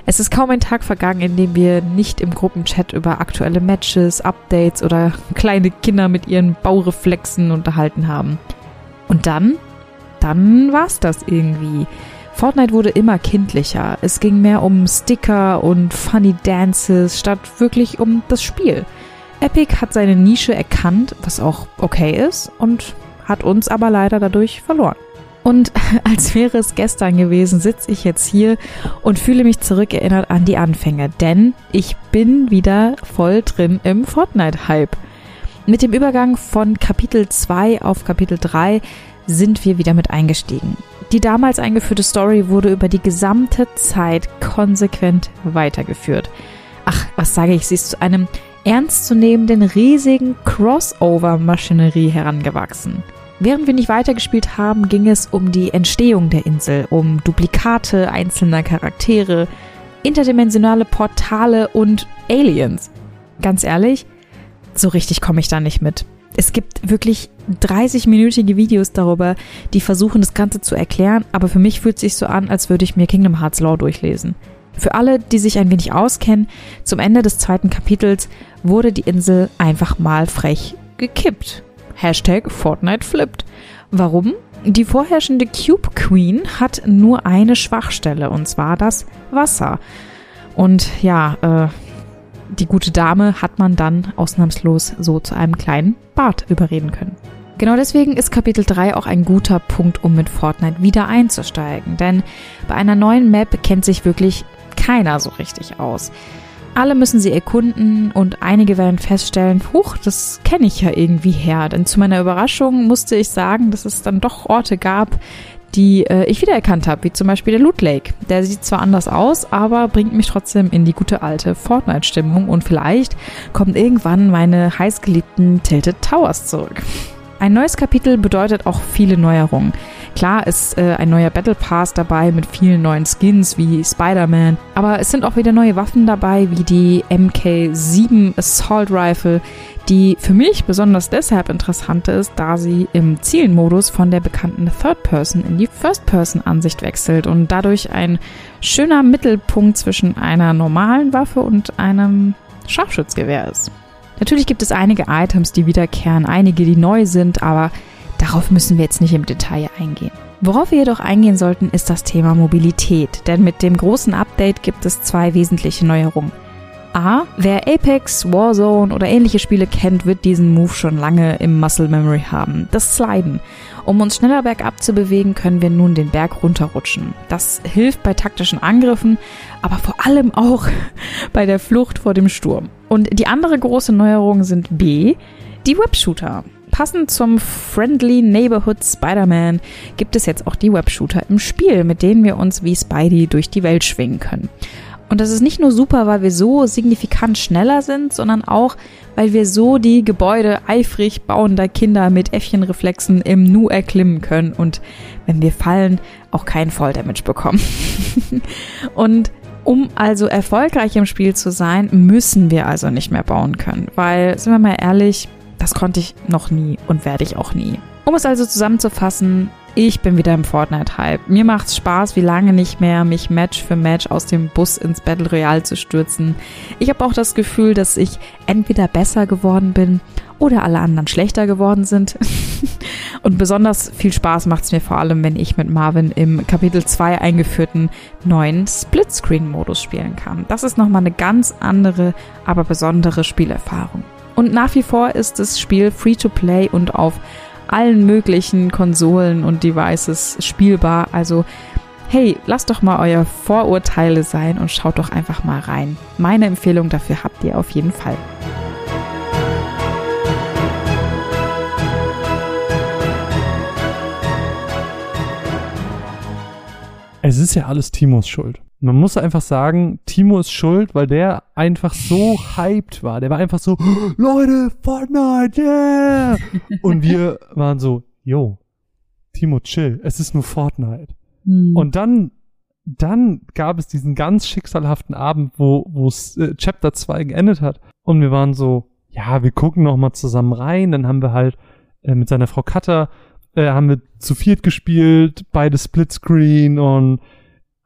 Es ist kaum ein Tag vergangen, in dem wir nicht im Gruppenchat über aktuelle Matches, Updates oder kleine Kinder mit ihren Baureflexen unterhalten haben. Und dann, dann war's das irgendwie. Fortnite wurde immer kindlicher. Es ging mehr um Sticker und Funny Dances statt wirklich um das Spiel. Epic hat seine Nische erkannt, was auch okay ist, und hat uns aber leider dadurch verloren. Und als wäre es gestern gewesen, sitze ich jetzt hier und fühle mich zurückerinnert an die Anfänge, denn ich bin wieder voll drin im Fortnite-Hype. Mit dem Übergang von Kapitel 2 auf Kapitel 3 sind wir wieder mit eingestiegen. Die damals eingeführte Story wurde über die gesamte Zeit konsequent weitergeführt. Ach, was sage ich, sie ist zu einem ernstzunehmenden riesigen Crossover-Maschinerie herangewachsen. Während wir nicht weitergespielt haben, ging es um die Entstehung der Insel, um Duplikate einzelner Charaktere, interdimensionale Portale und Aliens. Ganz ehrlich, so richtig komme ich da nicht mit. Es gibt wirklich 30-minütige Videos darüber, die versuchen, das Ganze zu erklären, aber für mich fühlt es sich so an, als würde ich mir Kingdom Hearts Lore durchlesen. Für alle, die sich ein wenig auskennen, zum Ende des zweiten Kapitels wurde die Insel einfach mal frech gekippt. Hashtag Fortnite flippt. Warum? Die vorherrschende Cube Queen hat nur eine Schwachstelle, und zwar das Wasser. Und ja, äh, die gute Dame hat man dann ausnahmslos so zu einem kleinen Bad überreden können. Genau deswegen ist Kapitel 3 auch ein guter Punkt, um mit Fortnite wieder einzusteigen, denn bei einer neuen Map kennt sich wirklich keiner so richtig aus. Alle müssen sie erkunden und einige werden feststellen, huch, das kenne ich ja irgendwie her. Denn zu meiner Überraschung musste ich sagen, dass es dann doch Orte gab, die äh, ich wiedererkannt habe, wie zum Beispiel der Loot Lake. Der sieht zwar anders aus, aber bringt mich trotzdem in die gute alte Fortnite-Stimmung und vielleicht kommen irgendwann meine heißgeliebten Tilted Towers zurück. Ein neues Kapitel bedeutet auch viele Neuerungen. Klar ist äh, ein neuer Battle Pass dabei mit vielen neuen Skins wie Spider-Man, aber es sind auch wieder neue Waffen dabei wie die MK7 Assault Rifle, die für mich besonders deshalb interessant ist, da sie im Zielenmodus von der bekannten Third-Person in die First-Person-Ansicht wechselt und dadurch ein schöner Mittelpunkt zwischen einer normalen Waffe und einem Scharfschützgewehr ist. Natürlich gibt es einige Items, die wiederkehren, einige, die neu sind, aber darauf müssen wir jetzt nicht im Detail eingehen. Worauf wir jedoch eingehen sollten, ist das Thema Mobilität, denn mit dem großen Update gibt es zwei wesentliche Neuerungen. A. Wer Apex, Warzone oder ähnliche Spiele kennt, wird diesen Move schon lange im Muscle Memory haben. Das Sliden. Um uns schneller bergab zu bewegen, können wir nun den Berg runterrutschen. Das hilft bei taktischen Angriffen, aber vor allem auch bei der Flucht vor dem Sturm. Und die andere große Neuerung sind B. Die Webshooter. Passend zum Friendly Neighborhood Spider-Man gibt es jetzt auch die Webshooter im Spiel, mit denen wir uns wie Spidey durch die Welt schwingen können. Und das ist nicht nur super, weil wir so signifikant schneller sind, sondern auch, weil wir so die Gebäude eifrig bauender Kinder mit Äffchenreflexen im Nu erklimmen können und wenn wir fallen, auch keinen Falldamage bekommen. und um also erfolgreich im Spiel zu sein, müssen wir also nicht mehr bauen können, weil, sind wir mal ehrlich, das konnte ich noch nie und werde ich auch nie. Um es also zusammenzufassen, ich bin wieder im Fortnite-Hype. Mir macht's Spaß, wie lange nicht mehr, mich Match für Match aus dem Bus ins Battle Royale zu stürzen. Ich habe auch das Gefühl, dass ich entweder besser geworden bin oder alle anderen schlechter geworden sind. Und besonders viel Spaß macht's mir vor allem, wenn ich mit Marvin im Kapitel 2 eingeführten neuen Splitscreen-Modus spielen kann. Das ist nochmal eine ganz andere, aber besondere Spielerfahrung. Und nach wie vor ist das Spiel free to play und auf allen möglichen Konsolen und Devices spielbar. Also hey, lasst doch mal euer Vorurteile sein und schaut doch einfach mal rein. Meine Empfehlung dafür habt ihr auf jeden Fall. Es ist ja alles Timos Schuld. Man muss einfach sagen, Timo ist schuld, weil der einfach so hyped war. Der war einfach so, Leute, Fortnite, yeah! Und wir waren so, yo, Timo, chill, es ist nur Fortnite. Hm. Und dann, dann gab es diesen ganz schicksalhaften Abend, wo, wo äh, Chapter 2 geendet hat. Und wir waren so, ja, wir gucken noch mal zusammen rein. Dann haben wir halt äh, mit seiner Frau Cutter, äh, haben wir zu viert gespielt, beide Splitscreen und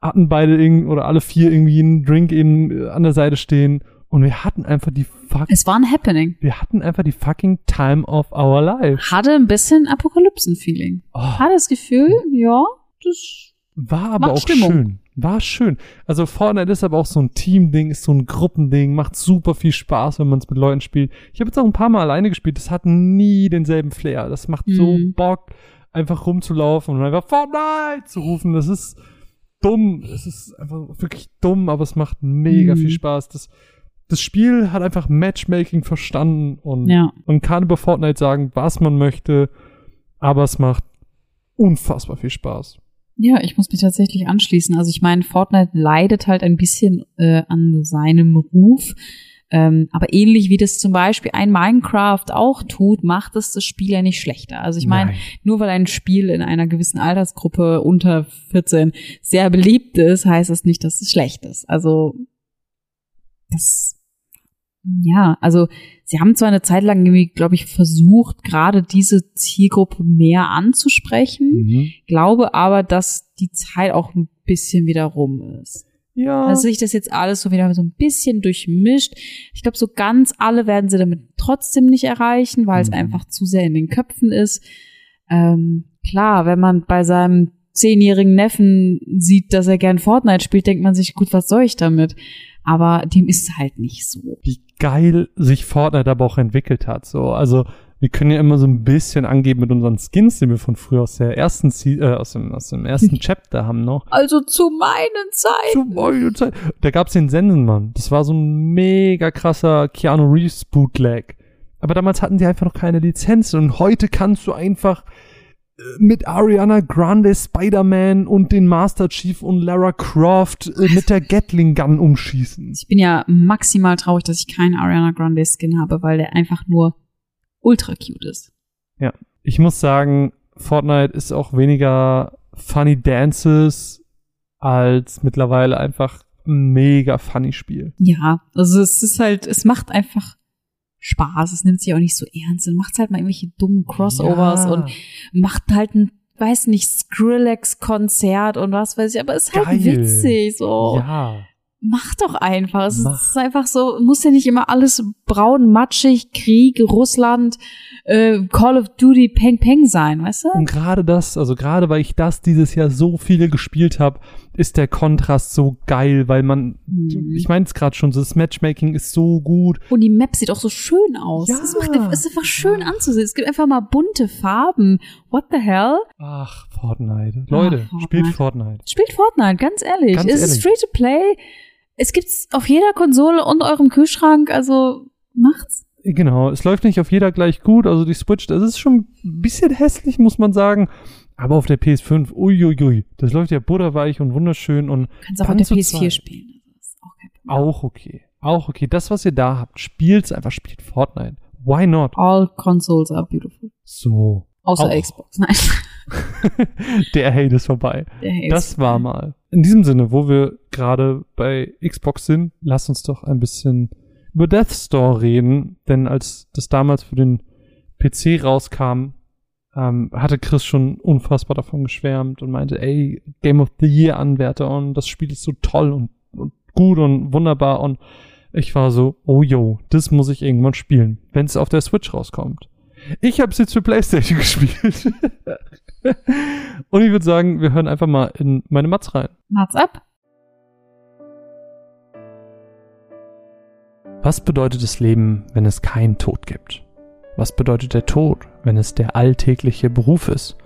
hatten beide irgend oder alle vier irgendwie einen Drink eben äh, an der Seite stehen und wir hatten einfach die fuck es war ein Happening. wir hatten einfach die fucking time of our life. Hatte ein bisschen Apokalypsen-Feeling. Oh, Hatte das Gefühl, ja, das war aber auch Stimmung. schön. War schön. Also Fortnite ist aber auch so ein Team-Ding, ist so ein Gruppending, macht super viel Spaß, wenn man es mit Leuten spielt. Ich habe jetzt auch ein paar Mal alleine gespielt, das hat nie denselben Flair. Das macht so Mhm. Bock, einfach rumzulaufen und einfach Fortnite zu rufen. Das ist dumm. Es ist einfach wirklich dumm, aber es macht mega Mhm. viel Spaß. Das, das Spiel hat einfach Matchmaking verstanden und ja. man kann über Fortnite sagen, was man möchte, aber es macht unfassbar viel Spaß. Ja, ich muss mich tatsächlich anschließen. Also ich meine, Fortnite leidet halt ein bisschen äh, an seinem Ruf. Ähm, aber ähnlich wie das zum Beispiel ein Minecraft auch tut, macht es das Spiel ja nicht schlechter. Also ich meine, nur weil ein Spiel in einer gewissen Altersgruppe unter 14 sehr beliebt ist, heißt das nicht, dass es schlecht ist. Also das, ja, also sie haben zwar eine Zeit lang irgendwie, glaube ich, versucht, gerade diese Zielgruppe mehr anzusprechen, Mhm. glaube aber, dass die Zeit auch ein bisschen wieder rum ist. Ja. Also sich das jetzt alles so wieder so ein bisschen durchmischt. Ich glaube, so ganz alle werden sie damit trotzdem nicht erreichen, weil es Mhm. einfach zu sehr in den Köpfen ist. Ähm, klar, wenn man bei seinem zehnjährigen Neffen sieht, dass er gern Fortnite spielt, denkt man sich, gut, was soll ich damit? Aber dem ist halt nicht so. wie geil sich Fortnite aber auch entwickelt hat. So, also wir können ja immer so ein bisschen angeben mit unseren Skins, die wir von früher aus der ersten, äh, aus dem, aus dem ersten Chapter haben noch. Also zu meinen Zeiten. Zu meiner Zeit. Da gab's den Sensenmann. Das war so ein mega krasser Keanu Reeves Bootleg. Aber damals hatten die einfach noch keine Lizenz und heute kannst du einfach äh, mit Ariana Grande, Spider-Man und den Master Chief und Lara Croft äh, mit der Gatling Gun umschießen. Ich bin ja maximal traurig, dass ich keinen Ariana Grande Skin habe, weil der einfach nur ultra cute ist. ich muss sagen, Fortnite ist auch weniger funny Dances als mittlerweile einfach ein mega funny Spiel. Ja, also es ist halt, es macht einfach Spaß. Es nimmt sich auch nicht so ernst und macht halt mal irgendwelche dummen Crossovers Ja. und macht halt ein, weiß nicht, Skrillex-Konzert und was weiß ich, aber ist halt Geil. witzig, so. Ja. Mach doch einfach. Es Mach. ist einfach so, muss ja nicht immer alles braun, matschig, Krieg, Russland, äh, Call of Duty, Peng Peng sein, weißt du? Und gerade das, also gerade weil ich das dieses Jahr so viele gespielt habe, ist der Kontrast so geil, weil man, Mhm. ich meine es gerade schon, so das Matchmaking ist so gut. Und die Map sieht auch so schön aus. Ja. Es, macht, es ist einfach schön anzusehen. Es gibt einfach mal bunte Farben. What the hell? Ach, Fortnite. Leute, Fortnite. spielt Fortnite. Spielt Fortnite, ganz ehrlich. Ganz es ist ehrlich. free to play. Es gibt's auf jeder Konsole und eurem Kühlschrank, also macht's. Genau, es läuft nicht auf jeder gleich gut, also die Switch, das ist schon ein bisschen hässlich, muss man sagen. Aber auf der PS5, uiuiui, das läuft ja butterweich und wunderschön und Kannst auch auf der zu PS4 zweit. spielen. Ist auch okay. Auch okay. Das, was ihr da habt, spielt's einfach, spielt Fortnite. Why not? All consoles are beautiful. So. Außer Auch. Xbox. Nein. Der Hate ist vorbei. Der Hate Das war mal. In diesem Sinne, wo wir gerade bei Xbox sind, lasst uns doch ein bisschen über Death Store reden, denn als das damals für den PC rauskam, ähm, hatte Chris schon unfassbar davon geschwärmt und meinte, ey, Game of the Year Anwärter und das Spiel ist so toll und, und gut und wunderbar und ich war so, oh yo, das muss ich irgendwann spielen, wenn es auf der Switch rauskommt. Ich habe es jetzt für PlayStation gespielt. und ich würde sagen, wir hören einfach mal in meine Mats rein. Mats ab. Was bedeutet das Leben, wenn es keinen Tod gibt? Was bedeutet der Tod, wenn es der alltägliche Beruf ist?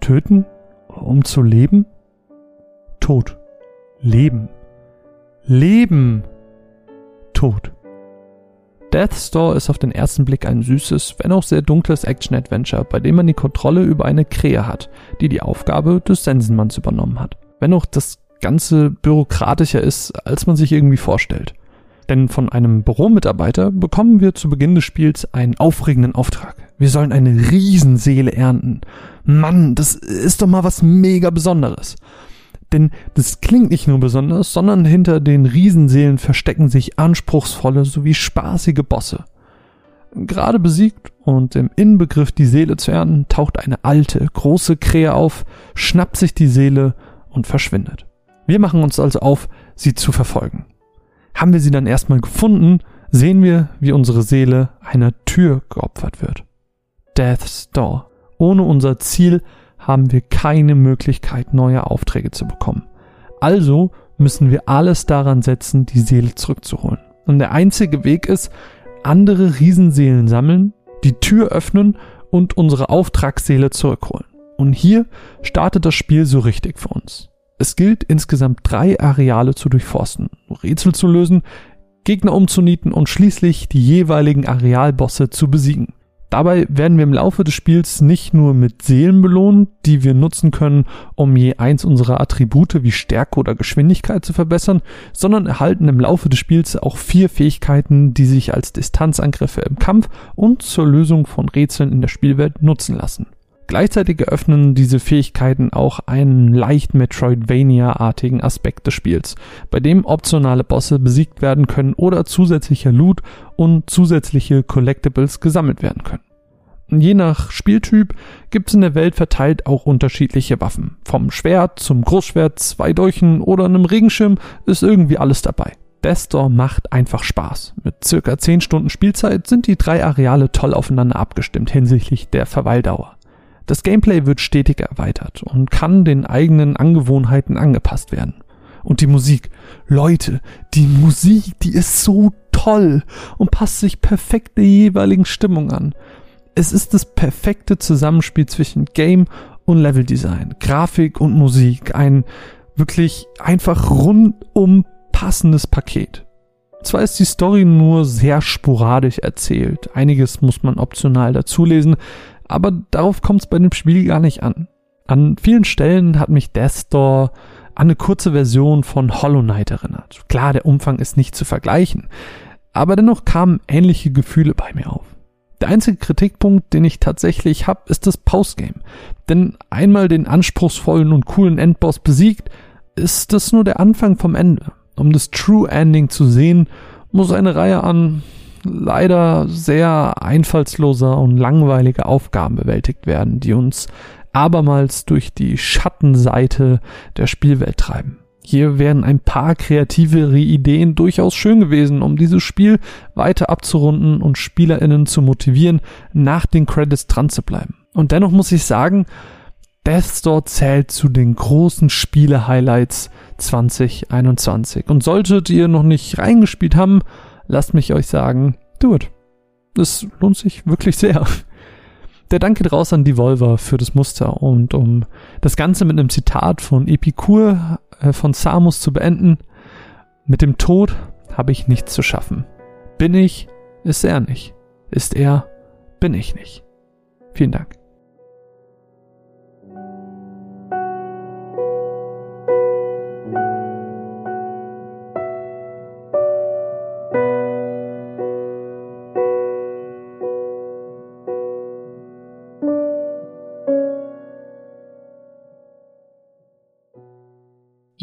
Töten, um zu leben? Tod. Leben. Leben. Tod. Death Store ist auf den ersten Blick ein süßes, wenn auch sehr dunkles Action-Adventure, bei dem man die Kontrolle über eine Krähe hat, die die Aufgabe des Sensenmanns übernommen hat. Wenn auch das Ganze bürokratischer ist, als man sich irgendwie vorstellt. Denn von einem Büromitarbeiter bekommen wir zu Beginn des Spiels einen aufregenden Auftrag. Wir sollen eine Riesenseele ernten. Mann, das ist doch mal was mega Besonderes. Denn das klingt nicht nur besonders, sondern hinter den Riesenseelen verstecken sich anspruchsvolle sowie spaßige Bosse. Gerade besiegt und im Inbegriff die Seele zu ernten, taucht eine alte, große Krähe auf, schnappt sich die Seele und verschwindet. Wir machen uns also auf, sie zu verfolgen. Haben wir sie dann erstmal gefunden, sehen wir, wie unsere Seele einer Tür geopfert wird. Death's Door. Ohne unser Ziel haben wir keine Möglichkeit, neue Aufträge zu bekommen. Also müssen wir alles daran setzen, die Seele zurückzuholen. Und der einzige Weg ist, andere Riesenseelen sammeln, die Tür öffnen und unsere Auftragsseele zurückholen. Und hier startet das Spiel so richtig für uns. Es gilt insgesamt drei Areale zu durchforsten, Rätsel zu lösen, Gegner umzunieten und schließlich die jeweiligen Arealbosse zu besiegen. Dabei werden wir im Laufe des Spiels nicht nur mit Seelen belohnt, die wir nutzen können, um je eins unserer Attribute wie Stärke oder Geschwindigkeit zu verbessern, sondern erhalten im Laufe des Spiels auch vier Fähigkeiten, die sich als Distanzangriffe im Kampf und zur Lösung von Rätseln in der Spielwelt nutzen lassen. Gleichzeitig eröffnen diese Fähigkeiten auch einen leicht Metroidvania-artigen Aspekt des Spiels, bei dem optionale Bosse besiegt werden können oder zusätzlicher Loot und zusätzliche Collectibles gesammelt werden können. Je nach Spieltyp gibt es in der Welt verteilt auch unterschiedliche Waffen. Vom Schwert zum Großschwert, zwei Dolchen oder einem Regenschirm ist irgendwie alles dabei. Death Store macht einfach Spaß. Mit circa 10 Stunden Spielzeit sind die drei Areale toll aufeinander abgestimmt hinsichtlich der Verweildauer. Das Gameplay wird stetig erweitert und kann den eigenen Angewohnheiten angepasst werden. Und die Musik, Leute, die Musik, die ist so toll und passt sich perfekt der jeweiligen Stimmung an. Es ist das perfekte Zusammenspiel zwischen Game und Leveldesign, Grafik und Musik, ein wirklich einfach rundum passendes Paket. Zwar ist die Story nur sehr sporadisch erzählt, einiges muss man optional dazulesen, aber darauf kommt es bei dem Spiel gar nicht an. An vielen Stellen hat mich Death Store an eine kurze Version von Hollow Knight erinnert. Klar, der Umfang ist nicht zu vergleichen, aber dennoch kamen ähnliche Gefühle bei mir auf. Der einzige Kritikpunkt, den ich tatsächlich habe, ist das Postgame. Denn einmal den anspruchsvollen und coolen Endboss besiegt, ist das nur der Anfang vom Ende. Um das True Ending zu sehen, muss eine Reihe an leider sehr einfallsloser und langweiliger Aufgaben bewältigt werden, die uns abermals durch die Schattenseite der Spielwelt treiben. Hier wären ein paar kreativere Ideen durchaus schön gewesen, um dieses Spiel weiter abzurunden und SpielerInnen zu motivieren, nach den Credits dran zu bleiben. Und dennoch muss ich sagen, Death Store zählt zu den großen Spiele-Highlights 2021. Und solltet ihr noch nicht reingespielt haben, lasst mich euch sagen, do it. Es lohnt sich wirklich sehr. Der Dank geht raus an Devolver für das Muster und um das Ganze mit einem Zitat von Epikur äh, von Samus zu beenden. Mit dem Tod habe ich nichts zu schaffen. Bin ich, ist er nicht. Ist er, bin ich nicht. Vielen Dank.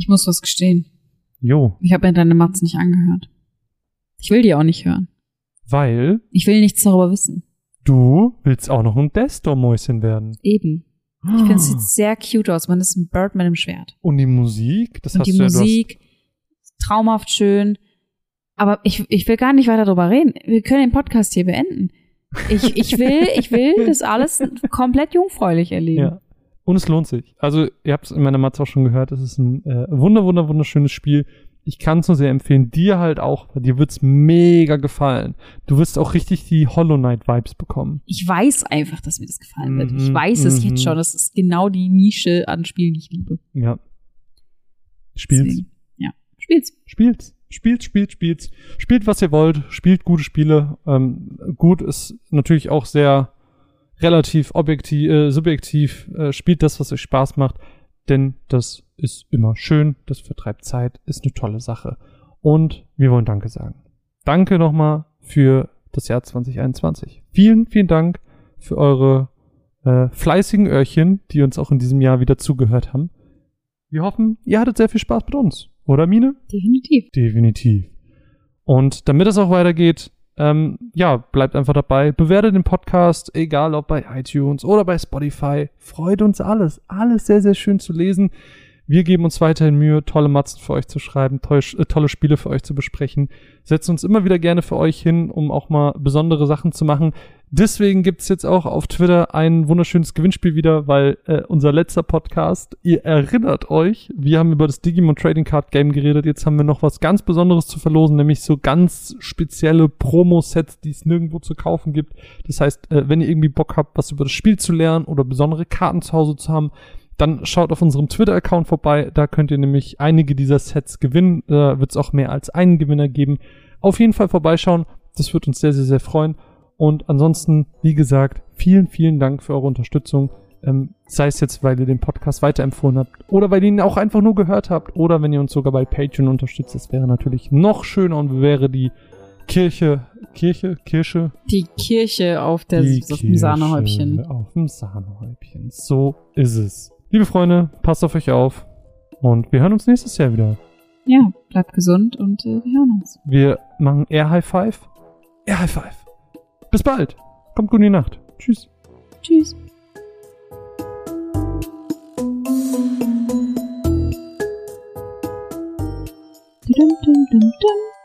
Muss was gestehen. Jo, Ich habe mir deine Matz nicht angehört. Ich will die auch nicht hören. weil Ich will nichts darüber wissen. du willst auch noch ein Death Store Mäuschen werden. Eben. Ich finde, es sieht sehr cute aus. Man ist ein Bird mit einem Schwert. Und die Musik, das Und hast die du ja, du hast Musik, traumhaft schön. Aber ich, ich will gar nicht weiter darüber reden. Wir können den Podcast hier beenden. Ich, ich will, ich will das alles komplett jungfräulich erleben. Ja. Und es lohnt sich. Also, ihr habt es in meiner Matze auch schon gehört, es ist ein äh, wunder, wunder, wunderschönes Spiel. Ich kann es nur sehr empfehlen. Dir halt auch, weil dir wird's mega gefallen. Du wirst auch richtig die Hollow Knight Vibes bekommen. Ich weiß einfach, dass mir das gefallen wird. Ich Mhm, weiß es mhm. jetzt schon. Das ist genau die Nische an Spielen, die ich liebe. Ja. Spielt's. Deswegen, Ja. Spiel's. Spielt's. Spielt, spielt, spielt. Spielt, was ihr wollt. Spielt gute Spiele. Ähm, gut ist natürlich auch sehr relativ objektiv, äh, subjektiv. Äh, spielt das, was euch Spaß macht. Denn das ist immer schön. Das vertreibt Zeit. Ist eine tolle Sache. Und wir wollen Danke sagen. Danke nochmal für das Jahr 2021. Vielen, vielen Dank für eure äh, fleißigen Öhrchen, die uns auch in diesem Jahr wieder zugehört haben. Wir hoffen, ihr hattet sehr viel Spaß mit uns. Oder, Mine? Definitiv. Definitiv. Und damit es auch weitergeht, ähm, ja, bleibt einfach dabei. Bewertet den Podcast, egal ob bei iTunes oder bei Spotify. Freut uns alles. Alles sehr, sehr schön zu lesen. Wir geben uns weiterhin Mühe, tolle Matzen für euch zu schreiben, toll, äh, tolle Spiele für euch zu besprechen. Setzen uns immer wieder gerne für euch hin, um auch mal besondere Sachen zu machen. Deswegen gibt's jetzt auch auf Twitter ein wunderschönes Gewinnspiel wieder, weil äh, unser letzter Podcast, ihr erinnert euch, wir haben über das Digimon Trading Card Game geredet. Jetzt haben wir noch was ganz Besonderes zu verlosen, nämlich so ganz spezielle Promo-Sets, die es nirgendwo zu kaufen gibt. Das heißt, äh, wenn ihr irgendwie Bock habt, was über das Spiel zu lernen oder besondere Karten zu Hause zu haben, dann schaut auf unserem Twitter-Account vorbei. Da könnt ihr nämlich einige dieser Sets gewinnen. Da wird es auch mehr als einen Gewinner geben. Auf jeden Fall vorbeischauen. Das wird uns sehr, sehr, sehr freuen. Und ansonsten, wie gesagt, vielen, vielen Dank für eure Unterstützung. Ähm, sei es jetzt, weil ihr den Podcast weiterempfohlen habt oder weil ihr ihn auch einfach nur gehört habt oder wenn ihr uns sogar bei Patreon unterstützt. Das wäre natürlich noch schöner und wäre die Kirche, Kirche, Kirche, Die Kirche auf, der, die auf dem Sahnehäubchen. Kirche Auf dem Sahnehäubchen. So ist es. Liebe Freunde, passt auf euch auf. Und wir hören uns nächstes Jahr wieder. Ja, bleibt gesund und äh, wir hören uns. Wir machen Air High Five. Air High Five. Bis bald. Kommt gut in die Nacht. Tschüss. Tschüss. Dum, dum, dum, dum.